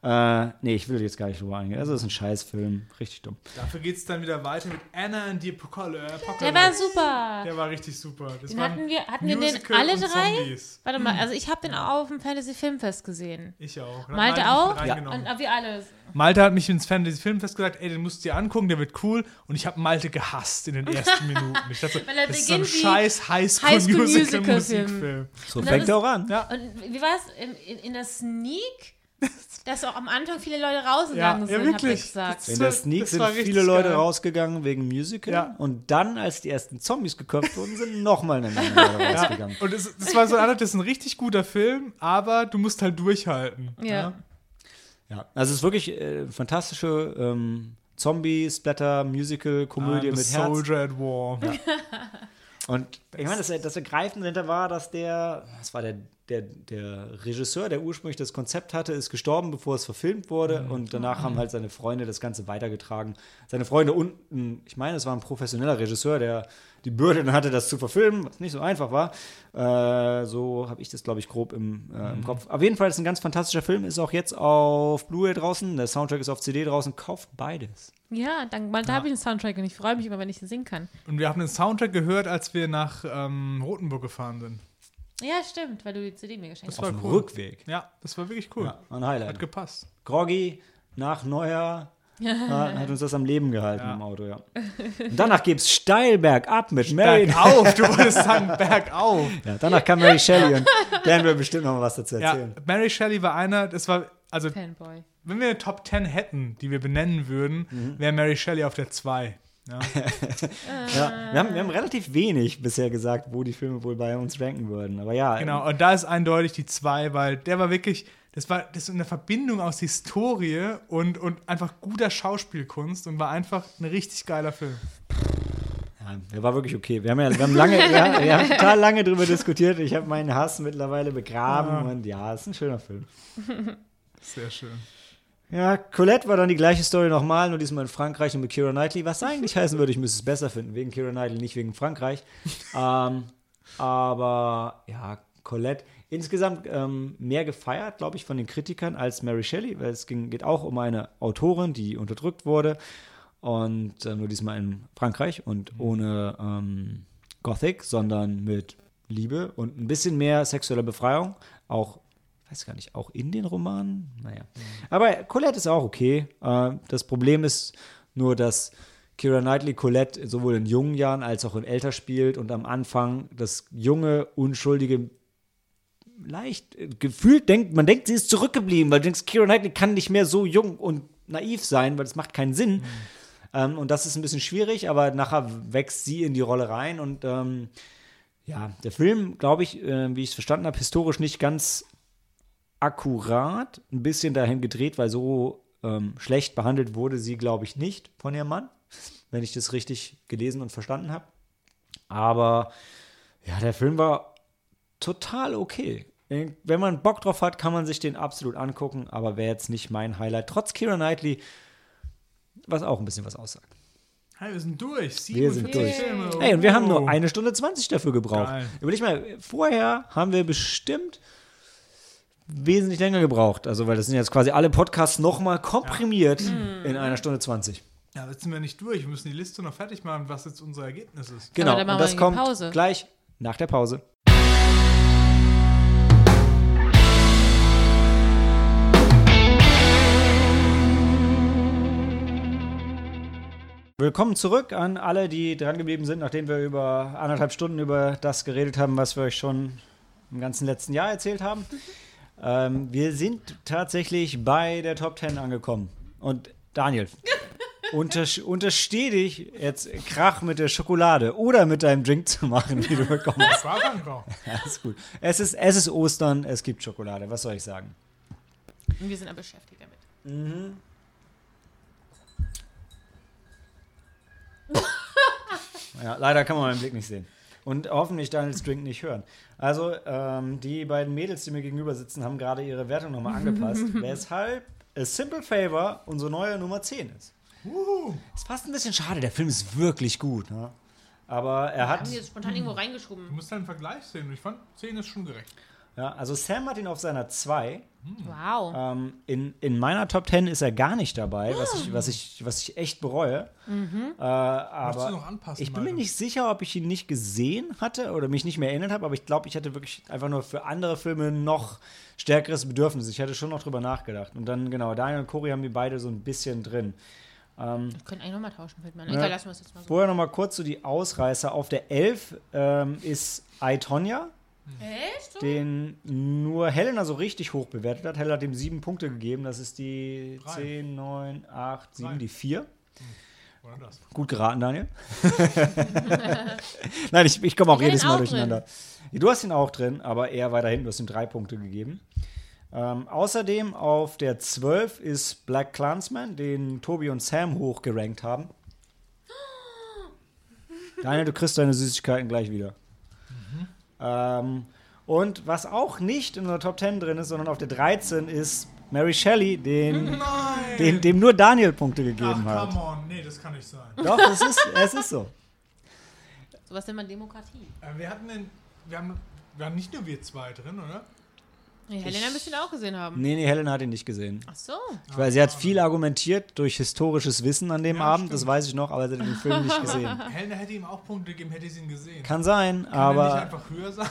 Äh, nee, ich will jetzt gar nicht drüber eingehen. Also, das ist ein Scheißfilm. Richtig dumm. Dafür geht es dann wieder weiter mit Anna and the Apocalypse. Der war super. Der war richtig super. Das Den hatten wir, hatten wir den alle drei? Zombies. Warte mal, also ich habe den auch auf dem Fantasy Filmfest gesehen. Ich auch. Malte auch? reingenommen. Und, ah, wir alle. Malte hat mich ins Fantasy Filmfest gesagt, ey, den musst du dir angucken, der wird cool. Und ich habe Malte gehasst in den (laughs) ersten Minuten. Ich dachte, so, Weil er das ist so ein wie scheiß Highschool High School Musical Musical Musikfilm. So fängt er auch an. Ja. Und wie war es in, in, in der Sneak? (laughs) Dass auch am Anfang viele Leute rausgegangen Ja, sind, ja, wirklich. gesagt. Das- In der Sneak das sind viele Leute geil. rausgegangen wegen Musical. Ja. Und dann, als die ersten Zombies geköpft wurden, sind nochmal eine Menge Leute (laughs) rausgegangen. Und es, das war so einer, das ist ein richtig guter Film, aber du musst halt durchhalten. Ja. Ja, also es ist wirklich äh, fantastische ähm, Zombie-Splatter, Musical-Komödie I'm a mit Herz. Soldier at War. Und ich meine, das, das Ergreifende dahinter war, dass der, das war der, der, der Regisseur, der ursprünglich das Konzept hatte, ist gestorben, bevor es verfilmt wurde. Mhm. Und danach haben halt seine Freunde das Ganze weitergetragen. Seine Freunde unten, ich meine, es war ein professioneller Regisseur, der die Bürde dann hatte, das zu verfilmen, was nicht so einfach war. Äh, so habe ich das, glaube ich, grob im, äh, Mhm. im Kopf. Auf jeden Fall ist es ein ganz fantastischer Film, ist auch jetzt auf Blu-ray draußen. Der Soundtrack ist auf CD draußen. Kauft beides. Ja, dann, mal, da habe ich einen Soundtrack und ich freue mich immer, wenn ich den singen kann. Und wir haben den Soundtrack gehört, als wir nach ähm, Rotenburg gefahren sind. Ja, stimmt, weil du die CD mir geschenkt Das hast. war Auf dem cool. Rückweg. Ja, das war wirklich cool. Ja, ein Highlight. Hat gepasst. Groggy nach Neujahr Ja, (laughs) hat uns das am Leben gehalten ja. im Auto, ja. (laughs) Und danach es steil bergab mit Mary. Bergauf, du wolltest (laughs) sagen bergauf. Ja, danach kam Mary Shelley und werden wir bestimmt noch mal was dazu erzählen. Ja, Mary Shelley war einer, das war, also, Fanboy. wenn wir eine Top 10 hätten, die wir benennen würden, mhm. wäre Mary Shelley auf der 2. Ja. (laughs) ja. Wir, haben, wir haben relativ wenig bisher gesagt, wo die Filme wohl bei uns ranken würden. Aber ja. Genau, und da ist eindeutig die 2, weil der war wirklich, das war das eine Verbindung aus Historie und, und einfach guter Schauspielkunst und war einfach ein richtig geiler Film. Ja, der war wirklich okay. Wir haben ja wir haben lange, wir, wir haben total lange darüber diskutiert. Ich habe meinen Hass mittlerweile begraben ja. und ja, es ist ein schöner Film. Sehr schön. Ja, Colette war dann die gleiche Story nochmal, nur diesmal in Frankreich und mit Kira Knightley, was eigentlich (laughs) heißen würde, ich müsste es besser finden, wegen Kira Knightley, nicht wegen Frankreich. ähm, aber ja, Colette insgesamt ähm, mehr gefeiert, glaube ich, von den Kritikern als Mary Shelley, weil es ging, geht auch um eine Autorin, die unterdrückt wurde und äh, nur diesmal in Frankreich und mhm. ohne ähm, Gothic, sondern mit Liebe und ein bisschen mehr sexueller Befreiung, auch weiß gar nicht, auch in den Romanen? Naja. Mhm. Aber Colette ist auch okay. Äh, das Problem ist nur, dass Kira Knightley Colette sowohl in jungen Jahren als auch in älter spielt und am Anfang das junge, unschuldige, leicht äh, gefühlt denkt, man denkt, sie ist zurückgeblieben, weil du denkst, Kira Knightley kann nicht mehr so jung und naiv sein, weil das macht keinen Sinn. Mhm. Ähm, und das ist ein bisschen schwierig, aber nachher wächst sie in die Rolle rein und ähm, ja, der Film, glaube ich, äh, wie ich es verstanden habe, historisch nicht ganz akkurat ein bisschen dahin gedreht, weil so ähm, schlecht behandelt wurde sie, glaube ich, nicht von ihrem Mann, (laughs) wenn ich das richtig gelesen und verstanden habe. Aber ja, der Film war total okay. Wenn man Bock drauf hat, kann man sich den absolut angucken, aber wäre jetzt nicht mein Highlight. Trotz Kira Knightley, was auch ein bisschen was aussagt. Hey, wir sind durch. wir sind durch. Filme. Hey, und wir haben nur eine Stunde 20 dafür gebraucht. Geil. Überleg mal, vorher haben wir bestimmt wesentlich länger gebraucht. Also, weil das sind jetzt quasi alle Podcasts nochmal komprimiert ja. in einer Stunde 20. Ja, jetzt sind wir nicht durch. Wir müssen die Liste noch fertig machen, was jetzt unser Ergebnis ist. Genau, und das kommt Pause. gleich nach der Pause. Willkommen zurück an alle, die dran geblieben sind, nachdem wir über anderthalb Stunden über das geredet haben, was wir euch schon im ganzen letzten Jahr erzählt haben. (laughs) Ähm, wir sind tatsächlich bei der Top 10 angekommen. Und Daniel, (laughs) unter, untersteh dich jetzt Krach mit der Schokolade oder mit deinem Drink zu machen, wie du bekommen hast. (laughs) ja, ist gut. Es ist, es ist Ostern, es gibt Schokolade. Was soll ich sagen? Und wir sind aber beschäftigt damit. Mhm. ja, leider kann man meinen Blick nicht sehen und hoffentlich Daniels Drink nicht hören. Also, ähm, die beiden Mädels, die mir gegenüber sitzen, haben gerade ihre Wertung nochmal angepasst, (laughs) weshalb A Simple Favor unsere neue Nummer 10 ist. Uh. Ist fast ein bisschen schade, der Film ist wirklich gut. Ne? Aber er hat. Haben die jetzt spontan irgendwo reingeschoben. Du musst einen Vergleich sehen. Ich fand, 10 ist schon gerecht. Ja, also Sam hat ihn auf seiner 2. Wow. Ähm, in, in meiner Top 10 ist er gar nicht dabei, was ich, was ich, was ich echt bereue. Mhm. Äh, aber ich bin mir nicht sicher, ob ich ihn nicht gesehen hatte oder mich nicht mehr erinnert habe, aber ich glaube, ich hatte wirklich einfach nur für andere Filme noch stärkeres Bedürfnis. Ich hätte schon noch drüber nachgedacht. Und dann, genau, Daniel und Cory haben die beide so ein bisschen drin. Ähm, wir können eigentlich nochmal tauschen, fällt mir an. Egal, lassen wir es jetzt mal so. Vorher nochmal kurz so die Ausreißer. Auf der 11 ähm, ist I, Tonya. Echt? Den nur Helena so richtig hoch bewertet hat. Helena hat ihm sieben Punkte gegeben. Das ist die Drei. 10, 9, 8, 7, Drei. die 4. Hm. Gut geraten, Daniel. (laughs) Nein, ich, ich komme auch ich jedes Mal auch durcheinander. Drin. Du hast ihn auch drin, aber er weiter hinten. Du hast ihm drei Punkte gegeben. Ähm, außerdem auf der 12 ist Black Clansman, den Tobi und Sam hochgerankt haben. (gasps) Daniel, du kriegst deine Süßigkeiten gleich wieder. Ähm, und was auch nicht in der Top 10 drin ist, sondern auf der 13 ist Mary Shelley, den, (laughs) den, dem nur Daniel Punkte gegeben Ach, hat. Come on, nee, das kann nicht sein. Doch, es ist, es ist so. Sowas nennt man Demokratie. Äh, wir hatten den, wir haben, wir haben nicht nur wir zwei drin, oder? Nee, Helena müsste ihn auch gesehen haben. Nee, nee, Helena hat ihn nicht gesehen. Ach so. Weil sie hat viel argumentiert durch historisches Wissen an dem ja, Abend, stimmt. das weiß ich noch, aber sie hat den Film nicht (laughs) gesehen. Helena hätte ihm auch Punkte gegeben, hätte sie ihn gesehen. Kann sein, Kann aber. Er nicht einfach höher sein?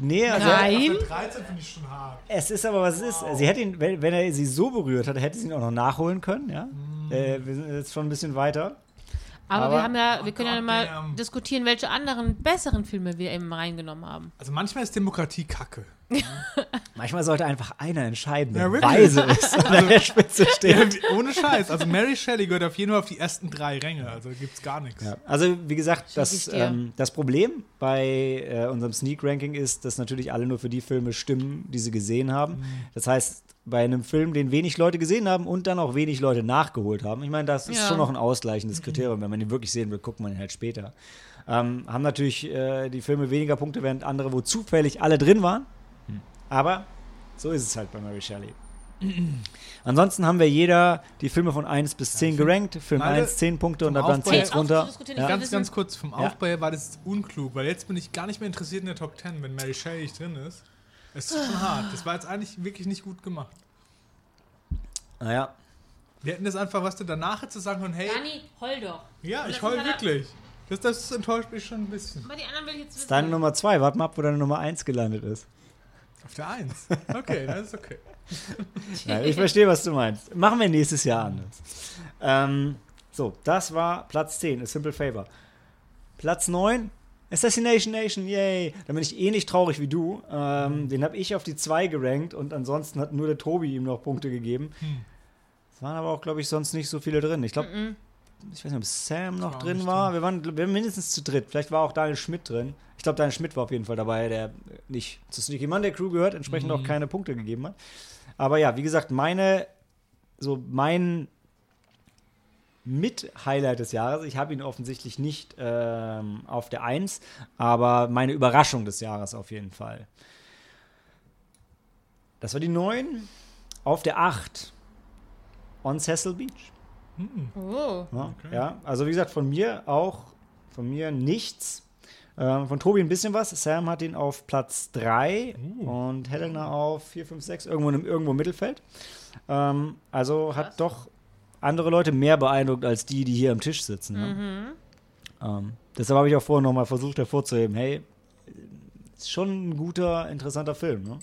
Nee, also Nein. 13 finde ich schon hart. Es ist aber, was wow. es ist. Sie hätte ihn, wenn, wenn, er sie so berührt hat, hätte sie ihn auch noch nachholen können, ja? Mm. Äh, wir sind jetzt schon ein bisschen weiter. Aber, Aber- wir haben ja, wir können ja mal goddamn. diskutieren, welche anderen besseren Filme wir eben reingenommen haben. Also manchmal ist Demokratie kacke. (laughs) Manchmal sollte einfach einer entscheiden, der Ja, weise ist und an der Spitze (laughs) steht. Ja, ohne Scheiß. Also Mary Shelley gehört auf jeden Fall auf die ersten drei Ränge. Also gibt's gar nichts. Ja. Also, wie gesagt, das, ähm, das Problem bei äh, unserem Sneak-Ranking ist, dass natürlich alle nur für die Filme stimmen, die sie gesehen haben. Mhm. Das heißt, bei einem Film, den wenig Leute gesehen haben und dann auch wenig Leute nachgeholt haben, ich meine, das ist Ja. schon noch ein ausgleichendes Kriterium. Wenn man ihn wirklich sehen will, guckt man ihn halt später. Ähm, haben natürlich äh, die Filme weniger Punkte, während andere, wo zufällig alle drin waren. Hm. Aber so ist es halt bei Mary Shelley. Ansonsten haben wir jeder die Filme von 1 bis 10 gerankt. Film Malte, 1 10 Punkte und dann Aufbau- 10 Jetzt runter. auszudiskutieren, Ja. Ganz, ganz kurz vom Ja. Aufbau war das unklug, weil jetzt bin ich gar nicht mehr interessiert in der Top 10, wenn Mary Shelley nicht drin ist. Es ist schon hart. Das war jetzt eigentlich wirklich nicht gut gemacht. Naja, Wir hätten das einfach, was du danach hättest sagen können, hey, Dani, heul doch. ja, Und ich heul einer- wirklich. Das, das enttäuscht mich schon ein bisschen. Aber die anderen will ich jetzt Das ist wissen. deine Nummer 2. Warte mal ab, wo deine Nummer 1 gelandet ist. Auf der 1. Okay, das ist okay. (laughs) Nein, ich verstehe, was du meinst. Machen wir nächstes Jahr anders. Ähm, so, das war Platz 10, A Simple Favor. Platz 9, Assassination Nation, yay. Da bin ich ähnlich traurig wie du. Ähm, den habe ich auf die 2 gerankt und ansonsten hat nur der Tobi ihm noch Punkte gegeben. Hm. Es waren aber auch, glaube ich, sonst nicht so viele drin. Ich glaube, Mhm. ich weiß nicht, ob Sam noch war drin war. drin. Wir waren, wir waren mindestens zu dritt. Vielleicht war auch Daniel Schmidt drin. Ich glaube, Daniel Schmidt war auf jeden Fall dabei, der nicht zu Sneaky Monday Crew gehört, entsprechend auch Mhm. keine Punkte gegeben hat. Aber ja, wie gesagt, meine, so mein mit-Highlight des Jahres, ich habe ihn offensichtlich nicht ähm, auf der 1, aber meine Überraschung des Jahres auf jeden Fall. Das war die 9. Auf der 8. On Cecil Beach. Oh. Ja, Okay. ja, also wie gesagt, von mir auch, von mir nichts. Ähm, von Tobi ein bisschen was. Sam hat ihn auf Platz 3 Uh. und Helena auf 4, 5, 6, irgendwo im, irgendwo im Mittelfeld. Ähm, also Krass. hat doch andere Leute mehr beeindruckt als die, die hier am Tisch sitzen. Ne? Mhm. Ähm, deshalb habe ich auch vorher nochmal versucht hervorzuheben, hey, ist schon ein guter, interessanter Film. Ne?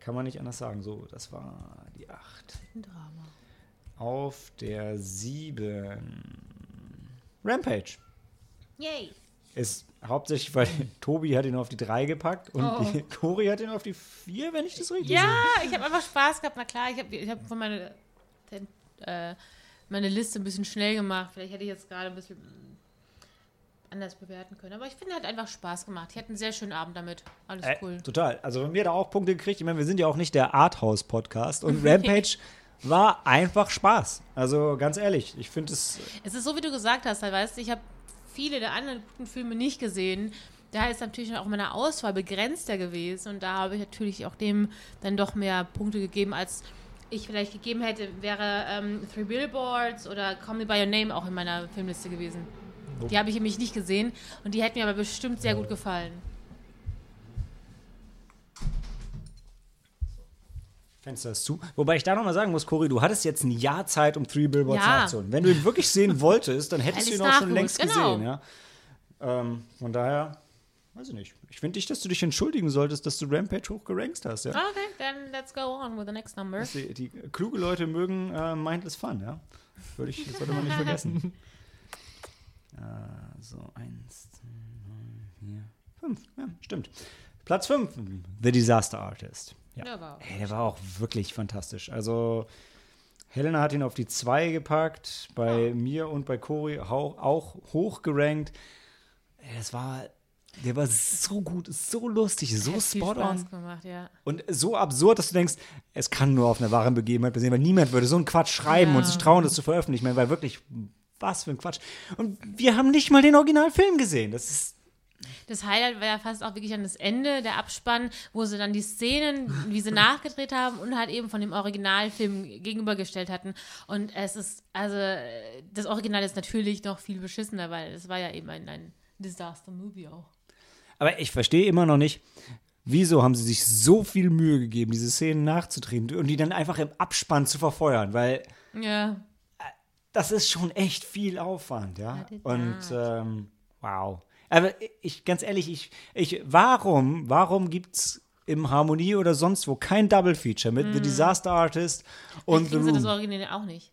Kann man nicht anders sagen. So, das war die 8. Ein Drama. Auf der 7. Rampage. Yay. Ist hauptsächlich, weil (laughs) Tobi hat ihn auf die 3 gepackt und Oh. die Cori hat ihn auf die 4, wenn ich das richtig Ja, ich habe einfach Spaß gehabt. Na klar, ich habe ich hab von meiner äh, meine Liste ein bisschen schnell gemacht. Vielleicht hätte ich jetzt gerade ein bisschen anders bewerten können. Aber ich finde, hat einfach Spaß gemacht. Ich hatte einen sehr schönen Abend damit. Alles sehe. cool. Äh, total. Also von mir da auch Punkte gekriegt. Ich meine, wir sind ja auch nicht der Arthouse-Podcast und Rampage (laughs) war einfach Spaß. Also ganz ehrlich, ich finde es Es ist so, wie du gesagt hast, halt, weißt du, ich habe viele der anderen guten Filme nicht gesehen. Da ist natürlich auch meine Auswahl begrenzter gewesen und da habe ich natürlich auch dem dann doch mehr Punkte gegeben, als ich vielleicht gegeben hätte, wäre ähm, Three Billboards oder Call Me By Your Name auch in meiner Filmliste gewesen. Die habe ich nämlich nicht gesehen und die hätten mir aber bestimmt sehr gut gefallen. Fenster ist zu. Wobei ich da nochmal sagen muss, Cori, du hattest jetzt ein Jahr Zeit, um Three Billboards Ja. nachzuholen. Wenn du ihn wirklich sehen wolltest, dann hättest du ihn auch schon längst genau. gesehen. Ja? Ähm, von daher, weiß ich nicht. Ich finde nicht, dass du dich entschuldigen solltest, dass du Rampage hochgerankt hast. Ja? Okay, then let's go on with the next number. Die, die kluge Leute mögen äh, Mindless Fun, ja. Würde ich, das sollte man nicht vergessen. (laughs) äh, so, eins, zwei, vier, fünf. Ja, stimmt. Platz fünf, The Disaster Artist. Ja. Ja, war auch Ey, der war auch wirklich fantastisch. Also, Helena hat ihn auf die 2 gepackt, bei mir und bei Cori auch, auch hochgerankt. Ey, Das war, der war so gut, so lustig, so Hat spot on gemacht, ja. und so absurd, dass du denkst, es kann nur auf einer wahren Begebenheit basieren, weil niemand würde so einen Quatsch schreiben Ja. und sich trauen, das zu veröffentlichen. Ich meine, weil wirklich, was für ein Quatsch. Und wir haben nicht mal den Originalfilm gesehen. Das ist Das Highlight war ja fast auch wirklich an das Ende, der Abspann, wo sie dann die Szenen, wie sie nachgedreht haben und halt eben von dem Originalfilm gegenübergestellt hatten. Und es ist, also, das Original ist natürlich noch viel beschissener, weil es war ja eben ein, ein Disaster-Movie auch. Aber ich verstehe immer noch nicht, wieso haben sie sich so viel Mühe gegeben, diese Szenen nachzudrehen und die dann einfach im Abspann zu verfeuern, weil Ja. das ist schon echt viel Aufwand, ja. Und ähm, wow. Aber ich, ganz ehrlich, ich, ich, warum, warum gibt's im Harmonie oder sonst wo kein Double Feature mit The Disaster Artist und The Kriegen sie das Room? Original auch nicht.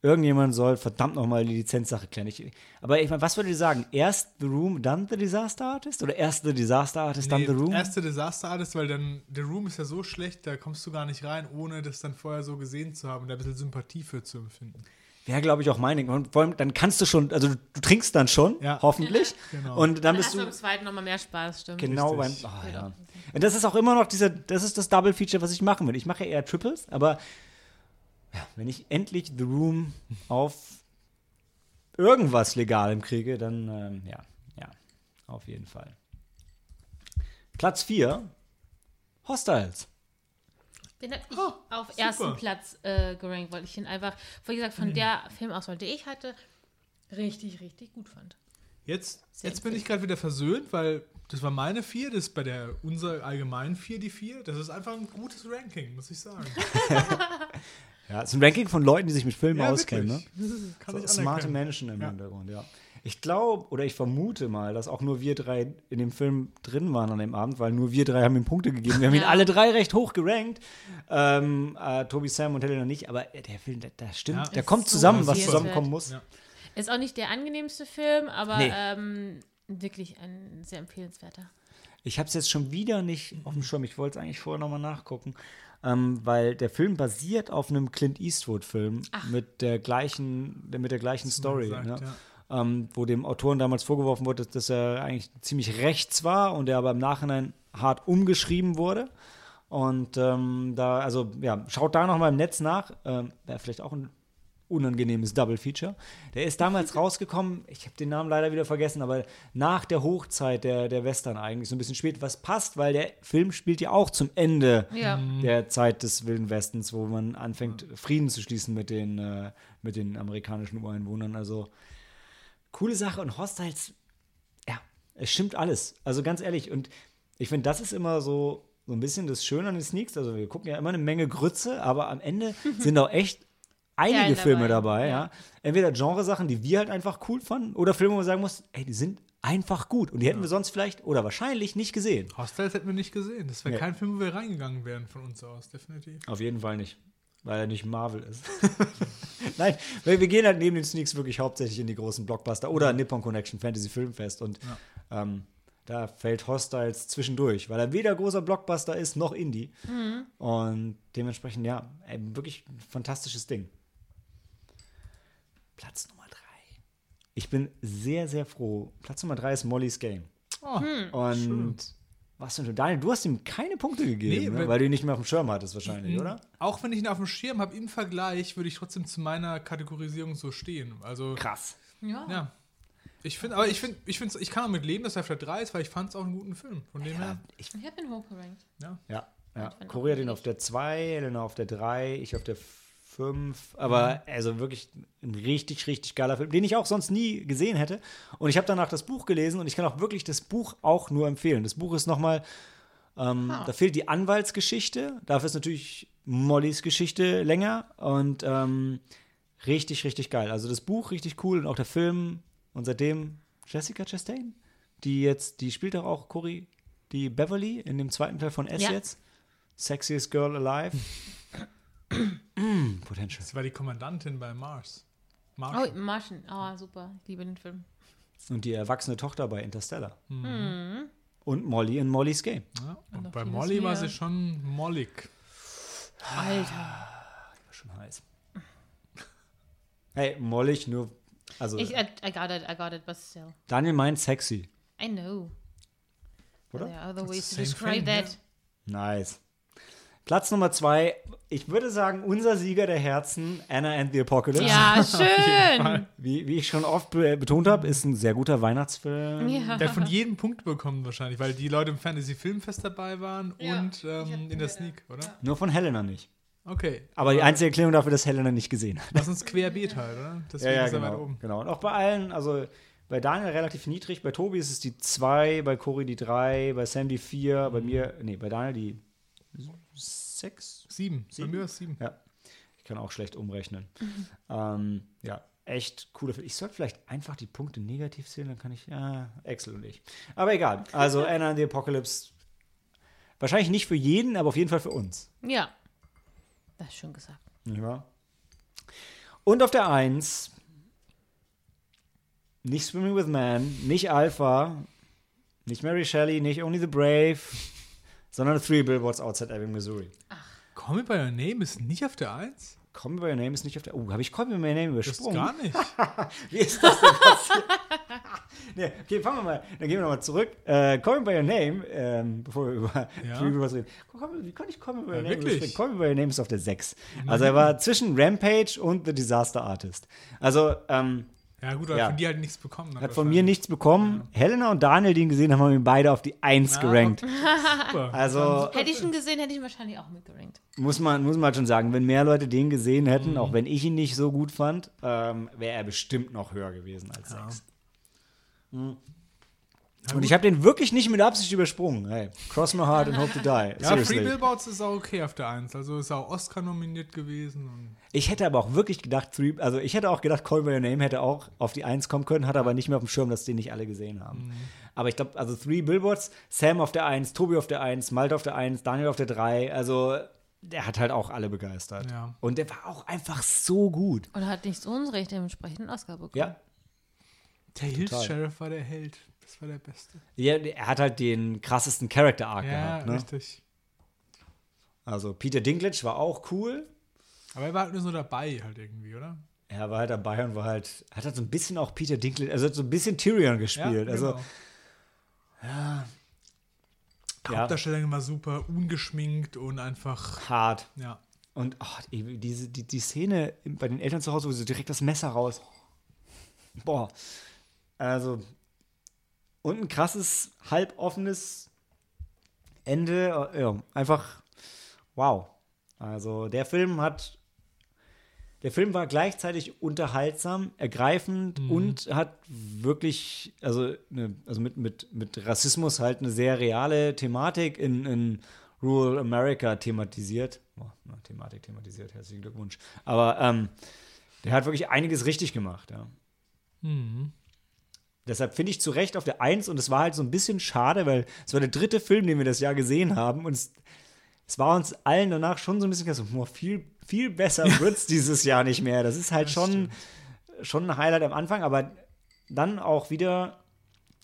Irgendjemand soll verdammt nochmal die Lizenzsache klären. Ich, aber ich meine, was würdet ihr sagen? Erst The Room, dann The Disaster Artist? Oder erst The Disaster Artist, dann Nee, The Room? Erst The Disaster Artist, weil dann The Room ist ja so schlecht, da kommst du gar nicht rein, ohne das dann vorher so gesehen zu haben und da ein bisschen Sympathie für zu empfinden. Wäre, glaube ich, auch mein Ding. Und vor allem, dann kannst du schon, also du, du trinkst dann schon, Ja. hoffentlich. (laughs) Genau. Und dann Dann bist hast du beim zweiten nochmal mehr Spaß, stimmt. genau beim. Oh, ja. Und das ist auch immer noch dieser, das ist das Double Feature, was ich machen will. Ich mache ja eher Triples, aber ja, wenn ich endlich The Room auf irgendwas Legalem kriege, dann ähm, ja, ja, auf jeden Fall. Platz 4, Hostiles. Den habe ich Oh, auf super. ersten Platz äh, gerankt, weil ich ihn einfach, wie gesagt, Mhm. von der Filmauswahl, die ich hatte, richtig, richtig gut fand. Jetzt, Sehr jetzt bin ich gerade wieder versöhnt, weil das war meine vier, das ist bei der unserer allgemeinen vier die vier. Das ist einfach ein gutes Ranking, muss ich sagen. (laughs) (laughs) Ja, es ist ein Ranking von Leuten, die sich mit Filmen Ja, auskennen. Ne? So ich smarte. Menschen im Ja. Hintergrund, ja. Ich glaube oder ich vermute mal, dass auch nur wir drei in dem Film drin waren an dem Abend, weil nur wir drei haben ihm Punkte gegeben. Wir haben ihn alle drei recht hoch gerankt. Ähm, äh, Tobi, Sam und Helena nicht, aber der Film, der, der stimmt, Ja. der Ist kommt so zusammen, was zusammenkommen muss. Ja. Ist auch nicht der angenehmste Film, aber Nee. ähm, wirklich ein sehr empfehlenswerter. Ich habe es jetzt schon wieder nicht auf dem Schirm. Ich wollte es eigentlich vorher nochmal nachgucken, ähm, weil der Film basiert auf einem Clint Eastwood-Film mit der gleichen, mit der gleichen Story. gesagt, ne? ja. ähm, wo dem Autoren damals vorgeworfen wurde, dass er eigentlich ziemlich rechts war und der aber im Nachhinein hart umgeschrieben wurde. Und ähm, da, also ja, schaut da nochmal im Netz nach. Ähm, Wäre vielleicht auch ein unangenehmes Double Feature. Der ist damals (laughs) rausgekommen, ich habe den Namen leider wieder vergessen, aber nach der Hochzeit der, der Western eigentlich, so ein bisschen spät, was passt, weil der Film spielt ja auch zum Ende Ja. der Zeit des Wilden Westens, wo man anfängt, Frieden zu schließen mit den, äh, mit den amerikanischen Ureinwohnern. Also coole Sache und Hostiles, ja, es stimmt alles. Also ganz ehrlich, und ich finde, das ist immer so, so ein bisschen das Schöne an den Sneaks. Also wir gucken ja immer eine Menge Grütze, aber am Ende (laughs) sind auch echt einige Geil Filme dabei, dabei, ja. Entweder Genresachen, die wir halt einfach cool fanden, oder Filme, wo man sagen muss, ey, die sind einfach gut. Und die hätten wir sonst vielleicht oder wahrscheinlich nicht gesehen. Hostiles hätten wir nicht gesehen. Das wäre Nee. kein Film, wo wir reingegangen wären von uns aus, definitiv. Auf jeden Fall nicht. Weil er nicht Marvel ist. (laughs) Nein, weil wir gehen halt neben den Sneaks wirklich hauptsächlich in die großen Blockbuster oder Nippon Connection Fantasy Filmfest und ähm, da fällt Hostiles zwischendurch, weil er weder großer Blockbuster ist noch Indie. Und dementsprechend, ja, ey, wirklich ein fantastisches Ding. Platz Nummer drei. Ich bin sehr, sehr froh. Platz Nummer drei ist Molly's Game. Oh, Und was denn? Daniel, du hast ihm keine Punkte gegeben, Nee, ne? weil- du ihn nicht mehr auf dem Schirm hattest wahrscheinlich, oder? Auch wenn ich ihn auf dem Schirm habe, im Vergleich würde ich trotzdem zu meiner Kategorisierung so stehen. Also, Krass. Ja. ja. Ich finde, aber ich finde, ich, finde, ich kann auch mit leben, dass er vielleicht 3 ist, weil ich fand es auch einen guten Film. Von dem her, Ich, Ich habe ihn hochgerankt. ja. ja, ja. Korea den auf der 2, Elena auf der 3, ich auf der 5. Aber Mhm. also wirklich ein richtig, richtig geiler Film, den ich auch sonst nie gesehen hätte. Und ich habe danach das Buch gelesen und ich kann auch wirklich das Buch auch nur empfehlen. Das Buch ist nochmal, ähm, Ah. da fehlt die Anwaltsgeschichte. Dafür ist natürlich Mollys Geschichte länger und ähm, richtig, richtig geil. Also das Buch richtig cool und auch der Film. Und seitdem Jessica Chastain, die jetzt, die spielt doch auch Cory, die Beverly in dem zweiten Teil von S Ja. jetzt. Sexiest Girl Alive. (laughs) mm, Potential. Das war die Kommandantin bei Mars. Mars. Oh, Martian. Oh, super. Ich liebe den Film. Und die erwachsene Tochter bei Interstellar. Mhm. Und Molly in Molly's Game. Ja, Und und bei Molly war sie schon mollig. Alter. War schon heiß. Hey, mollig nur. Also, Ich, I, I got it, I got it, but still. Daniel meint sexy. I know. Oder? There are other ways to describe thing, that. Nice. Platz Nummer zwei. Ich würde sagen, unser Sieger der Herzen, Anna and the Apocalypse. Ja, (laughs) schön. Wie, wie ich schon oft be betont habe, ist ein sehr guter Weihnachtsfilm. Ja. Der hat von jedem Punkt bekommen wahrscheinlich, weil die Leute im Fantasy-Filmfest dabei waren Ja, und ähm, in der Sneak, oder? Nur von Helena nicht. Okay. Aber die einzige Erklärung dafür, dass Helena nicht gesehen hat. Lass uns querbeet halt, oder? Deswegen ist er weit genau, oben. genau. Und auch bei allen, also bei Daniel relativ niedrig, bei Tobi ist es die 2, bei Cory die 3, bei Sam die 4, bei mir, nee, bei Daniel die 6. Sieben. Sieben? Bei mir ist sieben. Ja, ich kann auch schlecht umrechnen. (laughs) Ähm, ja, echt cooler Film. Ich sollte vielleicht einfach die Punkte negativ zählen, dann kann ich, ja, Excel und ich. Aber egal. Also (laughs) Anna and the Apocalypse, wahrscheinlich nicht für jeden, aber auf jeden Fall für uns. Ja. Das ist schön gesagt. Wahr? Und auf der 1 nicht Swimming with Man, nicht Alpha, nicht Mary Shelley, nicht Only the Brave, sondern Three Billboards Outside Ebbing, Missouri. Call Me By Your Name ist nicht auf der 1? Call Me By Your Name ist nicht auf der. Oh, habe ich Call Me By Your Name übersprungen? Das gar nicht. (laughs) Wie ist das denn passiert? (laughs) nee, okay, fangen wir mal. Dann gehen wir nochmal zurück. Äh, Call Me By Your Name, ähm, bevor wir über Ja. (laughs) Three Billboards reden. Wie konnte ich Call Me By Your Ja, Name wirklich? überspringen? Call Me By Your Name ist auf der 6. Also er war zwischen Rampage und The Disaster Artist. Also, ähm, Ja, gut, aber Ja. von dir halt nichts bekommen. hat von mir nichts bekommen. Helena und Daniel, die ihn gesehen haben, haben ihn beide auf die 1 Ja, gerankt. (laughs) Super. Also Hätte ich ihn gesehen, hätte ich ihn wahrscheinlich auch mitgerankt. muss man, muss man halt schon sagen, wenn mehr Leute den gesehen hätten, Mhm. auch wenn ich ihn nicht so gut fand, ähm, wäre er bestimmt noch höher gewesen als Ja. 6. Na Und ich habe den wirklich nicht mit Absicht übersprungen. Hey, cross my heart and hope to die. Ja, Seriously. Free Billboards ist auch okay auf der 1. Also ist auch Oscar nominiert gewesen. Ich hätte aber auch wirklich gedacht, Three, also ich hätte auch gedacht, Call by Your Name hätte auch auf die 1 kommen können, hatte aber nicht mehr auf dem Schirm, dass den nicht alle gesehen haben. Mhm. Aber ich glaube, also Three Billboards, Sam auf der 1, Tobi auf der 1, Malte auf der 1, Daniel auf der 3, also der hat halt auch alle begeistert. Ja. Und der war auch einfach so gut. Und er hat nicht so Unrecht dementsprechend einen Oscar bekommen. Ja, der Hills Total. Sheriff war der Held. Das war der Beste. Ja, er hat halt den krassesten Character Arc Ja, gehabt. Ne? richtig. Also Peter Dinklage war auch cool. Aber er war halt nur so dabei halt irgendwie, oder? Er war halt dabei und war halt, hat halt so ein bisschen auch Peter Dinklage, also hat so ein bisschen Tyrion gespielt. also genau. ja, Hauptdarstellerin war super, ungeschminkt und einfach, hart. ja. Und oh, diese, die, die Szene bei den Eltern zu Hause, wo sie direkt das Messer raus. Boah. Also. Und ein krasses, halboffenes Ende. Ja, einfach wow. Also der Film hat. Der Film war gleichzeitig unterhaltsam, ergreifend und hat wirklich, also, ne, also mit, mit, mit Rassismus halt eine sehr reale Thematik in, in Rural America thematisiert. Oh, na, Thematik thematisiert, herzlichen Glückwunsch. Aber ähm, der hat wirklich einiges richtig gemacht, ja. Mhm. Deshalb finde ich zu Recht auf der Eins und es war halt so ein bisschen schade, weil es war der dritte Film, den wir das Jahr gesehen haben und es, es war uns allen danach schon so ein bisschen so, boah, viel, viel besser wird's dieses Jahr nicht mehr. Das ist halt Das schon, schon ein Highlight am Anfang, aber dann auch wieder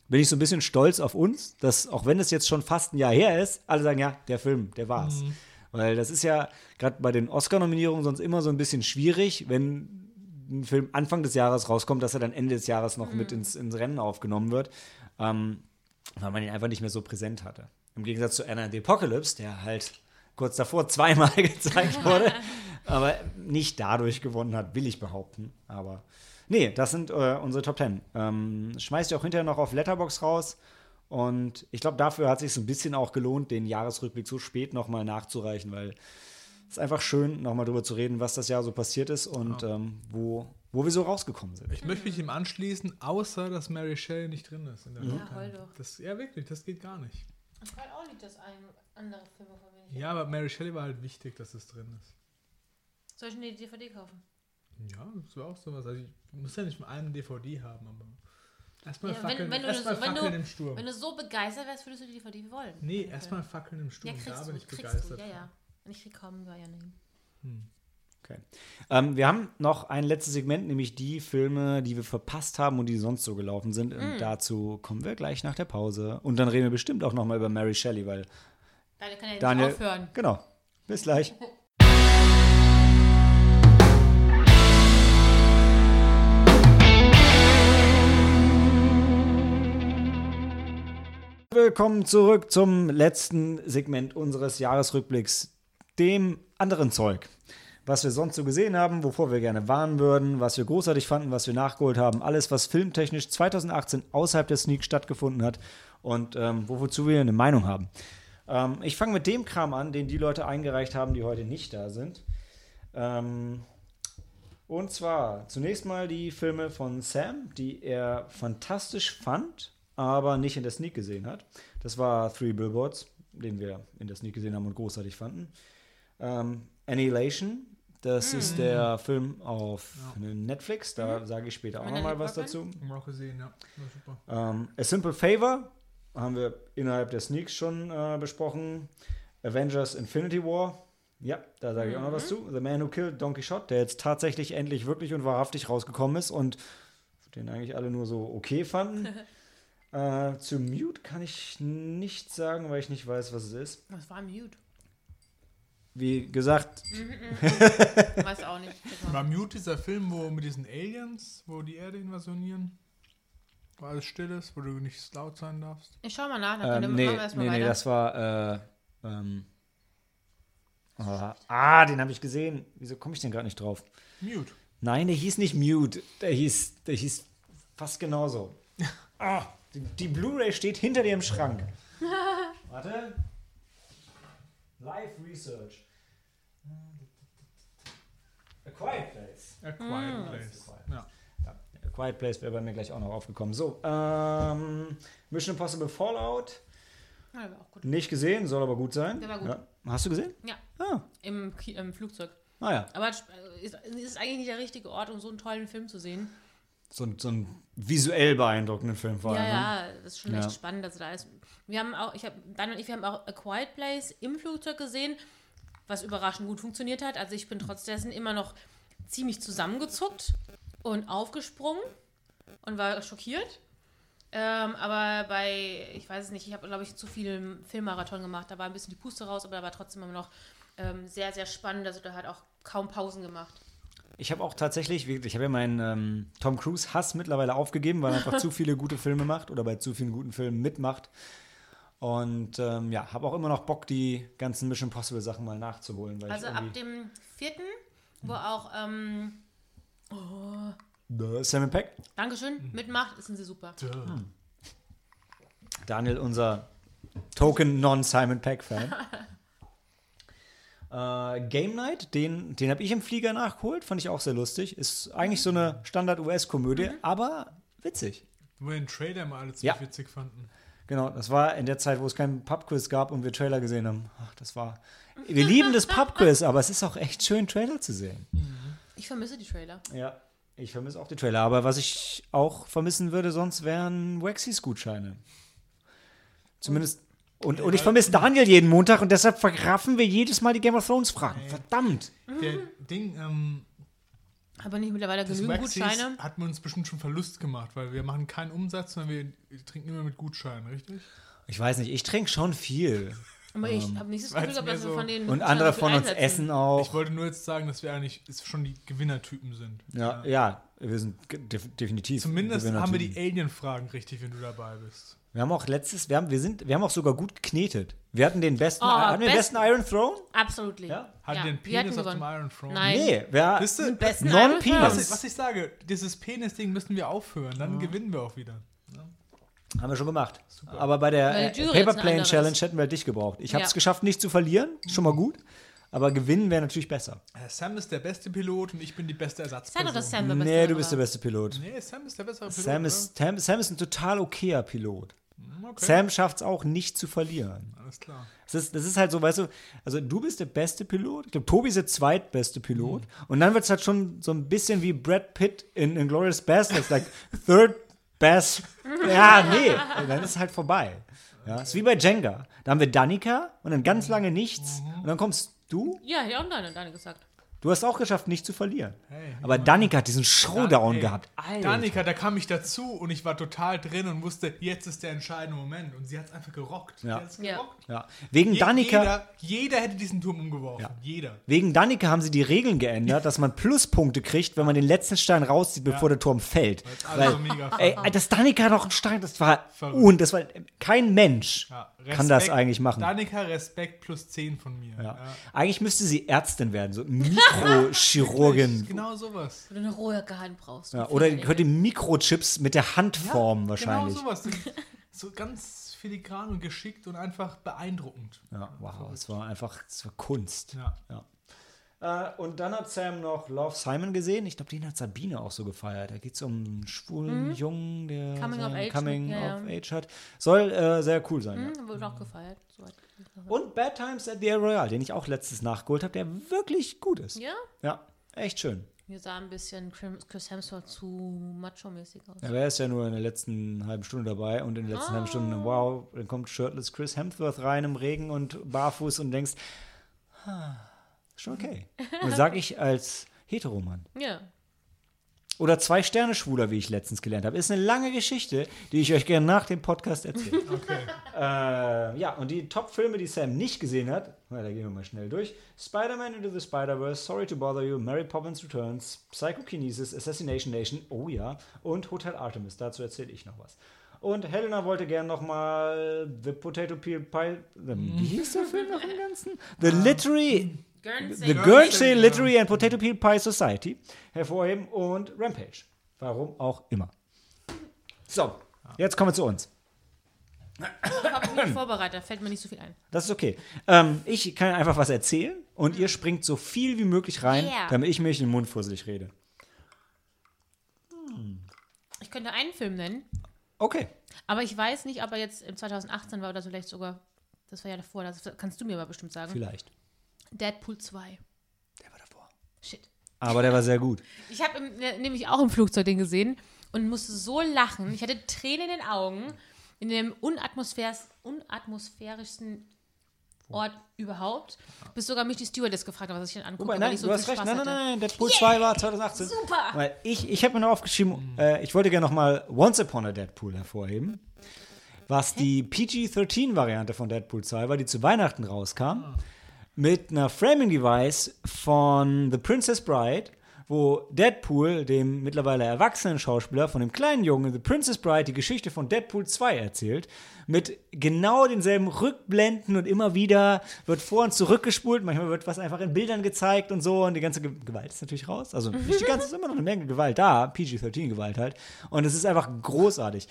bin ich so ein bisschen stolz auf uns, dass auch wenn es jetzt schon fast ein Jahr her ist, alle sagen, ja, der Film, der war's. Weil das ist ja gerade bei den Oscar-Nominierungen sonst immer so ein bisschen schwierig, wenn ein Film Anfang des Jahres rauskommt, dass er dann Ende des Jahres noch mit ins, ins Rennen aufgenommen wird, ähm, weil man ihn einfach nicht mehr so präsent hatte. Im Gegensatz zu Anna the Apocalypse, der halt kurz davor (laughs) zweimal gezeigt wurde, aber nicht dadurch gewonnen hat, will ich behaupten. Aber nee, das sind äh, unsere Top Ten. Ähm, schmeißt ihr auch hinterher noch auf Letterbox raus. Und ich glaube, dafür hat es sich so ein bisschen auch gelohnt, den Jahresrückblick so spät nochmal nachzureichen, weil es ist einfach schön, nochmal drüber zu reden, was das Jahr so passiert ist und ähm, wo, wo wir so rausgekommen sind. Ich möchte mich ihm anschließen, außer dass Mary Shelley nicht drin ist. In der Top Ja, Ten. heul doch. Das, ja, wirklich, das geht gar nicht. Ich weiß auch nicht, dass ein andere Filme von Ja, aber Mary Shelley war halt wichtig, dass es drin ist. Soll ich mir die DVD kaufen? Ja, das wäre auch sowas. Also ich muss ja nicht mal einen DVD haben, aber erstmal Ja, fackeln, wenn, wenn, du, erstmal so- wenn, fackeln du, im Sturm. wenn du so begeistert wärst, würdest du die DVD wollen. nee, erstmal fackeln im Sturm. Ja, kriegst da du, bin ich kriegst begeistert. du, ja, ja. Und ich krieg kaum bei Name. Okay. Ähm, wir haben noch ein letztes Segment, nämlich die Filme, die wir verpasst haben und die sonst so gelaufen sind. Und dazu kommen wir gleich nach der Pause. Und dann reden wir bestimmt auch noch mal über Mary Shelley, weil Daniel kann ja Daniel. nicht aufhören. Genau. Bis gleich. (laughs) Willkommen zurück zum letzten Segment unseres Jahresrückblicks, dem anderen Zeug. Was wir sonst so gesehen haben, wovor wir gerne warnen würden, was wir großartig fanden, was wir nachgeholt haben, alles, was filmtechnisch 2018 außerhalb der Sneak stattgefunden hat und ähm, wozu wir eine Meinung haben. Ähm, ich fange mit dem Kram an, den die Leute eingereicht haben, die heute nicht da sind. Ähm, und zwar zunächst mal die Filme von Sam, die er fantastisch fand, aber nicht in der Sneak gesehen hat. Das war Three Billboards, den wir in der Sneak gesehen haben und großartig fanden. Ähm, Annihilation, das ist der Film auf Netflix, da sage ich später auch nochmal was dazu. Haben wir auch gesehen, ja. War super. Ähm, A Simple Favor haben wir innerhalb der Sneaks schon äh, besprochen. Avengers Infinity War Ja, da sage ich auch noch was zu. The Man Who Killed Don Quixote, der jetzt tatsächlich endlich wirklich und wahrhaftig rausgekommen ist und den eigentlich alle nur so okay fanden. (laughs) äh, zu Mute kann ich nichts sagen, weil ich nicht weiß, was es ist. Das war Mute. Wie gesagt, (laughs) Weiß auch nicht. War Mute dieser Film, wo mit diesen Aliens, wo die Erde invasionieren? Wo alles still ist, wo du nicht laut sein darfst? Ich schau mal nach, dann ähm, können wir nee, machen wir nee, nee, das war, äh, ähm, ah, ah, den habe ich gesehen. Wieso komme ich denn gerade nicht drauf? Mute. Nein, der hieß nicht Mute. Der hieß, der hieß fast genauso. (laughs) Ah, die, die Blu-ray steht hinter dir im Schrank. (laughs) Warte. Live Research. A Quiet Place. A Quiet Place. Quiet Ja. Ja, A Quiet Place wäre bei mir gleich auch noch aufgekommen. So, ähm, Mission Impossible Fallout. Ja, war auch gut. Nicht gesehen, soll aber gut sein. Der war gut. Ja. Hast du gesehen? Ja, Ah, im, Ki- im Flugzeug. ah ja. Aber es ist, ist eigentlich nicht der richtige Ort, um so einen tollen Film zu sehen. So, ein- so ein visuell beeindruckenden Film vor Ja, allem. ne? ja, das ist schon Ja. echt spannend, dass er da ist. Wir haben auch, ich habe, Dan und ich, wir haben auch A Quiet Place im Flugzeug gesehen, was überraschend gut funktioniert hat. Also ich bin trotz dessen immer noch ziemlich zusammengezuckt und aufgesprungen und war schockiert. Ähm, aber bei, ich weiß es nicht, ich habe, glaube ich, zu viel Filmmarathon gemacht. Da war ein bisschen die Puste raus, aber da war trotzdem immer noch ähm, sehr, sehr spannend. Also da hat auch kaum Pausen gemacht. Ich habe auch tatsächlich, ich habe ja meinen ähm, Tom Cruise Hass mittlerweile aufgegeben, weil er einfach (laughs) zu viele gute Filme macht oder bei zu vielen guten Filmen mitmacht. Und ähm, ja, habe auch immer noch Bock, die ganzen Mission Impossible Sachen mal nachzuholen. Weil Also ab dem vierten, wo auch, ähm, Äh, Simon Peck, Dankeschön, mitmacht, sind sie super. Duh. Daniel, unser Token Non-Simon Peck-Fan. (laughs) äh, Game Night, den, den habe ich im Flieger nachgeholt, fand ich auch sehr lustig. Ist eigentlich so eine Standard-US-Komödie, aber witzig. Wo wir den Trailer mal alle Ja. ziemlich witzig fanden. Genau, das war in der Zeit, wo es keinen Pubquiz gab und wir Trailer gesehen haben. Ach, das war. Wir lieben das Pubquiz, (laughs) aber es ist auch echt schön, Trailer zu sehen. Ich vermisse die Trailer. Ja, ich vermisse auch die Trailer. Aber was ich auch vermissen würde, sonst wären Waxys Gutscheine. Zumindest. Und, und ich vermisse Daniel jeden Montag und deshalb vergraffen wir jedes Mal die Game of Thrones Fragen. Verdammt! Der Ding, ähm, Aber nicht mittlerweile das genügend Waxys Gutscheine. hat mir uns bestimmt schon Verlust gemacht, weil wir machen keinen Umsatz, sondern wir trinken immer mit Gutscheinen, richtig? Ich weiß nicht, ich trinke schon viel. Aber ich habe nicht das Gefühl, gehabt, dass wir so- von den Und andere von uns einsetzen. essen auch. Ich wollte nur jetzt sagen, dass wir eigentlich ist schon die Gewinnertypen sind. Ja, ja, wir sind def definitiv. Zumindest haben wir die Alien-Fragen richtig, wenn du dabei bist. Wir haben auch letztes, wir haben, wir sind, wir haben auch sogar gut geknetet. Wir hatten den besten, Oh, hatten wir den besten Iron Throne? Absolut. Ja. Hat Ja, den wir hatten Penis auf dem. Iron Throne? Nein. Nee, wir, Wisst ihr, besten Non-Penis. Iron was, Throne. ich, was ich sage, dieses Penis-Ding müssen wir aufhören, dann gewinnen wir auch wieder. Haben wir schon gemacht. Aber bei der äh, die Jury Paper jetzt eine Plane andere Challenge hätten wir halt dich gebraucht. Ich habe es Ja. geschafft, nicht zu verlieren. Schon mal gut. Aber gewinnen wäre natürlich besser. Äh, Sam ist der beste Pilot und ich bin die beste Ersatzperson. doch, dass Sam der beste Nee, du bist der beste Pilot. Nee, Sam ist der bessere Pilot. Sam ist, Sam, Sam ist ein total okayer Pilot. oder? Okay. Sam schafft es auch nicht zu verlieren. Alles klar. Das ist, das ist halt so, weißt du, also du bist der beste Pilot, ich glaube, Tobi ist der zweitbeste Pilot. Und dann wird es halt schon so ein bisschen wie Brad Pitt in Inglourious Bastards, like third best. Ja, nee, und dann ist es halt vorbei. Ja, ist wie bei Jenga. Da haben wir Danica und dann ganz lange nichts. Und dann kommst du. Ja, hätte ich auch deine, deine gesagt. Du hast auch geschafft, nicht zu verlieren. Hey, Aber Danica hat diesen Showdown Ey, gehabt. Alter. Danica, da kam ich dazu und ich war total drin und wusste, jetzt ist der entscheidende Moment. Und sie hat es einfach gerockt. Ja. Sie gerockt. Ja. Wegen Je- Danica. Jeder, jeder hätte diesen Turm umgeworfen. Ja. Jeder. Wegen Danica haben sie die Regeln geändert, dass man Pluspunkte kriegt, wenn man den letzten Stein rauszieht, bevor der Turm fällt. Alle Weil, so mega ey, dass Danica noch einen Stein, das war Verrückt. und das war kein Mensch Ja, kann das Respekt. eigentlich machen. Danica, Respekt plus 10 von mir. Ja. Eigentlich müsste sie Ärztin werden, so Mikrochirurgin. (laughs) Genau sowas. Wo du eine rohe Hand brauchst. Ja, oder könnte Mikrochips mit der Hand formen wahrscheinlich. Genau sowas. So ganz filigran und geschickt und einfach beeindruckend. Ja, wow, es war einfach, es war Kunst. Ja. Ja. Äh, und dann hat Sam noch Love Simon gesehen. Ich glaube, den hat Sabine auch so gefeiert. Da geht es um einen schwulen Jungen, der Mhm. Coming of Age, Coming ja, ja. of Age hat. Soll äh, sehr cool sein. ja. Hm, wurde auch gefeiert. Und Bad Times at the El Royale, den ich auch letztes nachgeholt habe, der wirklich gut ist. Ja? Ja, echt schön. Mir sah ein bisschen Chris Hemsworth zu macho-mäßig aus. Ja, er ist ja nur in der letzten halben Stunde dabei und in der letzten halben Stunde, wow, dann kommt shirtless Chris Hemsworth rein im Regen und barfuß und denkst, ah, Schon okay. (laughs) Und sag ich als Heteromann. Ja. Oder zwei Sterne schwuler, wie ich letztens gelernt habe. Ist eine lange Geschichte, die ich euch gerne nach dem Podcast erzähle. (laughs) Okay. äh, ja, und die Top-Filme, die Sam nicht gesehen hat, na, da gehen wir mal schnell durch. Spider-Man Into the Spider-Verse, Sorry to Bother You, Mary Poppins Returns, Psychokinesis, Assassination Nation, oh ja, und Hotel Artemis. Dazu erzähle ich noch was. Und Helena wollte gern noch mal The Potato Peel Pie. Wie hieß der Film noch im Ganzen? The Literary. Guernsey. The Guernsey. Literary and Potato Peel Pie Society hervorheben und Rampage. Warum auch immer. So, jetzt kommen wir zu uns. Ich habe mich vorbereitet, da fällt mir nicht so viel ein. Das ist okay. Ähm, ich kann einfach was erzählen und ihr springt so viel wie möglich rein, Yeah. damit ich mich in den Mund fusselig rede. Ich könnte einen Film nennen, Okay. aber ich weiß nicht, ob er jetzt im 2018 war oder vielleicht sogar, das war ja davor, das kannst du mir aber bestimmt sagen. Vielleicht. Deadpool 2. Der war davor. Shit. Aber der war sehr gut. Ich habe nämlich auch im Flugzeug den gesehen und musste so lachen. Ich hatte Tränen in den Augen in dem unatmosphärischsten Ort überhaupt, bis sogar mich die Stewardess gefragt hat, was ich denn angucke. Wobei, weil nein, ich so du hast recht. Spaß Nein, nein, hatte. nein, Deadpool 2 war 2018. Super! Weil ich, ich habe mir noch aufgeschrieben, äh, ich wollte gerne noch mal Once Upon a Deadpool hervorheben, was die PG-13-Variante von Deadpool 2 war, die zu Weihnachten rauskam, mit einer Framing-Device von The Princess Bride, wo Deadpool, dem mittlerweile erwachsenen Schauspieler von dem kleinen Jungen The Princess Bride, die Geschichte von Deadpool 2 erzählt, mit genau denselben Rückblenden und immer wieder wird vor und zurückgespult, manchmal wird was einfach in Bildern gezeigt und so und die ganze Ge Gewalt ist natürlich raus, also nicht die ganze, ist immer noch eine Menge Gewalt da, PG-13-Gewalt halt und es ist einfach großartig.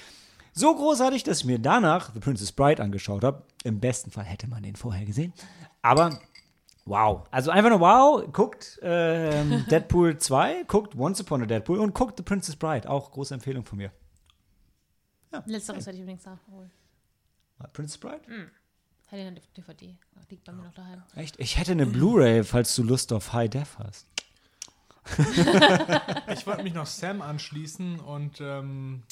So großartig, dass ich mir danach The Princess Bride angeschaut habe. Im besten Fall hätte man den vorher gesehen. Aber wow. Also einfach nur wow. Guckt ähm, (laughs) Deadpool 2, guckt Once Upon a Deadpool und guckt The Princess Bride. Auch große Empfehlung von mir. Letzteres hätte ich übrigens nachholen. Princess Bride? Hätte eine DVD. Liegt bei mir noch daheim. Echt? Ich hätte eine Blu-ray, falls du Lust auf High Def hast. Ich wollte mich noch Sam anschließen und ähm,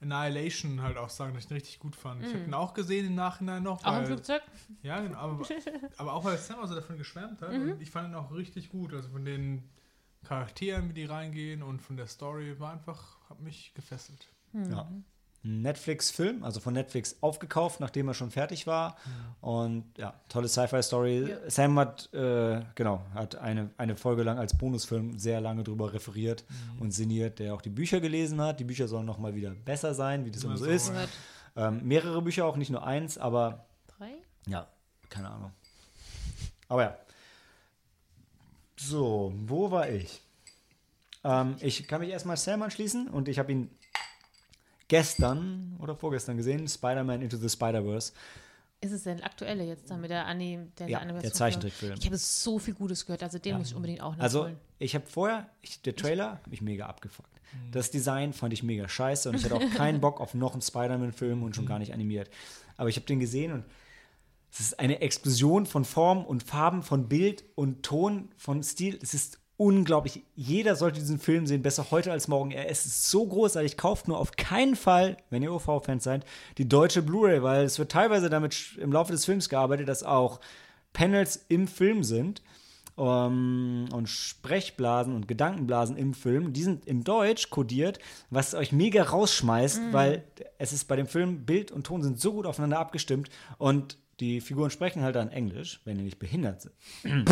Annihilation halt auch sagen, dass ich ihn richtig gut fand. Ich habe ihn auch gesehen im Nachhinein noch. Auch im weil- Flugzeug? Ja, genau, aber, aber auch weil Sam also davon geschwärmt hat. Mhm. Und ich fand ihn auch richtig gut. Also von den Charakteren, wie die reingehen und von der Story war einfach, hat mich gefesselt. Ja. Netflix-Film, also von Netflix aufgekauft, nachdem er schon fertig war. Und ja, tolle Sci-Fi-Story. Ja. Sam hat, äh, genau, hat eine, eine Folge lang als Bonusfilm sehr lange drüber referiert und sinniert, der auch die Bücher gelesen hat. Die Bücher sollen noch mal wieder besser sein, wie das immer so ist. Ähm, mehrere Bücher auch, nicht nur eins, aber Drei? ja, keine Ahnung. Aber ja. So, wo war ich? Ähm, ich kann mich erstmal Sam anschließen und ich habe ihn gestern oder vorgestern gesehen, Spider-Man Into the Spider-Verse. Ist es denn aktuelle jetzt dann mit der Anime? Der, Ja, der Zeichentrickfilm. Ich habe so viel Gutes gehört, also den muss ich unbedingt auch Also, nachholen. ich habe vorher, ich, der Trailer hat mich mega abgefuckt. Das Design fand ich mega scheiße und ich hatte auch (laughs) keinen Bock auf noch einen Spider-Man-Film und schon gar nicht animiert. Aber ich habe den gesehen und es ist eine Explosion von Form und Farben, von Bild und Ton, von Stil. Es ist unglaublich. Jeder sollte diesen Film sehen, besser heute als morgen. Er ist so großartig. Kauft nur auf keinen Fall, wenn ihr OV-Fans seid, die deutsche Blu-ray, weil es wird teilweise damit im Laufe des Films gearbeitet, dass auch Panels im Film sind ähm, und Sprechblasen und Gedankenblasen im Film. Die sind in Deutsch kodiert, was euch mega rausschmeißt, weil es ist bei dem Film Bild und Ton sind so gut aufeinander abgestimmt und die Figuren sprechen halt dann Englisch, wenn die nicht behindert sind. (laughs)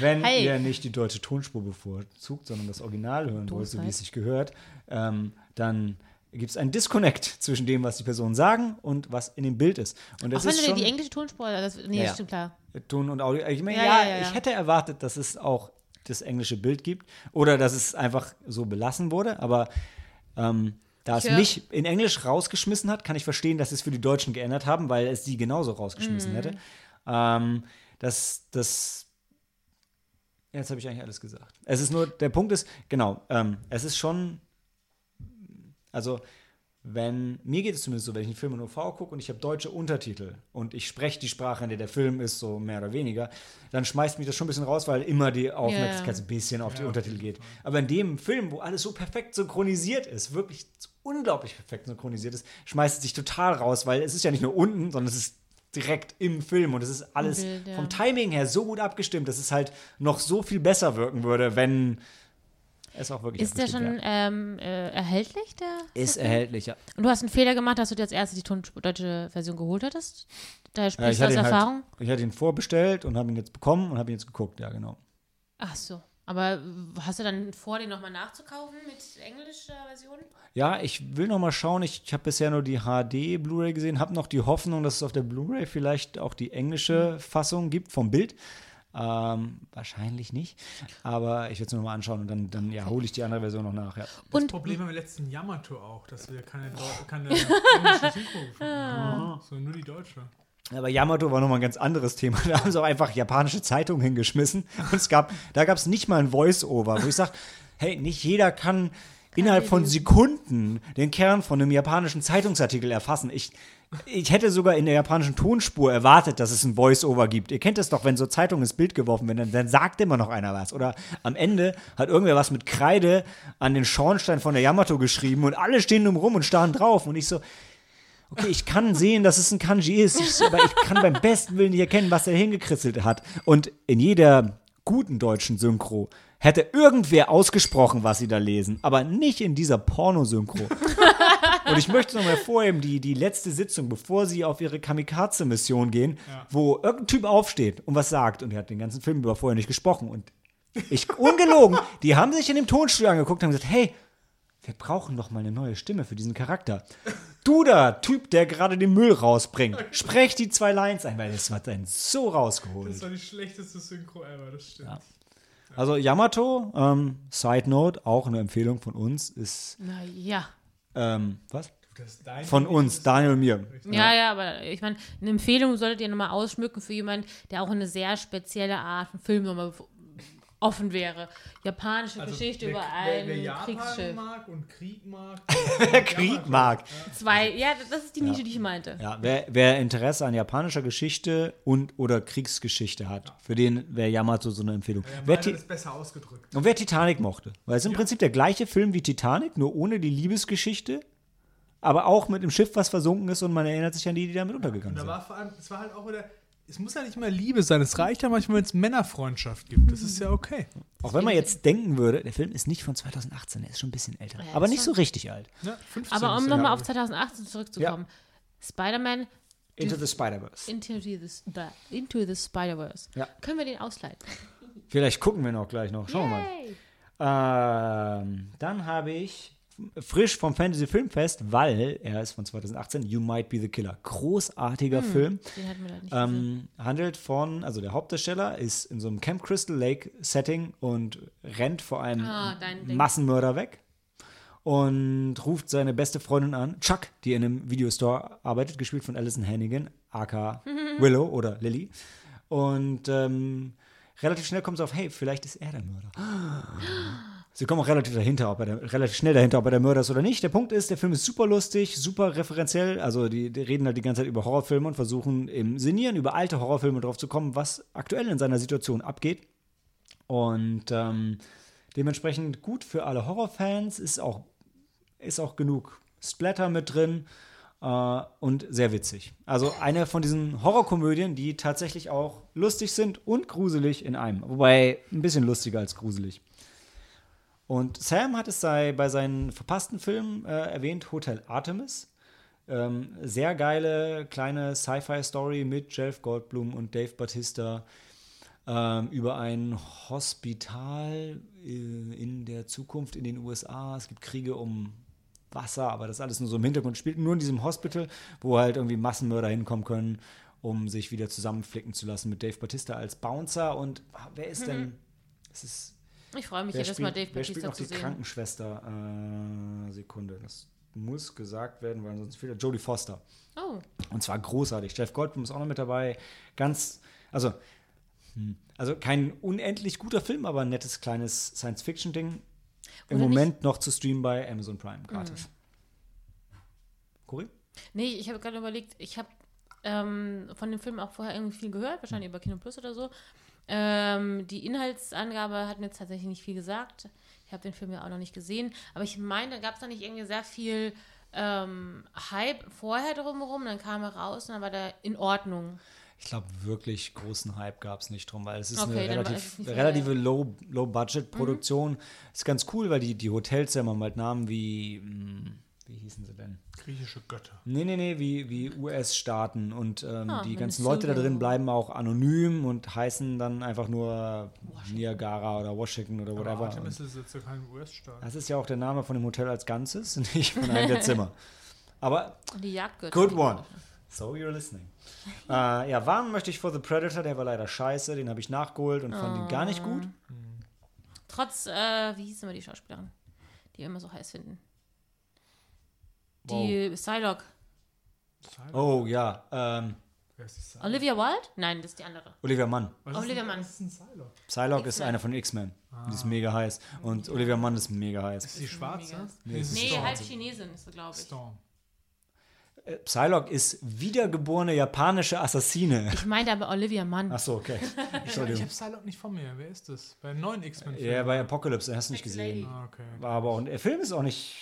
wenn Hey. ihr nicht die deutsche Tonspur bevorzugt, sondern das Original hören wollt, so wie es sich gehört, ähm, dann gibt es einen Disconnect zwischen dem, was die Personen sagen und was in dem Bild ist. Und das Auch wenn ist du dir schon die englische Tonspur, das, nee, Ja, ja. stimmt klar. Ton und Audio. Ich meine, ja, ja, ja. ich hätte erwartet, dass es auch das englische Bild gibt oder dass es einfach so belassen wurde, aber ähm, da es hör- mich in Englisch rausgeschmissen hat, kann ich verstehen, dass sie es für die Deutschen geändert haben, weil es die genauso rausgeschmissen Mhm. hätte. Ähm, das, das Jetzt habe ich eigentlich alles gesagt. Es ist nur, der Punkt ist, genau, ähm, es ist schon, also wenn, mir geht es zumindest so, wenn ich einen Film in OV gucke und ich habe deutsche Untertitel und ich spreche die Sprache, in der der Film ist, so mehr oder weniger, dann schmeißt mich das schon ein bisschen raus, weil immer die Aufmerksamkeit so ein bisschen auf die Ja, Untertitel auf geht. Aber in dem Film, wo alles so perfekt synchronisiert ist, wirklich unglaublich perfekt synchronisiert ist, schmeißt es sich total raus, weil es ist ja nicht nur unten, sondern es ist direkt im Film und es ist alles Bild, ja. vom Timing her so gut abgestimmt, dass es halt noch so viel besser wirken würde, wenn es auch wirklich Ist der schon ähm, äh, erhältlich, der? Ist Film? erhältlich, ja. Und du hast einen Fehler gemacht, dass du dir als erste die deutsche Version geholt hattest? Da sprichst ja, du aus halt Erfahrung? Halt, ich hatte ihn vorbestellt und habe ihn jetzt bekommen und habe ihn jetzt geguckt, ja, genau. Ach so. Aber hast du dann vor, den nochmal nachzukaufen mit englischer Version? Ja, ich will nochmal schauen. Ich, ich habe bisher nur die HD Blu-ray gesehen, habe noch die Hoffnung, dass es auf der Blu-ray vielleicht auch die englische mhm. Fassung gibt vom Bild. Ähm, wahrscheinlich nicht. Aber ich werde es mir nochmal anschauen und dann, dann ja, hole ich die andere Version noch nach. Ja. Das und Problem haben wir letzten Yamato auch, dass wir keine, keine (laughs) englische Synchro gefunden haben, sondern nur die deutsche. Aber Yamato war nochmal ein ganz anderes Thema. (laughs) Da haben sie auch einfach japanische Zeitungen hingeschmissen. Und es gab, da gab es nicht mal ein Voice-Over, wo ich sage, hey, nicht jeder kann innerhalb von Sekunden den Kern von einem japanischen Zeitungsartikel erfassen. Ich, ich hätte sogar in der japanischen Tonspur erwartet, dass es ein Voice-Over gibt. Ihr kennt es doch, wenn so Zeitungen ins Bild geworfen werden, dann, dann, sagt immer noch einer was. Oder am Ende hat irgendwer was mit Kreide an den Schornstein von der Yamato geschrieben und alle stehen um rum und starren drauf. Und ich so, okay, ich kann sehen, dass es ein Kanji ist, ich, aber ich kann beim besten Willen nicht erkennen, was er hingekritzelt hat. Und in jeder guten deutschen Synchro hätte irgendwer ausgesprochen, was sie da lesen, aber nicht in dieser Pornosynchro. (laughs) Und ich möchte noch mal hervorheben, die, die letzte Sitzung, bevor sie auf ihre Kamikaze-Mission gehen, ja. wo irgendein Typ aufsteht und was sagt und er hat den ganzen Film über vorher nicht gesprochen und ich, ungelogen, die haben sich in dem Tonstudio angeguckt und haben gesagt, hey, wir brauchen doch mal eine neue Stimme für diesen Charakter. Du da, Typ, der gerade den Müll rausbringt, sprech die zwei Lines ein, weil das hat einen so rausgeholt. Das war die schlechteste Synchro ever, das stimmt. Ja. Also Yamato, ähm, Side Note, auch eine Empfehlung von uns, ist. Na ja. Ähm, was? Von uns, Daniel und mir. Ja, ja, aber ich meine, eine Empfehlung solltet ihr nochmal ausschmücken für jemanden, der auch eine sehr spezielle Art von Film nochmal offen wäre. Japanische also Geschichte wer, über ein wer, wer Japan Kriegsschiff. mag und Krieg mag. (laughs) Krieg mag. Zwei, ja, das ist die Nische, ja. die ich meinte. Ja, wer, wer, Interesse an japanischer Geschichte und oder Kriegsgeschichte hat, ja. für den wäre Yamato so eine Empfehlung. Ja, wer ist besser ausgedrückt. Und wer Titanic mochte, weil es im Prinzip der gleiche Film wie Titanic, nur ohne die Liebesgeschichte aber auch mit einem Schiff, was versunken ist und man erinnert sich an die, die damit untergegangen sind. War vor allem, es war halt auch wieder, es muss ja nicht immer Liebe sein. Es reicht ja manchmal, wenn es Männerfreundschaft gibt. Das ist ja okay. Auch wenn man jetzt denken würde, der Film ist nicht von 2018, er ist schon ein bisschen älter. Ja, aber nicht so richtig alt. Ja, aber um nochmal auf 2018 zurückzukommen. Ja. Spider-Man Into the Spider-Verse. Into the, into the Spider-Verse. Ja. Können wir den ausleiten? Vielleicht gucken wir noch gleich noch. Schauen wir mal. Ähm, dann habe ich frisch vom Fantasy Filmfest, weil er ist von 2018, You Might Be the Killer. Großartiger hm, Film. Ähm, handelt von, also der Hauptdarsteller ist in so einem Camp Crystal Lake Setting und rennt vor einem ah, Massenmörder weg und ruft seine beste Freundin an, Chuck, die in einem Videostore arbeitet, gespielt von Alison Hannigan, aka (laughs) Willow oder Lily. Und ähm, relativ schnell kommt es auf, hey, vielleicht ist er der Mörder. (gasps) Sie kommen auch relativ dahinter, ob er relativ schnell dahinter, ob er der Mörder ist oder nicht. Der Punkt ist, der Film ist super lustig, super referenziell. Also die, die reden halt die ganze Zeit über Horrorfilme und versuchen im Sinnieren über alte Horrorfilme drauf zu kommen, was aktuell in seiner Situation abgeht. Und ähm, dementsprechend gut für alle Horrorfans, ist auch, ist auch genug Splatter mit drin äh, und sehr witzig. Also eine von diesen Horrorkomödien, die tatsächlich auch lustig sind und gruselig in einem. Wobei ein bisschen lustiger als gruselig. Und Sam hat es sei, bei seinen verpassten Filmen äh, erwähnt, Hotel Artemis. Ähm, sehr geile kleine Sci-Fi-Story mit Jeff Goldblum und Dave Batista ähm, über ein Hospital äh, in der Zukunft in den USA. Es gibt Kriege um Wasser, aber das alles nur so im Hintergrund spielt. Nur in diesem Hospital, wo halt irgendwie Massenmörder hinkommen können, um sich wieder zusammenflicken zu lassen mit Dave Batista als Bouncer. Und wer ist mhm. denn? Es ist ich freue mich wer jedes Mal, Dave Wer spielt noch die sehen. Krankenschwester? Äh, Sekunde, das muss gesagt werden, weil sonst fehlt Jodie Foster. Oh. Und zwar großartig. Jeff Goldblum ist auch noch mit dabei. Ganz, also, hm, also kein unendlich guter Film, aber ein nettes kleines Science-Fiction-Ding. Im Moment noch zu streamen bei Amazon Prime, gratis. Mhm. Cory? Nee, ich habe gerade überlegt, ich habe ähm, von dem Film auch vorher irgendwie viel gehört, wahrscheinlich mhm. über Kino Plus oder so. Ähm, die Inhaltsangabe hat mir jetzt tatsächlich nicht viel gesagt. Ich habe den Film ja auch noch nicht gesehen. Aber ich meine, gab es da nicht irgendwie sehr viel ähm, Hype vorher drumherum, dann kam er raus und dann war der in Ordnung. Ich glaube, wirklich großen Hype gab es nicht drum, weil es ist Okay, eine relativ, relative Low- Low-Budget-Produktion. Ist ganz cool, weil die, die Hotels ja immer mal Namen wie, hm, wie hießen sie denn? Griechische Götter. Nee, nee, nee, wie, wie US-Staaten und ähm, Ah, die ganzen Leute da drin Pseudo. bleiben auch anonym und heißen dann einfach nur Niagara oder Washington oder Aber whatever. Artemis Und ist jetzt ja kein US-Staat. das ist ja auch der Name von dem Hotel als Ganzes, (laughs) nicht von einem der Zimmer. Aber Und die Jagdgötter. Good one. So you're listening. (laughs) äh, ja, warnen möchte ich vor The Predator, der war leider scheiße, den habe ich nachgeholt und fand ihn gar nicht Ah. gut. Trotz, äh, wie hieß immer die Schauspielerin, die wir immer so heiß finden? Die Psylocke. Oh ja, ähm, Wer ist die Psylocke? Olivia Wilde? Nein, das ist die andere. Olivia Mann. Was Olivia ist, Mann. Was ist ein Psylocke? Psylocke ist einer von X-Men. Die ist mega heiß. Und Olivia Mann ist mega heiß. Ist die schwarze? mega. Nee, Nee, Storm. halb Chinesin ist sie, glaube ich. Storm. Äh, Psylocke ist wiedergeborene japanische Assassine. Ich meinte aber Olivia Mann. Ach so, okay. (laughs) Ich habe Entschuldigung. Psylocke nicht vor mir. Wer ist das? Bei neuen X-Men. Ja, bei Apocalypse, den hast du nicht gesehen. Ah, okay. War aber auch, der Film ist auch nicht.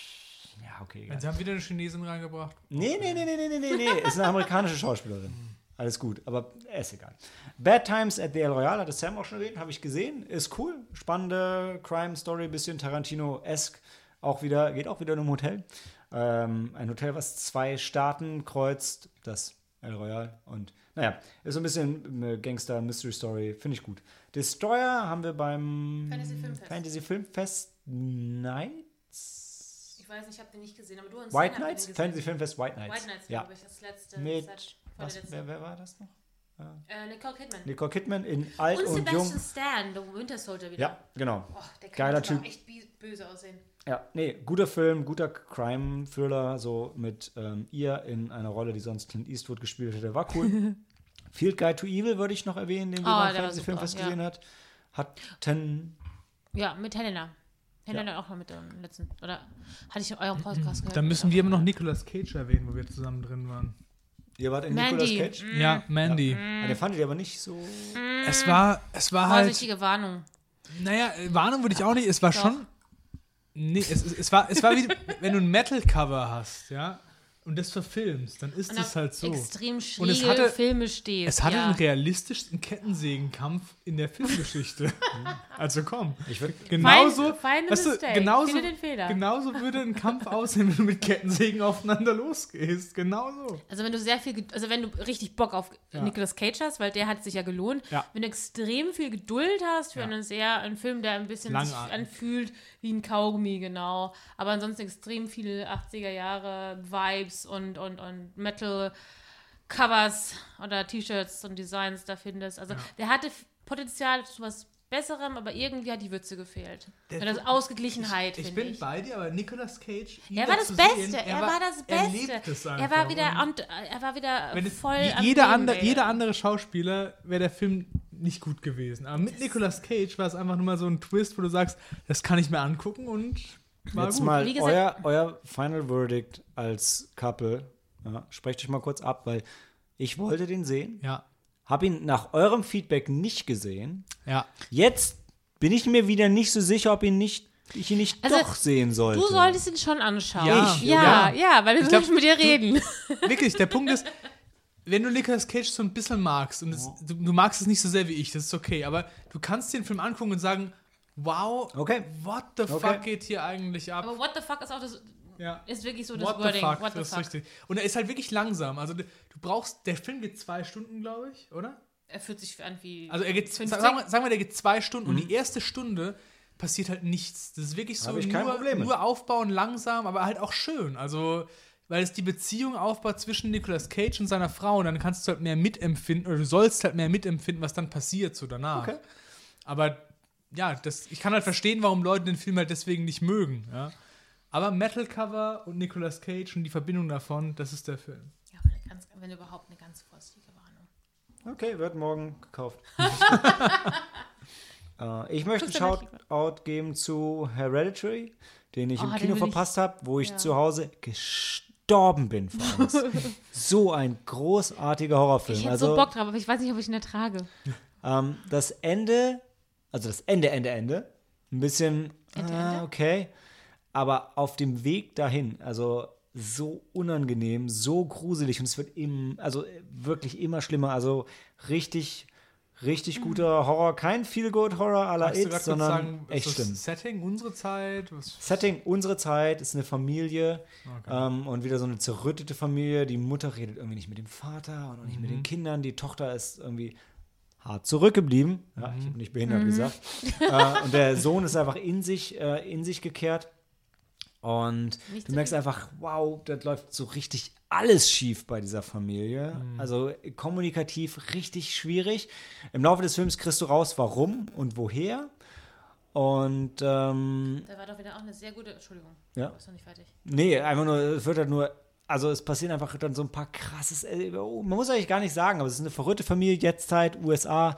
Ja, okay. Egal. Sie haben wieder eine Chinesin reingebracht. Nee, nee, nee, nee, nee, nee, nee, nee. Ist eine amerikanische Schauspielerin. Alles gut, aber ist egal. Bad Times at the El Royale, hatte Sam auch schon erwähnt, habe ich gesehen. Ist cool. Spannende Crime-Story, bisschen Tarantino-esque. Auch wieder, geht auch wieder in einem Hotel. Ähm, ein Hotel, was zwei Staaten kreuzt, das El Royale. Und naja, ist so ein bisschen Gangster-Mystery-Story. Finde ich gut. Destroyer haben wir beim Fantasy Filmfest. Fantasy Filmfest Nights. Ich weiß nicht, ich habe den nicht gesehen, aber du und White Nights? Fantasy Filmfest White Nights. White Nights, ja. glaube ich, das letzte. Mit, das was, wer, wer war das noch? Äh, Nicole Kidman. Nicole Kidman in alt und und, Sebastian jung. Stan, der Winter Soldier wieder. Ja, genau. Oh, der kann Geiler Typ. echt böse aussehen. Ja, nee, guter Film, guter Crime-Thriller, so mit ähm, ihr in einer Rolle, die sonst Clint Eastwood gespielt hätte. War cool. (laughs) Field Guide to Evil würde ich noch erwähnen, den wir Oh, beim war Fantasy super, Filmfest ja. gesehen hat. Hatten, Ja, mit Helena. Helena auch noch mit dem letzten. Oder hatte ich in eurem Podcast gehört? Dann müssen wir immer noch Nicolas Cage erwähnen, wo wir zusammen drin waren. ihr wart in Mandy. Nicolas Cage? Ja, Mandy. Ja, den fandet ihr aber nicht so. Es war, es war halt. Vorsichtige Warnung. Naja, äh, Warnung würde ich auch nicht. Es war schon. Nee, es, es, es war, es war wie, wenn du ein Metal-Cover hast, ja, und das verfilmst, dann ist es halt so. extrem Und es schräge hatte- Filme stehst. Es hatte ja. den realistischsten Kettensägenkampf in der Filmgeschichte. (laughs) also komm. Ich würde Genauso, the weißt du, genauso, Finde den Fehler. genauso würde ein Kampf aussehen, wenn du mit Kettensägen aufeinander losgehst. Genauso. Also wenn du sehr viel, also wenn du richtig Bock auf Ja. Nicolas Cage hast, weil der hat sich ja gelohnt, Ja. wenn du extrem viel Geduld hast für Ja. einen sehr, einen Film, der ein bisschen sich Langatmig. anfühlt wie ein Kaugummi, genau. Aber ansonsten extrem viele 80er Jahre Vibes und, und, und Metal Covers oder T-Shirts und Designs da findest. Also der hatte Potenzial zu was Besserem, aber irgendwie hat die Würze gefehlt. Der- das Ausgeglichenheit, Ich finde bin ich. bei dir, aber Nicolas Cage. Er war da das Beste, sehen, er war das Er Beste. es Er einfach. war wieder, Und er war wieder wenn es, voll am jeder, ey. jeder andere Schauspieler wäre der Film nicht gut gewesen. Aber mit Nicolas Cage war es einfach nur mal so ein Twist, wo du sagst, das kann ich mir angucken und war jetzt gut. mal gesagt- euer, euer Final Verdict als Couple. Ja, sprecht euch mal kurz ab, weil ich wollte den sehen, Ja, habe ihn nach eurem Feedback nicht gesehen. ja. Jetzt bin ich mir wieder nicht so sicher, ob ihn nicht, ich ihn nicht Also, doch sehen sollte. Du solltest ihn schon anschauen. Ja. Ich? Ja, Ja. ja, weil wir glaub, müssen mit dir reden. Wirklich, der Punkt ist, wenn du Nicolas Cage so ein bisschen magst und es, du, du magst es nicht so sehr wie ich, das ist okay, aber du kannst den Film angucken und sagen, wow, Okay. what the Okay. fuck geht hier eigentlich ab? Aber what the fuck ist auch das, Ja. ist wirklich so das What the Wording. fuck, what the das ist fuck. richtig. Und er ist halt wirklich langsam. Also du, brauchst, der Film geht zwei Stunden, glaube ich, oder? Er fühlt sich an wie. Also er geht, 50. sagen wir, sagen wir, der geht zwei Stunden und die erste Stunde passiert halt nichts. Das ist wirklich so ich kein nur, nur aufbauen, langsam, aber halt auch schön. Also weil es die Beziehung aufbaut zwischen Nicolas Cage und seiner Frau und dann kannst du halt mehr mitempfinden oder du sollst halt mehr mitempfinden, was dann passiert so danach. Okay. Aber ja, das, ich kann halt verstehen, warum Leute den Film halt deswegen nicht mögen. Ja? Aber Metal Cover und Nicolas Cage und die Verbindung davon, das ist der Film. ja, aber eine ganz, wenn überhaupt eine ganz vorsichtige Warnung. Okay, wird morgen gekauft. (laughs) äh, ich möchte einen mal Shoutout geben zu Hereditary, den ich Oh, im Kino verpasst habe, wo ich Ja. zu Hause gestorben bin (laughs) so ein großartiger Horrorfilm. Ich hätte also, so Bock drauf, aber ich weiß nicht, ob ich ihn ertrage. Ähm, das Ende, also das Ende, Ende, Ende, ein bisschen, Ende, ah, Ende? okay, aber auf dem Weg dahin, also so unangenehm, so gruselig und es wird im, also wirklich immer schlimmer. Also richtig, richtig Mhm. guter Horror. Kein Feel-Good-Horror à la It, sondern sagen, echt schlimm. Setting, unsere Zeit? Was? Setting, unsere Zeit, ist eine Familie Okay. ähm, und wieder so eine zerrüttete Familie. Die Mutter redet irgendwie nicht mit dem Vater und auch nicht mit Mhm. den Kindern. Die Tochter ist irgendwie hart zurückgeblieben. Ja, Mhm. ich habe nicht behindert gesagt. äh, und der Sohn ist einfach in sich, äh, in sich gekehrt. Und Nicht du merkst einfach, wow, das läuft so richtig alles schief bei dieser Familie. Mhm. Also kommunikativ richtig schwierig. Im Laufe des Films kriegst du raus, warum und woher. Und ähm, Da war doch wieder auch eine sehr gute. Entschuldigung. Ja. Du bist noch nicht fertig. Nee, einfach nur, es wird halt nur, also es passieren einfach dann so ein paar krasses, äh, oh, man muss eigentlich gar nicht sagen, aber es ist eine verrückte Familie, Jetztzeit, USA.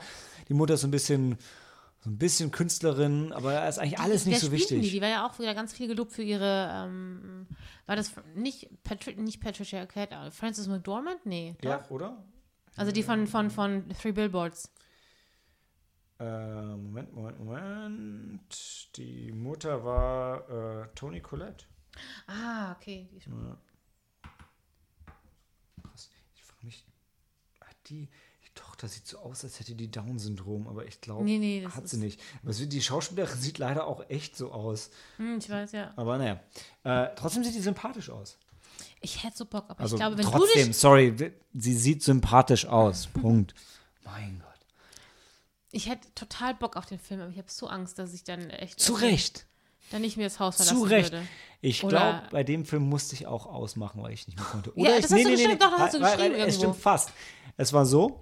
Die Mutter ist so ein bisschen, so ein bisschen Künstlerin, aber ist eigentlich alles nicht Wer so denn Die? wichtig. die war ja auch wieder ganz viel gelobt für ihre. Ähm, war das nicht, Patri nicht Patricia Arquette, äh, Frances McDormand? Nee. Ja, doch. oder? Also die von, von, von Three Billboards. Äh, Moment, Moment, Moment. Die Mutter war äh, Toni Collette. Ah, okay. Die, Krass. Ich frage mich, hat die, die Tochter sieht so aus, als hätte die Down-Syndrom, aber ich glaube, Nee, nee, das hat sie nicht. Aber die Schauspielerin sieht leider auch echt so aus. hm, ich weiß ja. Aber naja. Äh, trotzdem sieht die sympathisch aus. Ich hätte so Bock, aber Also ich glaube, wenn du trotzdem, dich. sorry, sie sieht sympathisch aus. (laughs) Punkt. Mein Gott. Ich hätte total Bock auf den Film, aber ich habe so Angst, dass ich dann echt. Zu Recht. Dann nicht mehr das Haus verlassen Zu Recht. würde. Ich Oder- glaube, bei dem Film musste ich auch ausmachen, weil ich nicht mehr konnte. Ja, ich, das hast du geschrieben, doch, das hast du weil- weil- geschrieben Es irgendwo. stimmt fast. Es war so,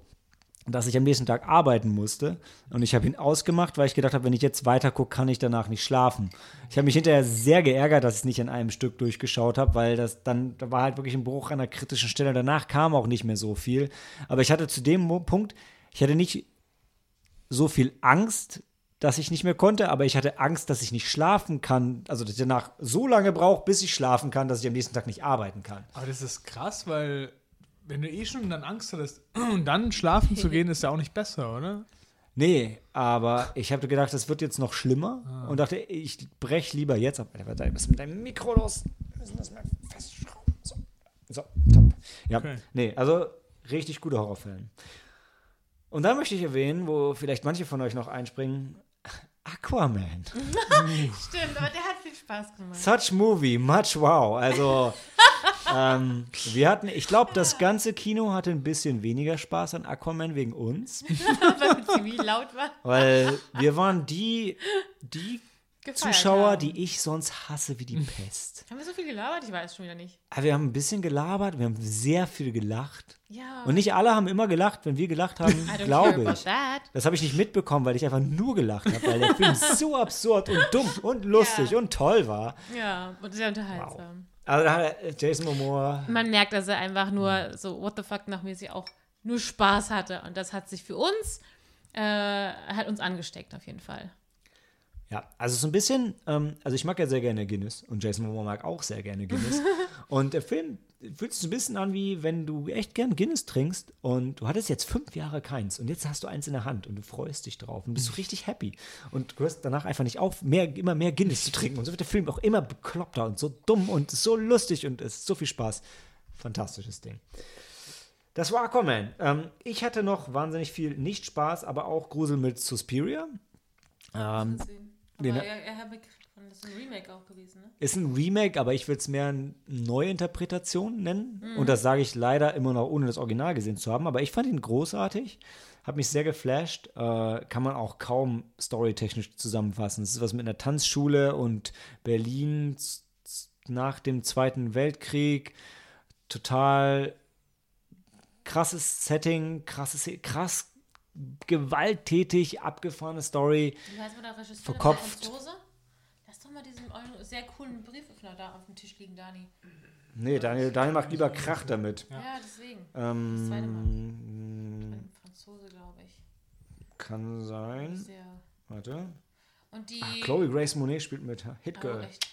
dass ich am nächsten Tag arbeiten musste und ich habe ihn ausgemacht, weil ich gedacht habe, wenn ich jetzt weiter gucke, kann ich danach nicht schlafen. Ich habe mich hinterher sehr geärgert, dass ich es nicht an einem Stück durchgeschaut habe, weil das dann da war halt wirklich ein Bruch an einer kritischen Stelle. Danach kam auch nicht mehr so viel. Aber ich hatte zu dem Punkt, ich hatte nicht so viel Angst, dass ich nicht mehr konnte, aber ich hatte Angst, dass ich nicht schlafen kann, also dass ich danach so lange brauche, bis ich schlafen kann, dass ich am nächsten Tag nicht arbeiten kann. Aber das ist krass, weil wenn du eh schon dann Angst hattest, (clears throat) dann schlafen zu gehen, ist ja auch nicht besser, oder? Nee, aber ich habe gedacht, das wird jetzt noch schlimmer und dachte, ich brech lieber jetzt ab. Was ist mit deinem Mikro los? Wir müssen das mal festschrauben. So, so top. Ja, Okay. nee, also richtig guter Horrorfilm. Und dann möchte ich erwähnen, wo vielleicht manche von euch noch einspringen, Aquaman. (laughs) Stimmt, aber der hat viel Spaß gemacht. Such movie, much wow. Also, (laughs) ähm, wir hatten, ich glaube, das ganze Kino hatte ein bisschen weniger Spaß an Aquaman wegen uns, (laughs) Weil es ziemlich laut war. weil wir waren die, die Gefeiert Zuschauer, haben. die ich sonst hasse wie die Pest. Haben wir so viel gelabert? Ich weiß schon wieder nicht. Aber wir haben ein bisschen gelabert, wir haben sehr viel gelacht. Ja. Und nicht alle haben immer gelacht, wenn wir gelacht haben, (laughs) glaube ich. Das habe ich nicht mitbekommen, weil ich einfach nur gelacht habe, weil der Film (laughs) so absurd und dumm und lustig Ja. und toll war. Ja, und sehr unterhaltsam. Also da hat Jason Momoa Man merkt, dass er einfach nur so what the fuck nachmäßig auch nur Spaß hatte. Und das hat sich für uns, äh, hat uns angesteckt auf jeden Fall. Ja, also so ein bisschen, ähm, also ich mag ja sehr gerne Guinness und Jason Momoa mag auch sehr gerne Guinness. (laughs) und der Film fühlt sich so ein bisschen an, wie wenn du echt gern Guinness trinkst und du hattest jetzt fünf Jahre keins und jetzt hast du eins in der Hand und du freust dich drauf und bist so richtig happy. Und du hörst danach einfach nicht auf, mehr, immer mehr Guinness zu trinken. Und so wird der Film auch immer bekloppter und so dumm und so lustig und es ist so viel Spaß. Fantastisches Ding. Das war Aquaman. Ähm, ich hatte noch wahnsinnig viel Nicht-Spaß, aber auch Grusel mit Suspiria. Ähm, Den- er, er hat gekriegt, das ist ein Remake auch gewesen, ne? Ist ein Remake, aber ich würde es mehr eine Neuinterpretation nennen. Und das sage ich leider immer noch, ohne das Original gesehen zu haben. Aber ich fand ihn großartig, hat mich sehr geflasht. Äh, kann man auch kaum storytechnisch zusammenfassen. Es ist was mit einer Tanzschule und Berlin nach dem Zweiten Weltkrieg. Total krasses Setting, krasses, krass gewalttätig, abgefahrene Story. Wie heißt man der Regisseur? Verkopft. Lass doch mal diesen sehr coolen Brieföffner da auf dem Tisch liegen, Dani. Nee, Daniel, Daniel macht lieber Krach damit. Ja, deswegen. Das zweite Mal. Ähm, Ein Franzose, glaube ich. kann sein. Sehr. Warte. Und die. Ah, Chloe Grace Monet spielt mit. Hit Oh, Girl. echt.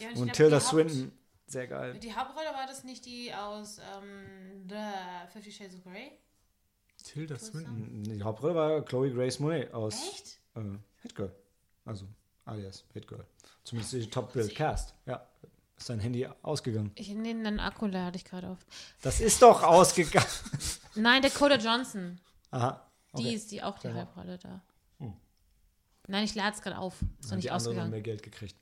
Ja, und glaub, Tilda Haupt- Swinton. Sehr geil. Die Hauptrolle war das nicht die aus ähm, The Fifty Shades of Grey? Tilda Swinton. Die Hauptrolle war Chloe Grace Monet aus Echt? äh, Hit Girl. Also alias Hit Girl. Zumindest die Top Bill Cast. Ja. Ist dein Handy ausgegangen? Ich nehme deinen Akku, hatte ich gerade auf. Das ist doch ausgegangen. (laughs) Nein, Dakota Johnson. Aha. Die Okay. ist die auch die Ja. Halbrolle da. Hm. Nein, ich lade es gerade auf. Ist noch nicht die ausgegangen. mehr Geld gekriegt.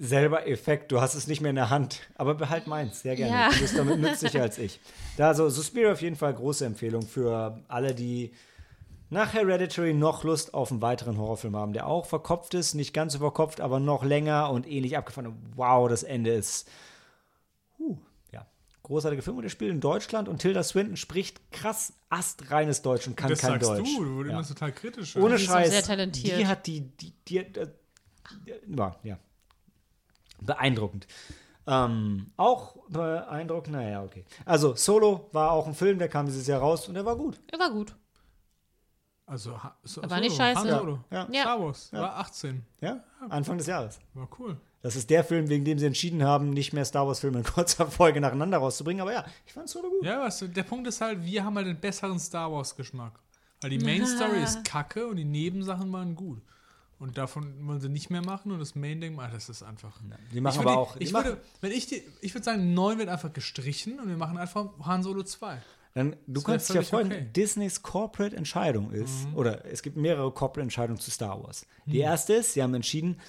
Selber Effekt, du hast es nicht mehr in der Hand. Aber behalt meins, sehr gerne. Ja. Du bist damit (laughs) nützlicher als ich. Da, so Suspiria auf jeden Fall große Empfehlung für alle, die nach Hereditary noch Lust auf einen weiteren Horrorfilm haben, der auch verkopft ist, nicht ganz so verkopft, aber noch länger und ähnlich abgefahren. Wow, das Ende ist. Huh, ja. Großartiger Film und der spielt in Deutschland und Tilda Swinton spricht krass astreines Deutsch und kann das kein sagst Deutsch. du, du Ja. immer total kritisch. Ohne Die Scheiß. sehr talentiert. Die hat die, die, die, äh, ja, ja. Beeindruckend. Ähm, auch beeindruckend, naja, okay. Also, Solo war auch ein Film, der kam dieses Jahr raus und der war gut. Er war gut. Also, ha, so, Aber nicht scheiße. Han Solo. Ja. Ja. Star Wars, war 18. Ja, Anfang des Jahres. War cool. Das ist der Film, wegen dem sie entschieden haben, nicht mehr Star Wars-Filme in kurzer Folge nacheinander rauszubringen. Aber ja, ich fand Solo gut. Ja, weißt du, der Punkt ist halt, wir haben halt den besseren Star Wars-Geschmack. Weil die Main Story ist kacke und die Nebensachen waren gut. Und davon wollen sie nicht mehr machen und das Main-Ding, ah, das ist einfach. Die machen ich aber würde, auch. Ich würde, wenn ich die, ich würde sagen, 9 wird einfach gestrichen und wir machen einfach Han Solo 2. dann, du kannst dich ja freuen, okay. Mhm. Disneys Corporate Entscheidung ist, oder es gibt mehrere Corporate Entscheidungen zu Star Wars. Die erste ist, sie haben entschieden,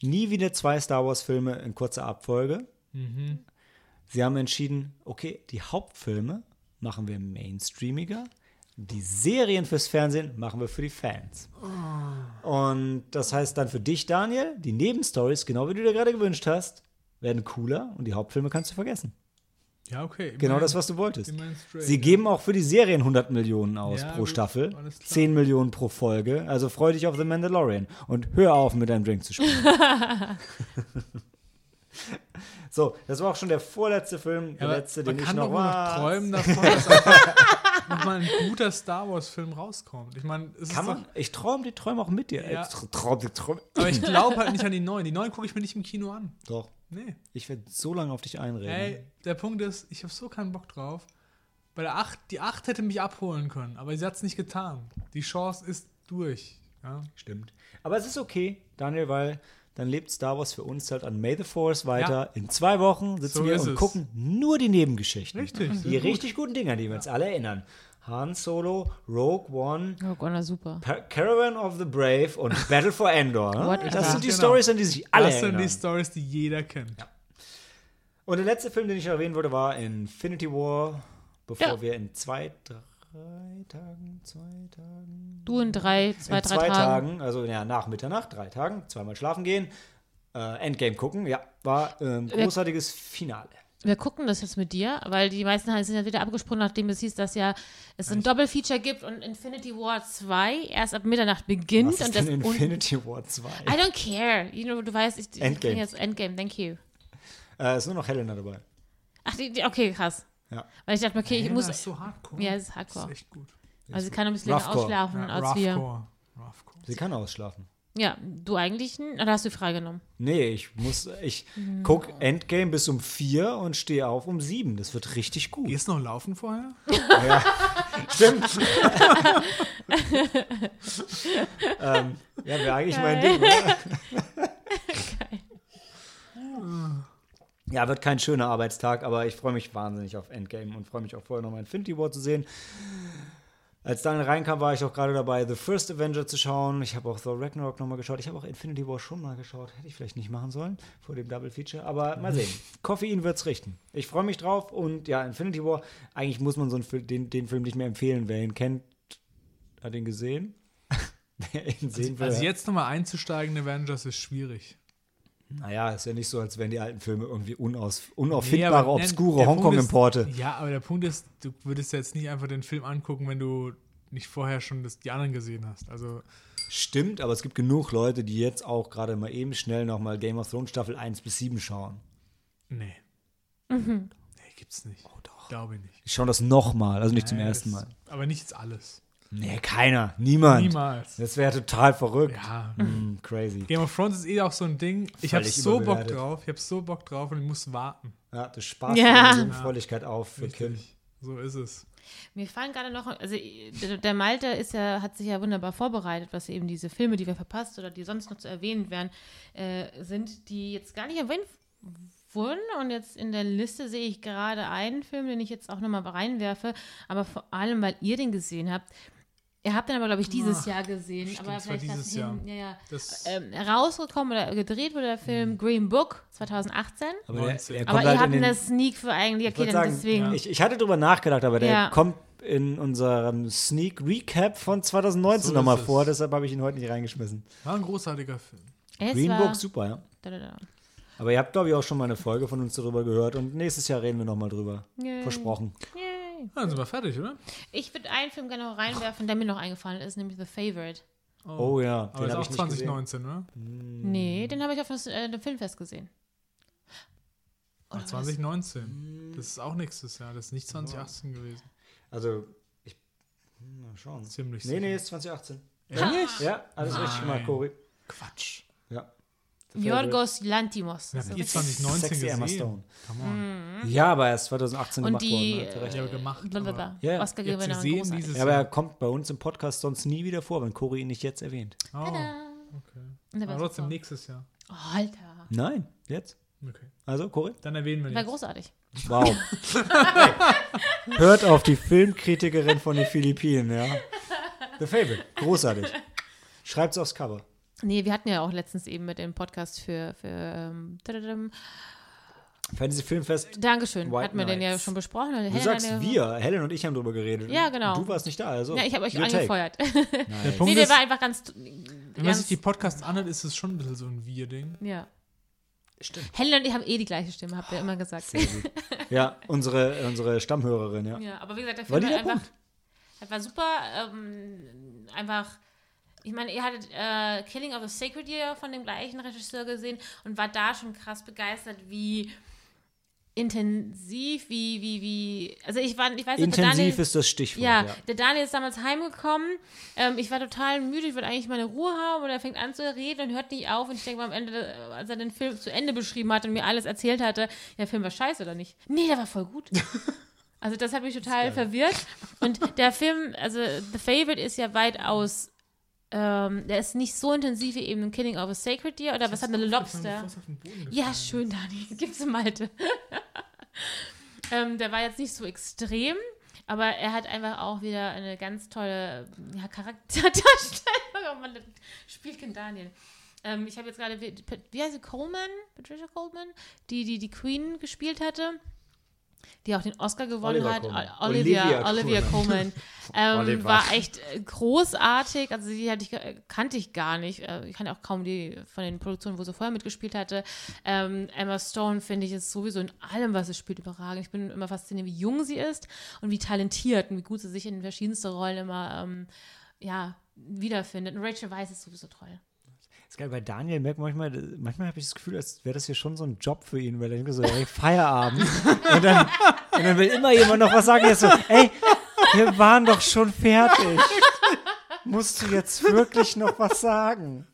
nie wieder zwei Star Wars-Filme in kurzer Abfolge. Mhm. Sie haben entschieden, okay, die Hauptfilme machen wir mainstreamiger, die Serien fürs Fernsehen machen wir für die Fans. Und das heißt dann für dich, Daniel, die Nebenstories, genau wie du dir gerade gewünscht hast, werden cooler und die Hauptfilme kannst du vergessen. Ja, okay. Genau das, was du wolltest. straight, Sie ja. geben auch für die Serien 100 Millionen aus Ja, pro Staffel, alles klar. 10 Millionen pro Folge. Also freu dich auf The Mandalorian und hör auf, mit deinem Drink zu spielen. (laughs) so, das war auch schon der vorletzte Film, der Ja, letzte, man den ich kann noch doch wohl noch war. träumen davon, dass (laughs) (laughs) nochmal ein guter Star Wars-Film rauskommt. Ich meine, es Kann ist man? doch, Ich träume die Träume auch mit dir. Ja. Tr- Traum, die Träume. aber ich glaube halt nicht an die neuen. Die neuen gucke ich mir nicht im Kino an. Doch, Nee. ich werde so lange auf dich einreden. Ey, der Punkt ist, ich habe so keinen Bock drauf. Bei der 8, die 8 hätte mich abholen können, aber sie hat es nicht getan. Die Chance ist durch. Ja? Stimmt. Aber es ist okay, Daniel, weil dann lebt Star Wars für uns halt an May the Force weiter. In zwei Wochen sitzen So wir und es. gucken nur die Nebengeschichten. Richtig, Die sehr gut. richtig guten Dinger, die wir uns alle erinnern. Han Solo, Rogue One, Gott, na super. Caravan of the Brave und Battle for Endor. ne? Das sind die Genau. Stories, an die sich alle das sind erinnern. die Stories, die jeder kennt. Und der letzte Film, den ich erwähnen wollte, war Infinity War, bevor Ja. wir in zwei, drei Tagen, zwei Tagen, Du in drei, zwei, in drei zwei Tagen. Tagen, also ja, nach Mitternacht, drei Tagen, zweimal schlafen gehen, äh, Endgame gucken. Ja, war ähm, großartiges Finale. Wir gucken das jetzt mit dir, weil die meisten sind ja wieder abgesprungen, nachdem es hieß, dass ja es ein Doppelfeature gibt und Infinity War 2 erst ab Mitternacht beginnt. Was ist und das denn und- Infinity War 2? I don't care. You know, du weißt, ich, ich Endgame. bring jetzt Endgame, thank you. Äh, ist nur noch Helena dabei. Ach, die, die, okay, krass. Ja. Weil ich dachte, okay, ich Helena muss. ist so hardcore. Ja, es ist hardcore. Das ist echt gut. Also sie kann ein bisschen länger ausschlafen Ja, als wir. Roughcore. Roughcore. Sie kann ausschlafen. Ja, du eigentlich, oder hast du freigenommen? Nee, ich muss, ich Mhm. guck Endgame bis um vier und stehe auf um sieben. Das wird richtig gut. Gehst du noch laufen vorher? (laughs) Stimmt. (laughs) ähm, ja, wäre eigentlich mein Ding, oder? (laughs) Ja, wird kein schöner Arbeitstag, aber ich freue mich wahnsinnig auf Endgame und freue mich auch vorher nochmal Infinity War zu sehen. Als Daniel reinkam, war ich auch gerade dabei, The First Avenger zu schauen. Ich habe auch Thor Ragnarok nochmal geschaut. Ich habe auch Infinity War schon mal geschaut. Hätte ich vielleicht nicht machen sollen vor dem Double Feature. Aber mal sehen. (laughs) Koffein wird's richten. Ich freue mich drauf. Und ja, Infinity War, eigentlich muss man so einen den, den Film nicht mehr empfehlen. Wer ihn kennt, hat ihn gesehen. (laughs) Wer ihn sehen will. Also jetzt nochmal einzusteigen in Avengers ist schwierig. Naja, ist ja nicht so, als wären die alten Filme irgendwie unaus, Nee, unauffindbare, aber- nein, obskure Hongkong-Importe. Ja, aber der Punkt ist, du würdest jetzt nicht einfach den Film angucken, wenn du nicht vorher schon das, die anderen gesehen hast. Also, Stimmt, aber es gibt genug Leute, die jetzt auch gerade mal eben schnell nochmal Game of Thrones Staffel 1 bis 7 schauen. nee. Mhm. Nee, gibt's nicht. Oh, doch. Glaube ich nicht. Die schauen das nochmal, also nicht zum Nee, ersten das- Mal. Aber nicht jetzt alles. Nee, keiner, niemand. Niemals. Das wäre total verrückt. Ja. Hm, crazy. Game of Thrones ist eh auch so ein Ding. Ich habe Völlig so Bock drauf. Ich habe so Bock drauf und ich muss warten. Ja, du sparst Ja. die Jungfräulichkeit auf für Kim. So ist es. Mir fallen gerade noch, also der, Malte ist ja, hat sich ja wunderbar vorbereitet, was eben diese Filme, die wir verpasst oder die sonst noch zu erwähnen wären, äh, sind, die jetzt gar nicht erwähnt gefunden und jetzt in der Liste sehe ich gerade einen Film, den ich jetzt auch nochmal reinwerfe, aber vor allem, weil ihr den gesehen habt. Ihr habt den aber, glaube ich, dieses Ach, Jahr gesehen. stimmt, aber das war vielleicht dieses das Jahr. ja, ja. Das, Ähm, rausgekommen oder gedreht wurde der Film Green Book 2018. Aber, der, 19. der Aber ihr halt habt eine Sneak für eigentlich, ich okay, dann sagen, deswegen. ich, ich hatte drüber nachgedacht, aber der Ja. kommt in unserem Sneak Recap von 2019 So nochmal vor, deshalb habe ich ihn heute nicht reingeschmissen. war ein großartiger Film. Es Green Book, super, ja. Da, da, da. Aber ihr habt, glaube ich, auch schon mal eine Folge von uns darüber gehört und nächstes Jahr reden wir nochmal drüber. Yay. Versprochen. Yay. Ja, dann sind wir fertig, oder? Ich würde einen Film gerne noch reinwerfen, der mir noch eingefallen ist, nämlich The Favorite. Oh ja, Aber ist hab auch 2019, oder? Nee, den habe ich auf äh, dem Filmfest gesehen. Ach, Oder was? 2019. Das ist auch nächstes Jahr. Das ist nicht 2018 gewesen. Also, ich. hm, Mal schauen. Ziemlich Nee, sicher. nee, ist 2018. Ehrlich? Ja, alles richtig Nein. gemacht, Cory. Quatsch. Ja. Yorgos Lantimos. Die richtig- 2019 Sexy Emma. Stone. Come on. Ja, aber er ist 2018 Und gemacht die worden. recht. Ja, gemacht. Blablabla. Ja, Oscar-Gewinner. Ja, aber er kommt bei uns im Podcast sonst nie wieder vor, wenn Cory ihn nicht jetzt erwähnt. Oh, okay. War Aber trotzdem nächstes Jahr. Oh, Alter. Nein, jetzt. Okay. Also, Cory? Dann erwähnen wir War jetzt. großartig. Wow. (laughs) Hört auf die Filmkritikerin von den Philippinen, ja. (laughs) The Favorite. Großartig. Schreibt's aufs Cover. Nee, wir hatten ja auch letztens eben mit dem Podcast für, für ähm. Fantasy Filmfest. Dankeschön. White hatten wir den ja Nights. schon besprochen. Du Helen sagst wir. Helen und ich haben drüber geredet. Ja, genau. Du warst nicht da, also. Ja, ich habe euch angefeuert. (laughs) Der. Punkt nee, der ist, war einfach ganz. wenn man sich die Podcasts anhört, ist es schon ein bisschen so ein Wir-Ding. ja. Stimmt. Helen und ich haben eh die gleiche Stimme, habt ihr immer gesagt. Sehr gut. Ja, unsere, unsere Stammhörerin, ja. Ja, aber wie gesagt, der War Film war der einfach, war super. Ähm, einfach, ich meine, ihr hattet äh, Killing of a Sacred Year von dem gleichen Regisseur gesehen und war da schon krass begeistert, wie intensiv, wie, wie, wie. Also ich war, ich weiß nicht, der Intensiv Daniel, ist das Stichwort. ja, Ja, der Daniel ist damals heimgekommen. Ähm, ich war total müde, ich wollte eigentlich meine Ruhe haben und er fängt an zu reden und hört nicht auf. Und ich denke mal am Ende, äh, als er den Film zu Ende beschrieben hat und mir alles erzählt hatte, der Film war scheiße oder nicht? Nee, der war voll gut. (laughs) Also das hat mich total verwirrt. Und der Film, also The Favorite ist ja weitaus, ähm, der ist nicht so intensiv wie eben Killing of a Sacred Deer oder was hat eine Lobster? Ja, schön, Dani. (laughs) Gib's ihm Malte. (laughs) ähm, der war jetzt nicht so extrem, aber er hat einfach auch wieder eine ganz tolle ja, Charakterdarstellung. (laughs) Oh Mann, Spielkind Daniel. Ähm, ich habe jetzt gerade, wie, wie heißt sie, Coleman? Patricia Coleman? Die, die die Queen gespielt hatte. Die auch den Oscar gewonnen Oliver hat. Coleman. O- Olivia, Olivia Olivia Coleman. (laughs) ähm, war echt äh, großartig. Also die hatte ich, äh, kannte ich gar nicht. Äh, Ich kannte auch kaum die von den Produktionen, wo sie vorher mitgespielt hatte. Ähm, Emma Stone finde ich ist sowieso in allem, was sie spielt, überragend. Ich bin immer fasziniert, wie jung sie ist und wie talentiert und wie gut sie sich in verschiedenste Rollen immer ähm, ja, wiederfindet. Und Rachel Weisz ist sowieso toll. Ist geil, bei Daniel merkt man manchmal, manchmal habe ich das Gefühl, als wäre das hier schon so ein Job für ihn, weil er denkt so, ey, Feierabend. und, dann, und dann will immer jemand noch was sagen. Jetzt so, ey, wir waren doch schon fertig. Musst du jetzt wirklich noch was sagen?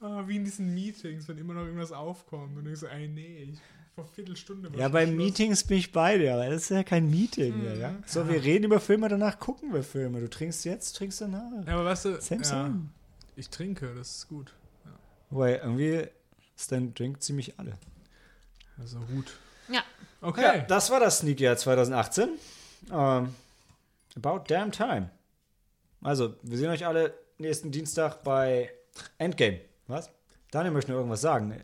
Ah, wie in diesen Meetings, wenn immer noch irgendwas aufkommt und ich so, ey, nee, ich, vor Viertelstunde war Ja, bei Schluss. Meetings bin ich bei dir, aber das ist ja kein Meeting mehr, ja? So, wir reden über Filme, danach gucken wir Filme. Du trinkst jetzt, trinkst danach. Ja, aber weißt du, ja, ich trinke, das ist gut. Wobei, irgendwie ist dein Drink ziemlich alle. Also gut. Ja. Okay. Ja, das war das Sneak Year 2018. Ähm, about damn time. Also, wir sehen euch alle nächsten Dienstag bei Endgame. Was? Daniel möchte nur irgendwas sagen.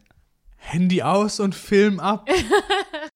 Handy aus und Film ab. (laughs)